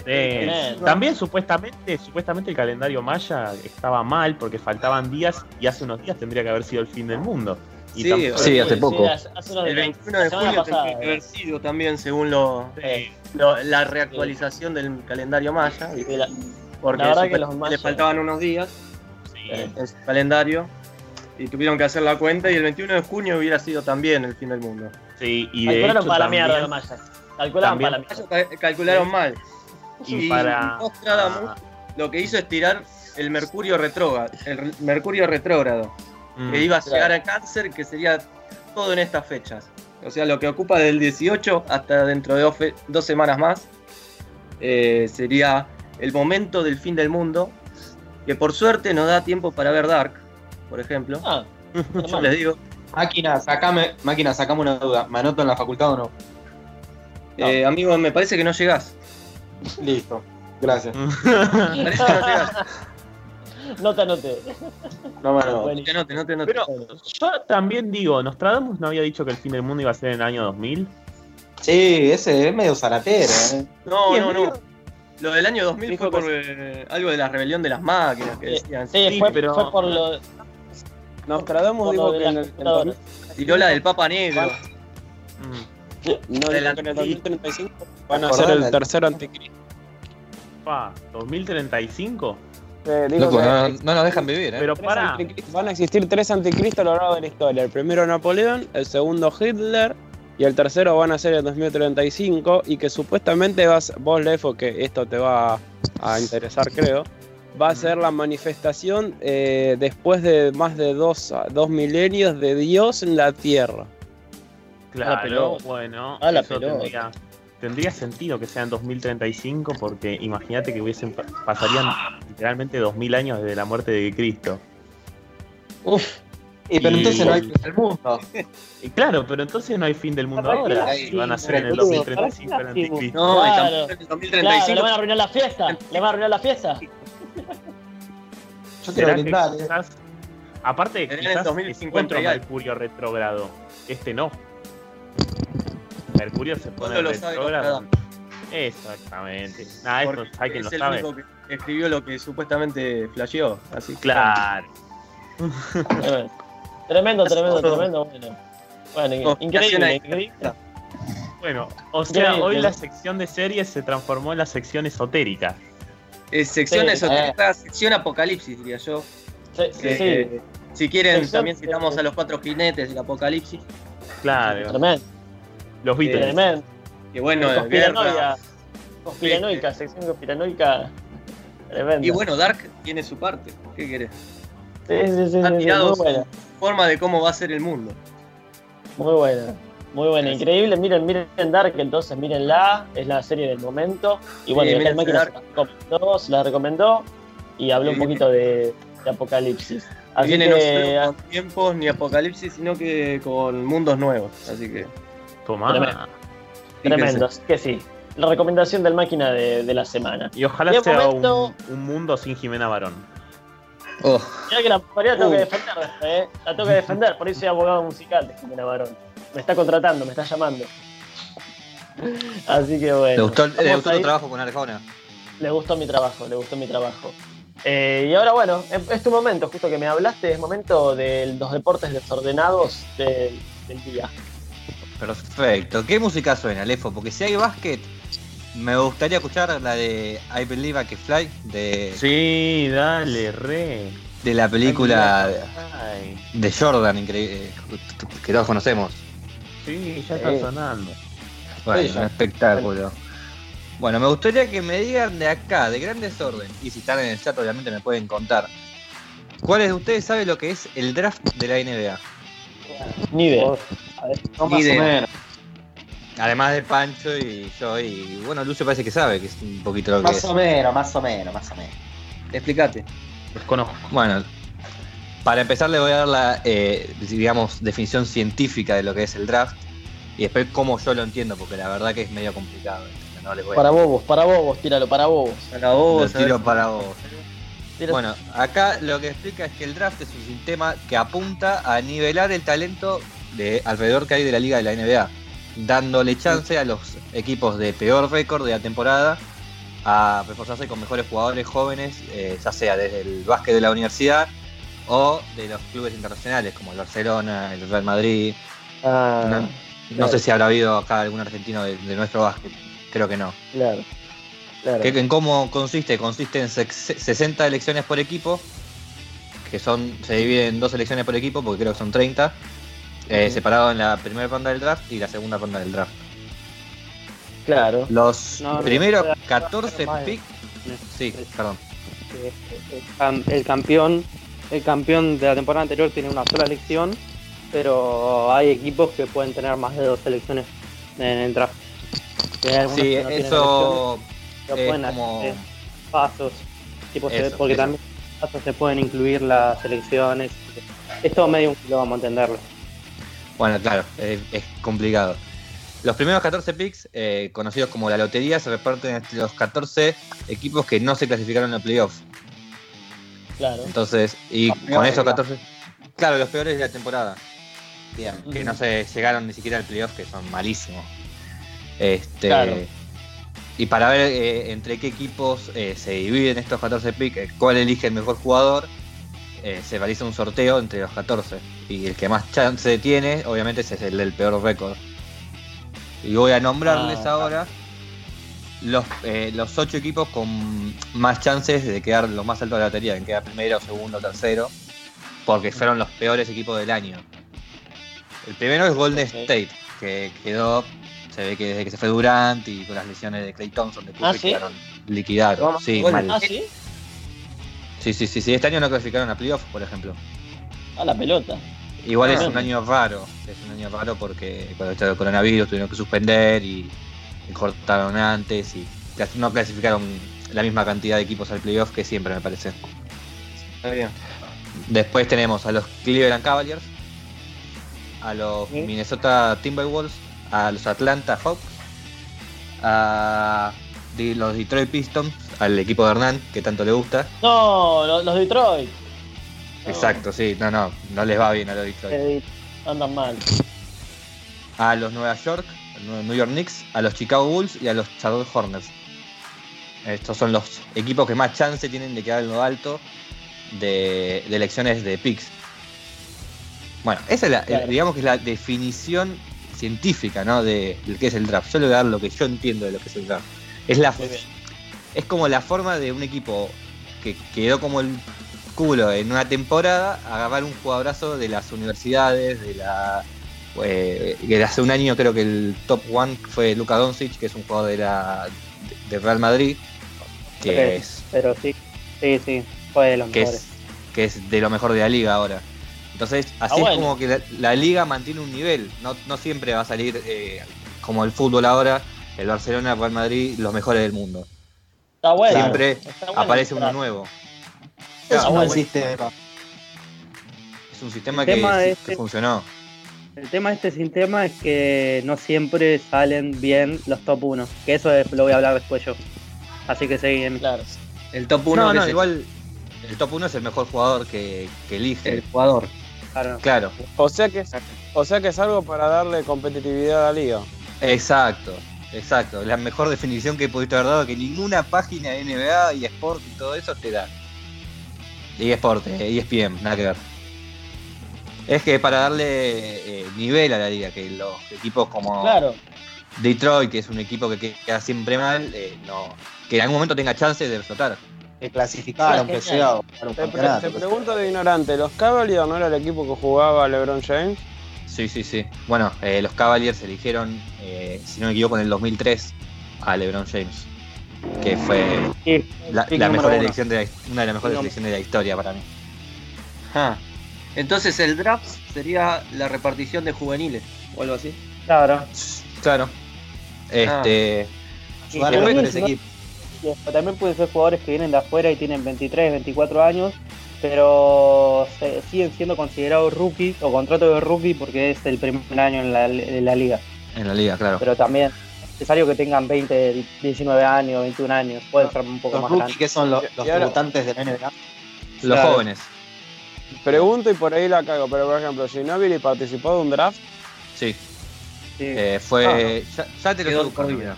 Eh, también supuestamente, supuestamente el calendario maya estaba mal porque faltaban días y hace unos días tendría que haber sido el fin del mundo. Y Sí, tampoco- Sí, hace poco. hace- hace unos El días. 21 de julio tendría que haber sido también según lo, Sí. lo- la reactualización del calendario maya. Sí, la- Porque La verdad que los mayas- le faltaban unos días sí. en su calendario y tuvieron que hacer la cuenta y el 21 de junio hubiera sido también el fin del mundo. Sí, y de Calcularon hecho para la también- mierda los mayas. Calcularon también- para la mierda. Calcularon mal. y Y para Nostradamus lo que hizo es tirar el mercurio retrógrado, el mercurio retrógrado, Mm, que iba a Claro. llegar a cáncer, que sería todo en estas fechas. O sea, lo que ocupa del 18 hasta dentro de dos, semanas más, eh, sería el momento del fin del mundo, que por suerte nos da tiempo para ver Dark, por ejemplo. Ah, Yo les digo, Máquina, sacame, máquina, sacame una duda. ¿Me anoto en la facultad o no? eh, amigo, me parece que no llegás. Listo. Gracias. Me parece que no llegás. No te anoté. No me anoto. No te note, no te note. Pero yo también digo, Nostradamus no había dicho que el fin del mundo iba a ser en el año 2000. Sí, ese es medio zaratero, ¿eh? No, no, no. Lo del año 2000 Dijo fue por eh, algo de la rebelión de las máquinas que Sí, decían. Sí, Sí, fue, pero- fue por lo. Nostradamus dijo que en el, en computadoras. 2000 Tiró la del Papa Negro. Mm, no, en el Adelante. 2035 van a ser el tercer anticristo. pa, 2035. Eh, digo Loco, que no, no nos dejan vivir, ¿eh? Pero para, van a existir tres anticristos a lo largo de la historia. El primero Napoleón, el segundo Hitler y el tercero van a ser en 2035 y que supuestamente vas, vos Lefo, que esto te va a interesar creo, va a ser la manifestación eh, después de más de dos, dos milenios de Dios en la Tierra. claro, pelota. bueno, A la eso pelota. tendría, tendría sentido que sea en 2035 porque imagínate que hubiesen pa- pasarían literalmente 2000 años desde la muerte de Cristo. Uf, Y pero Y- entonces no hay fin del mundo. Y claro, pero entonces no hay fin del mundo ¿Para qué ahora. Si van a ser en el boludo? 2035 el ¿Para qué la anticristo. No, Claro. en el claro, 2035. le van a arruinar la fiesta. Le van a arruinar la fiesta. Yo quiero ¿Será que brindar, ¿eh? quizás- aparte, Será en el quizás es 2050 otro y algo. Mercurio retrógrado. Este no. Mercurio se pone Solo lo sabe retrógrado. Exactamente. Nah, esto Porque hay quien lo es el sabe. único que escribió lo que supuestamente flasheó. Así Claro. Tremendo, tremendo, tremendo. Bueno, bueno Conspiración increíble, ahí. increíble. Bueno, o sea, Increíble. hoy la sección de series se transformó en la sección esotérica. Es sección Sí, esotérica, sección apocalipsis, diría yo. Sí, sí, eh, si quieren, Sección- también citamos a los cuatro jinetes del apocalipsis. Claro. Tremendo, Los Beatles. tremendo. Que bueno, Conspiranoia. Conspiranoica, sección conspiranoica. Tremendo. Y bueno, Dark tiene su parte. ¿Qué querés? sí, sí, sí, ha sí, sí, tirado muy buena. su forma de cómo va a ser el mundo. Muy buena, muy buena, increíble. Miren, miren Dark, entonces mírenla, es la serie del momento. Y bueno, Sí, y el se la recomendó, se la recomendó y habló un poquito de, de Apocalipsis. Así viene no que, solo con tiempos ni apocalipsis, sino que con mundos nuevos. Así que. Tomá. Tremendo. tremendo, que sí. La recomendación del máquina de, de la semana. Y ojalá De sea momento- un, un mundo sin Jimena Barón. Oh, Mira que la pared la tengo que defender, ¿eh? La tengo que defender, por eso soy abogado musical de Jimena Barón. Me está contratando, me está llamando. Así que bueno. ¿Le gustó, le gustó tu trabajo con Arjona? Le gustó mi trabajo, le gustó mi trabajo. Eh, y ahora, bueno, es, es tu momento, justo que me hablaste, es momento de los deportes desordenados del, del día. Perfecto. ¿Qué música suena, Lefo? Porque si hay básquet me gustaría escuchar la de I Believe I Can Fly de, Sí, dale, re. de la película de Jordan, increíble, que todos conocemos. Sí, ya está Sí. sonando. Bueno, Sí, ya. un espectáculo. Bueno, me gustaría que me digan de acá, de gran desorden, y si están en el chat obviamente me pueden contar. ¿Cuáles de ustedes saben lo que es el draft de la NBA? Ni idea. Ver, No, más o menos. Además de Pancho y yo, y bueno, Lucio parece que sabe, que es un poquito lo que Más es. o menos, más o menos, más o menos. Explícate. Desconozco. Bueno, para empezar le voy a dar la, eh, digamos, definición científica de lo que es el draft y después cómo yo lo entiendo, porque la verdad que es medio complicado. No les voy a- Para bobos, para bobos, tíralo, para bobos. Para lo tiro para vos. Tira- Bueno, acá lo que explica es que el draft es un sistema que apunta a nivelar el talento de alrededor que hay de la liga de la NBA, dándole chance a los equipos de peor récord de la temporada a reforzarse con mejores jugadores jóvenes, eh, ya sea desde el básquet de la universidad o de los clubes internacionales como el Barcelona, el Real Madrid. Ah, no no claro. sé si habrá habido acá algún argentino de, de nuestro básquet, creo que no. claro. Claro. ¿Qué- ¿En cómo consiste? Consiste en sex- 60 elecciones por equipo, que son se divide en dos elecciones por equipo, porque creo que son 30, eh, separado en la primera ronda del draft y la segunda ronda del draft. Claro. Los No, no, primeros 14 puede más de- picks... Sí, perdón. el, cam- el campeón el campeón de la temporada anterior tiene una sola elección pero hay equipos que pueden tener más de dos selecciones en el draft Sí, no eso elecciones, es pueden como... hacer pasos tipo se- porque eso. también pasos se pueden incluir las selecciones es todo medio un quilombo entenderlo Bueno, claro, es, es complicado. Los primeros 14 picks, eh, conocidos como la lotería, se reparten entre los 14 equipos que no se clasificaron en playoffs. Claro. Entonces, y con esos ¿no? 14. Claro, los peores de la temporada. Bien. Que no se llegaron ni siquiera al playoff, que son malísimos. Este. Claro. Y para ver eh, entre qué equipos eh, se dividen estos 14 picks, cuál elige el mejor jugador, eh, se realiza un sorteo entre los 14. Y el que más chance tiene, obviamente, es el del peor récord. Y voy a nombrarles Ah, ahora los, eh, los 8 equipos con más chances de quedar los más altos de la lotería, en quedar primero, segundo, tercero, porque fueron los peores equipos del año. El primero es Golden. State, que quedó, se ve que desde que se fue Durant y con las lesiones de Clay Thompson de Ah, Curry ¿sí? quedaron liquidados. Vamos, Sí, Golden mal. Ah, sí. Sí, sí, sí, sí, este año no clasificaron a playoff, por ejemplo. A la pelota. Igual es Ah. un año raro, es un año raro porque con esto del coronavirus tuvieron que suspender y, y cortaron antes y no clasificaron la misma cantidad de equipos al playoff que siempre me parece. Está bien. Después tenemos a los Cleveland Cavaliers, a los Sí. Minnesota Timberwolves, a los Atlanta Hawks, a los Detroit Pistons, al equipo de Hernán que tanto le gusta. No, los, los Detroit. No, Exacto, sí, no, no, no les va bien a los Detroit. Eh, Andan mal. a los Nueva York, New York Knicks, a los Chicago Bulls y a los Charlotte Hornets. Estos son los equipos que más chance tienen de quedar en lo alto de, de elecciones de picks. Bueno, esa es la, Claro. digamos que es la definición científica, ¿no? De lo que es el draft. Yo le voy a dar lo que yo entiendo de lo que es el draft. Es la. Es como la forma de un equipo que quedó como el culo en una temporada, agarrar un jugadorazo de las universidades, de la eh, que hace un año creo que el top one fue Luka Doncic, que es un jugador de la de Real Madrid, que es pero sí sí sí fue de los que mejores es que es de lo mejor de la liga ahora. Entonces, así Ah, bueno. es como que la, la liga mantiene un nivel, no, no siempre va a salir eh, como el fútbol ahora, el Barcelona, el Real Madrid, los mejores del mundo. Está bueno. Siempre Está bueno aparece uno nuevo. Es Claro, un buen sistema. Es un sistema que, que es que- funcionó. El tema de este sistema es que no siempre salen bien los top 1, que eso es- lo voy a hablar después yo. Así que seguí. Claro. El top 1 No, que no, es igual el top 1 es el mejor jugador que, que elige. el jugador. Claro. Claro, O sea que es, o sea que es algo para darle competitividad a la liga. exacto, exacto. La mejor definición que pudiste haber dado que ninguna página de NBA y Sport y todo eso te da. Y Sport, eh, ESPN, nada que ver. Es que para darle eh, nivel a la liga, que los equipos como Claro. Detroit, que es un equipo que queda siempre mal, eh, no, que en algún momento tenga chance de explotar. De clasificar, aunque sea para un Te, pre- te pregunto de ignorante, ¿los Cavaliers no era el equipo que jugaba LeBron James? Sí, sí, sí. Bueno, eh, los Cavaliers eligieron, eh, si no me equivoco, en el 2003 a LeBron James, que fue Sí, la, mejor elección de la- una de las mejores elecciones de la historia para mí. Ah. Entonces el draft sería la repartición de juveniles o algo así. Claro. Claro. Este, Y Ayudar a también, mejores ¿no? equipos. Y También pueden ser jugadores que vienen de afuera y tienen 23, 24 años, pero se- siguen siendo considerados rookies o contrato de rookie porque es el primer año en la, en la liga. en la liga, claro. Pero también es necesario que tengan 20, 19 años, 21 años, pueden ser un poco Los más rookies grandes. que son los, los debutantes de la NBA. Los claro. jóvenes, Pregunto y por ahí la cago, pero por ejemplo, Ginobili participó de un draft. sí. Sí, Eh, fue. ya, ya te lo Quedó mirá.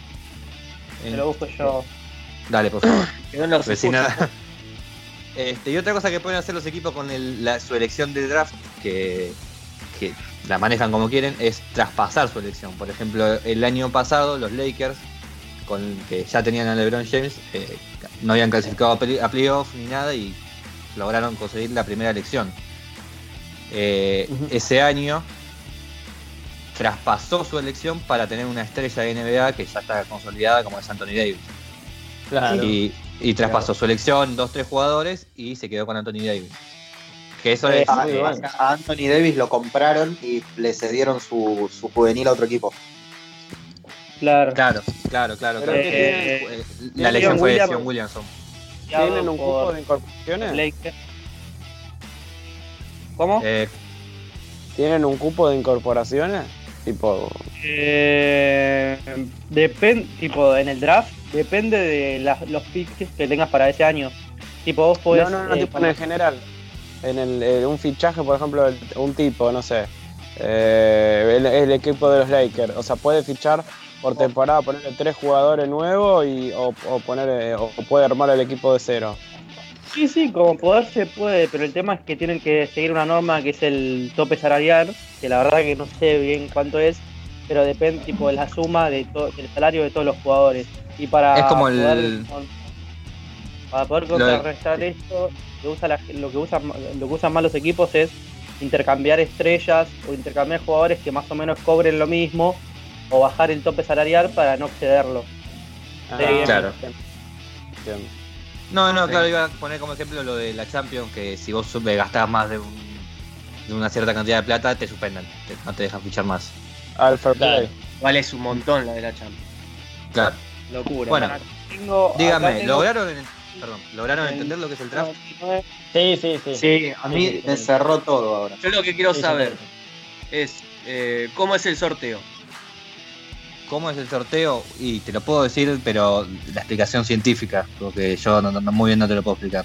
te lo busco yo. Dale, por favor. Quedó en los Vecina. Este, y otra cosa que pueden hacer los equipos con el- la- su elección de draft, que, que la manejan como quieren, es traspasar su elección. Por ejemplo, el año pasado los Lakers, con que ya tenían a LeBron James, eh, no habían clasificado a, playoff ni nada y lograron conseguir la primera elección. Eh. Ese año traspasó su elección para tener una estrella de NBA que ya está consolidada como es Anthony Davis. Claro. Y, y traspasó su elección, dos, tres jugadores y se quedó con Anthony Davis. Que eso Eh, es. A, muy eh, bueno. a Anthony Davis lo compraron y le cedieron su, su juvenil a otro equipo. Claro. Claro, claro, claro. Claro. Eh, la elección fue de Williams- Sion Williamson. ¿Tienen un cupo de incorporaciones? Lakers. ¿Cómo? Eh, ¿Tienen un cupo de incorporaciones? Tipo, Eh, depende, tipo, en el draft, depende de las- los picks que tengas para ese año. Tipo, vos podés. no, no, no, eh, tipo en el general. En el, eh, un fichaje, por ejemplo, el- un tipo, no sé, eh, el, el equipo de los Lakers. O sea, puede fichar por temporada, ponerle tres jugadores nuevos y, o, o poner, eh, o puede armar el equipo de cero. Sí, sí, como poder se puede, pero el tema es que tienen que seguir una norma que es el tope salarial, que la verdad que no sé bien cuánto es, pero depende tipo de la suma de del salario de todos los jugadores. Y para Es como el- poder, para poder de- contrarrestar esto, lo, que usa la- lo que usan lo que usan más los equipos es intercambiar estrellas o intercambiar jugadores que más o menos cobren lo mismo o bajar el tope salarial para no excederlo. Ah, Claro. entiendo. no, no, Sí. claro, iba a poner como ejemplo lo de la Champions, que si vos gastás más de, un- de una cierta cantidad de plata, te suspendan, te- no te dejan fichar más. Al fair play. Vale un montón la de la Champions. Claro. Locura. Bueno, Tengo- dígame, tengo- ¿lograron, perdón, ¿lograron el- entender lo que es el draft? Sí, sí, sí. Sí, a mí me cerró todo ahora. Yo lo que quiero Sí, saber sí. es eh, cómo es el sorteo. ¿Cómo es el sorteo? Y te lo puedo decir, pero la explicación científica, porque yo no, no- no- muy bien no te lo puedo explicar.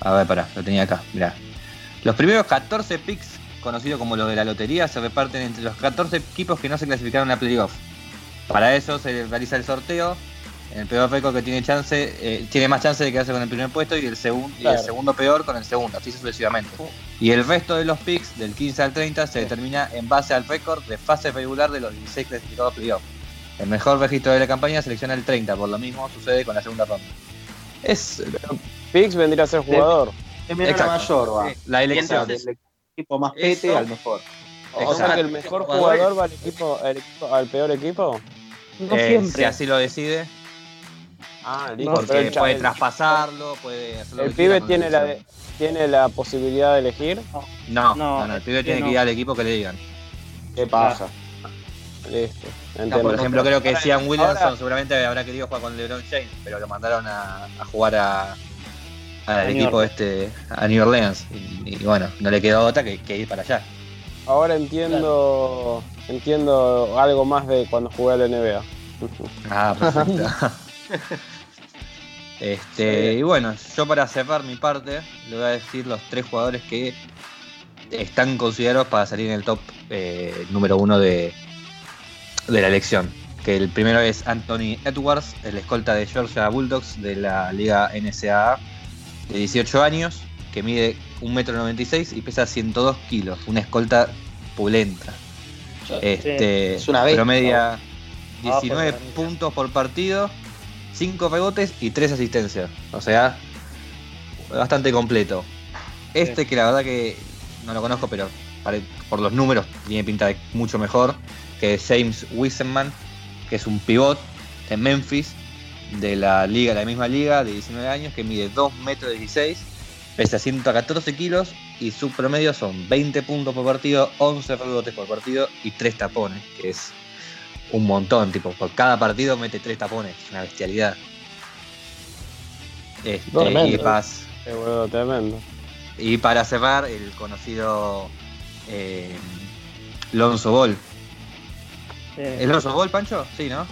A ver, pará, lo tenía acá, mirá. Los primeros 14 picks, conocidos como los de la lotería, se reparten entre los 14 equipos que no se clasificaron a playoff. Para eso se realiza el sorteo. El peor récord que tiene chance, eh, tiene más chance de quedarse con el primer puesto y el, segun- y el segundo peor con el segundo, así sucesivamente. Y el resto de los picks, del 15 al 30, se determina en base al récord de fase regular de los 16 clasificados a playoff. El mejor registro de la campaña selecciona el 30, por lo mismo sucede con la segunda ronda. Es Pix vendría a ser jugador. Es menor a Exacto. mayor, va. Sí. la elección. entonces- equipo más pete Eso. al mejor. O sea que el mejor jugador va al equipo, al, equipo- al peor equipo. No Eh, siempre. si así lo decide, Ah, No, porque puede el- traspasarlo, puede hacer lo El quiera pibe tiene la, de- tiene la posibilidad de elegir. No, no, No, no, el pibe tiene no. que ir al equipo que le digan. ¿Qué pasa? Listo. No, por ejemplo, creo que Sean Williamson ahora- seguramente habrá querido jugar con LeBron James, pero lo mandaron a, a jugar a, al equipo Orleans. este, a New Orleans. Y, y bueno, no le quedó otra que, que ir para allá. Ahora entiendo, entiendo algo más de cuando jugué a la NBA. Ah, perfecto. este, y bueno, yo para cerrar mi parte, le voy a decir los tres jugadores que están considerados para salir en el top eh, número uno de, de la elección. Que el primero es Anthony Edwards, el escolta de Georgia Bulldogs de la liga NCAA, de 18 años, que mide 1,96m y pesa 102 kilos, una escolta pulenta. Este, Es una bestia, promedia Abajo 19 de la milla. puntos por partido, 5 rebotes y 3 asistencias. O sea, bastante completo. Este que la verdad que no lo conozco, pero por los números tiene pinta de mucho mejor, que es James Wiseman, que es un pivot en Memphis, de la liga, la misma liga, de 19 años, que mide 2 metros 16, pesa 114 kilos y su promedio son 20 puntos por partido, 11 rebotes por partido y 3 tapones, que es un montón, tipo, por cada partido mete 3 tapones, es una bestialidad. Este, Tremendo. y, pas- boludo, tremendo. y para cerrar, el conocido eh, Lonzo Ball. Eh, ¿Es Lonzo Ball, Pancho? Sí, ¿no?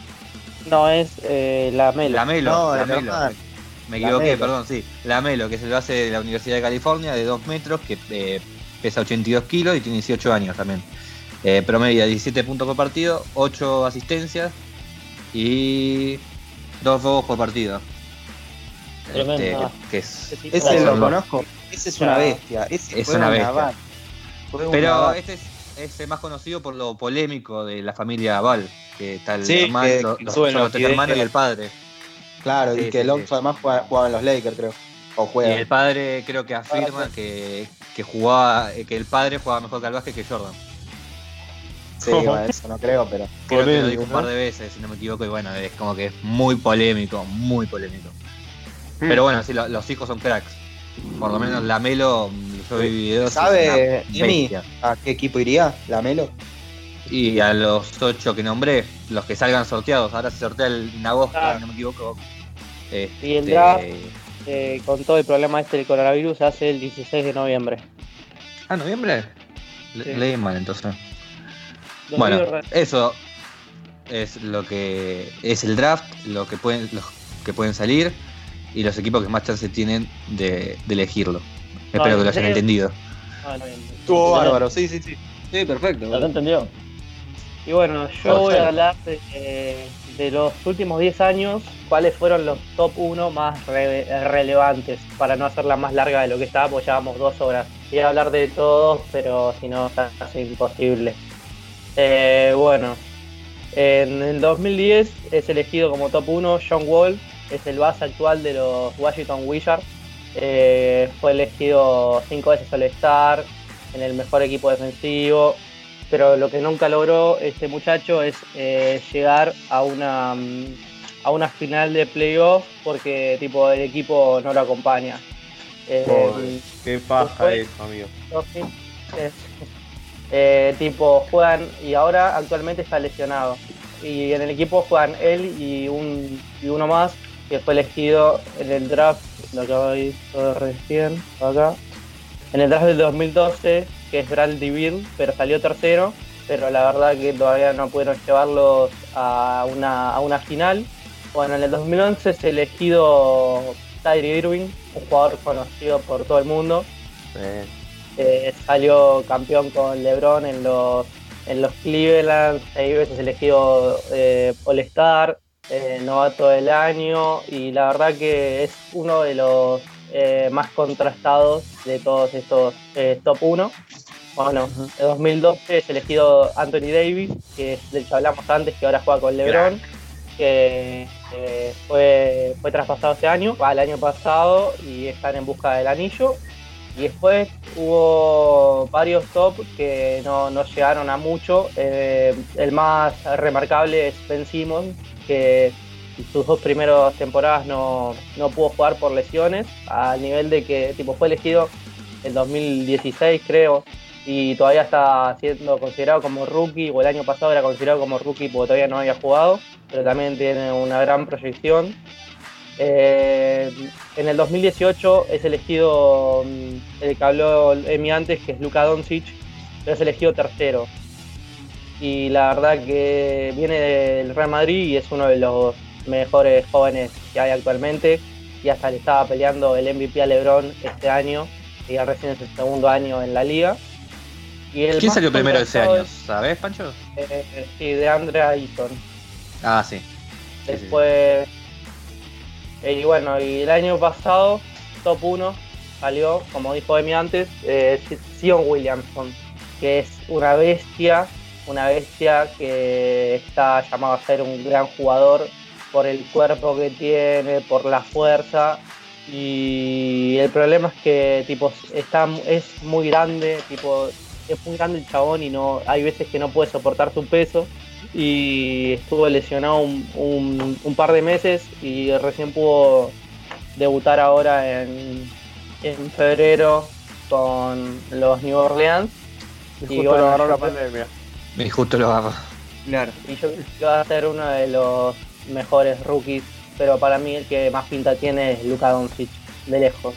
No, es eh, la Melo. La Melo. No, la el Melo. Me La equivoqué, Melo. perdón, sí. La Melo, que es el base de la Universidad de California, de 2 metros, que eh, pesa 82 kilos y tiene 18 años también. Eh, promedia 17 puntos por partido, 8 asistencias y 2 robos por partido. Tremendo. Este, que es, Ese lo conozco. Ese es una bestia. Ese Es fue una bestia. una Pero este es, es el más conocido por lo polémico de la familia Val, que está el Sí, hermano, que- los, que los- suben son los los tres hermanos y el padre. Claro, Sí, y sí, que Lonzo sí. además juega, jugaba en los Lakers, creo. O Y juega. el padre creo que afirma que, que jugaba, eh, que el padre jugaba mejor que el básquet que Jordan. Sí, bueno, eso no creo, pero. Creo que lo dijo un par de veces, si no me equivoco, y bueno, es como que es muy polémico, muy polémico. Hmm. Pero bueno, sí, lo- los hijos son cracks. Por lo menos la ¿Sabe, Emi, a qué equipo iría? ¿La Melo? Y a los ocho que nombré, los que salgan sorteados, ahora se sortea el Ah. si no me equivoco. Este, Y el draft. Eh, con todo el problema este del coronavirus hace el 16 de noviembre. Ah, noviembre. Le- Sí. Leí mal entonces. Los Bueno, eso es lo que es el draft, lo que pueden, los que pueden salir y los equipos que más chance tienen de, de elegirlo. Espero que lo hayan entendido. Estuvo bárbaro, sí, sí, sí. Sí, perfecto. ¿Lo entendió? Y bueno, yo voy a hablar de, eh, de los últimos 10 años, cuáles fueron los top 1 más re- relevantes, para no hacerla más larga de lo que estaba, porque llevamos dos horas. Iba a hablar de todos, pero si no, casi imposible. Eh, bueno, en el 2010 es elegido como top 1 John Wall, es el base actual de los Washington Wizards. Eh, fue elegido 5 veces All-Star, en el mejor equipo defensivo, pero lo que nunca logró este muchacho es eh, llegar a una mm, a una final de playoff porque tipo el equipo no lo acompaña. Eh, Qué paja eso, amigo. tipo juegan y ahora actualmente está lesionado y en el equipo juegan él y un y uno más que fue elegido en el draft lo acabo de visto recién acá. En el draft del 2012 que es Bradley Beal pero salió tercero pero la verdad que todavía no pudieron llevarlos a una, a una final. Bueno en el 2011 es elegido Kyrie Irving un jugador conocido por todo el mundo. Eh, salió campeón con LeBron en los en los Cleveland, seis veces elegido eh, All-Star, eh, novato del año y la verdad que es uno de los eh, más contrastados de todos estos eh, top 1. Bueno, en 2012 es elegido Anthony Davis, que es del que hablamos antes, que ahora juega con LeBron, que eh, fue, fue traspasado este año, va el año pasado y están en busca del anillo. Y después hubo varios top que no, no llegaron a mucho. Eh, el más remarcable es Ben Simmons, que sus dos primeras temporadas no, no pudo jugar por lesiones, al nivel de que tipo fue elegido en 2016 creo, y todavía está siendo considerado como rookie, o el año pasado era considerado como rookie porque todavía no había jugado, pero también tiene una gran proyección. Eh, en el 2018 es elegido mm, el que habló Emi antes, que es Luka Doncic, pero es elegido tercero. Y la verdad que viene del Real Madrid y es uno de los mejores jóvenes que hay actualmente. Y hasta le estaba peleando el MVP a LeBron este año, y ya recién es el segundo año en la liga. Y el ¿Quién salió primero ese año? es, ¿Sabes, Pancho? eh, sí, de Andre Ayton. Ah, sí. Sí, sí, sí. Después. eh, y bueno, y el año pasado, top 1, salió, como dijo Emi antes, eh, Sion Williamson, que es una bestia una bestia que está llamado a ser un gran jugador por el cuerpo que tiene, por la fuerza. Y el problema es que tipo está, es muy grande, tipo, es muy grande el chabón y no hay veces que no puede soportar su peso. Y estuvo lesionado un, un par de meses y recién pudo debutar ahora en, en febrero con los New Orleans. Y, justo lo agarró la pandemia. Y justo lo agarró. Claro. Y yo creo que va a ser uno de los mejores rookies, pero para mí el que más pinta tiene es Luka Doncic, de lejos.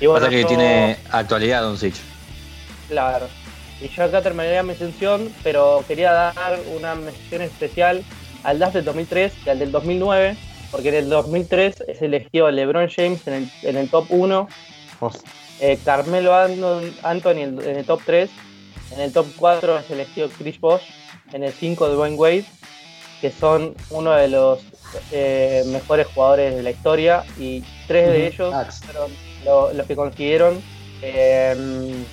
Y bueno, Pasa que tiene actualidad Doncic. Claro. Y yo acá terminaría mi mención, pero quería dar una mención especial al DAF del 2003 y al del 2009, porque en el 2003 es elegido LeBron James en el, en el top 1, eh, Carmelo Anthony en el top 3, en el top 4 es elegido Chris Bosh, en el 5 Dwayne Wade, que son uno de los eh, mejores jugadores de la historia y tres de ellos fueron los que consiguieron em,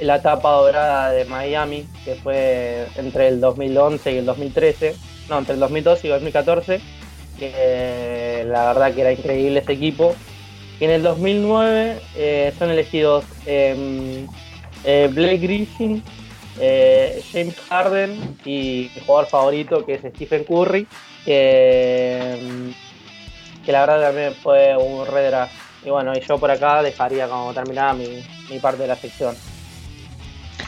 la etapa dorada de Miami, que fue entre el 2011 y el 2013, no, entre el 2012 y el 2014, que la verdad que era increíble ese equipo. Y en el 2009 eh, son elegidos em, eh, Blake Griffin, eh, James Harden y mi jugador favorito que es Stephen Curry, que, que la verdad también fue un redraft. Y bueno, y yo por acá dejaría como terminada mi, mi parte de la sección.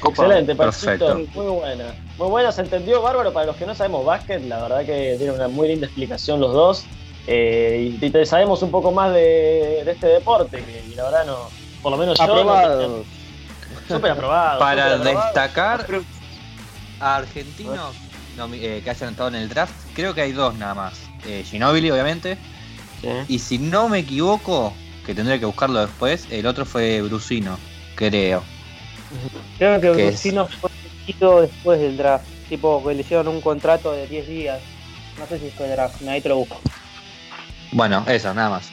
Excelente, perfecto. Muy buena. Muy buena, se entendió bárbaro. Para los que no sabemos básquet, la verdad que tiene una muy linda explicación los dos. Eh, y, sabemos un poco más de, este deporte, que la verdad no, por lo menos yo. Súper aprobado. Para destacar a argentinos eh, que hayan entrado en el draft, creo que hay dos nada más. Eh, Ginobili, obviamente. Y si no me equivoco, que tendré que buscarlo después, el otro fue Brusino, creo. Creo que, Brusino fue elegido después del draft. Tipo, que le hicieron un contrato de 10 días. No sé si fue draft, ahí te lo busco. Bueno, eso, nada más.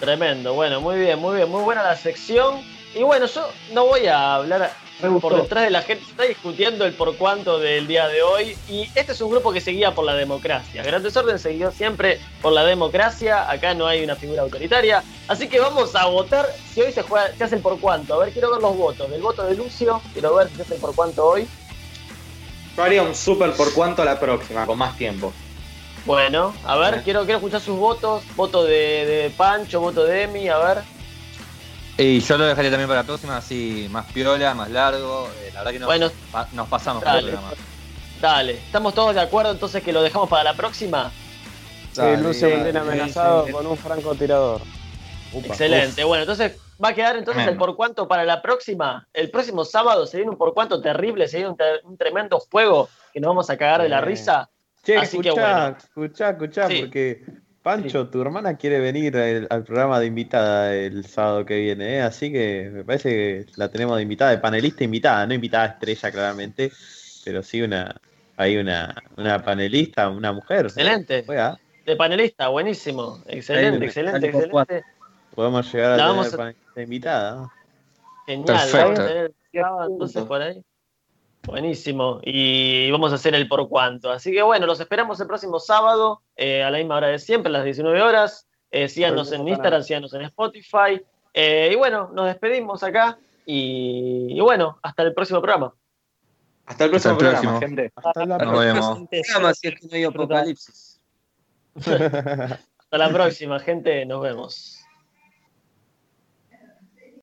Tremendo, bueno, muy bien, muy bien, muy buena la sección. Y bueno, yo no voy a hablar por detrás de la gente, se está discutiendo el por cuánto del día de hoy. Y este es un grupo que seguía por la democracia. Gran Desorden siguió siempre por la democracia. Acá no hay una figura autoritaria. Así que vamos a votar si hoy se juega, se hace el por cuánto. A ver, quiero ver los votos. Del voto de Lucio, quiero ver si se hace el por cuánto hoy. Yo haría un super por cuánto la próxima, con más tiempo. Bueno, a ver, quiero, quiero escuchar sus votos. Voto de, de Pancho, voto de Emi, a ver. Y yo lo dejaría también para la próxima, así más piola, más largo. Eh, la verdad que nos, bueno, nos pasamos dale, por el Dale, ¿estamos todos de acuerdo entonces que lo dejamos para la próxima? Sí, Lucio bien amenazado con un francotirador. Excelente, bueno, entonces va a quedar entonces el por cuánto para la próxima. El próximo sábado se viene un por cuánto terrible, se viene un, tremendo fuego que nos vamos a cagar de la risa. Che, Así escuchá, que bueno. escuchá, escuchá, porque Pancho, tu hermana quiere venir al, programa de invitada el sábado que viene, ¿eh? así que me parece que la tenemos de invitada, de panelista invitada, no invitada estrella claramente, pero sí una, hay una, una panelista, una mujer. Excelente. De panelista, buenísimo. Excelente, excelente, excelente. Podemos llegar a la panelista invitada. Genial, Perfecto. entonces por ahí. Buenísimo. Y vamos a hacer el por cuánto. Así que bueno, los esperamos el próximo sábado eh, a la misma hora de siempre, a las 19 horas. Eh, síganos en Instagram, síganos en Spotify. Eh, y bueno, nos despedimos acá. Y, bueno, hasta el próximo programa. Hasta el próximo programa, gente. Hasta la próxima. hasta la próxima, gente. Nos vemos.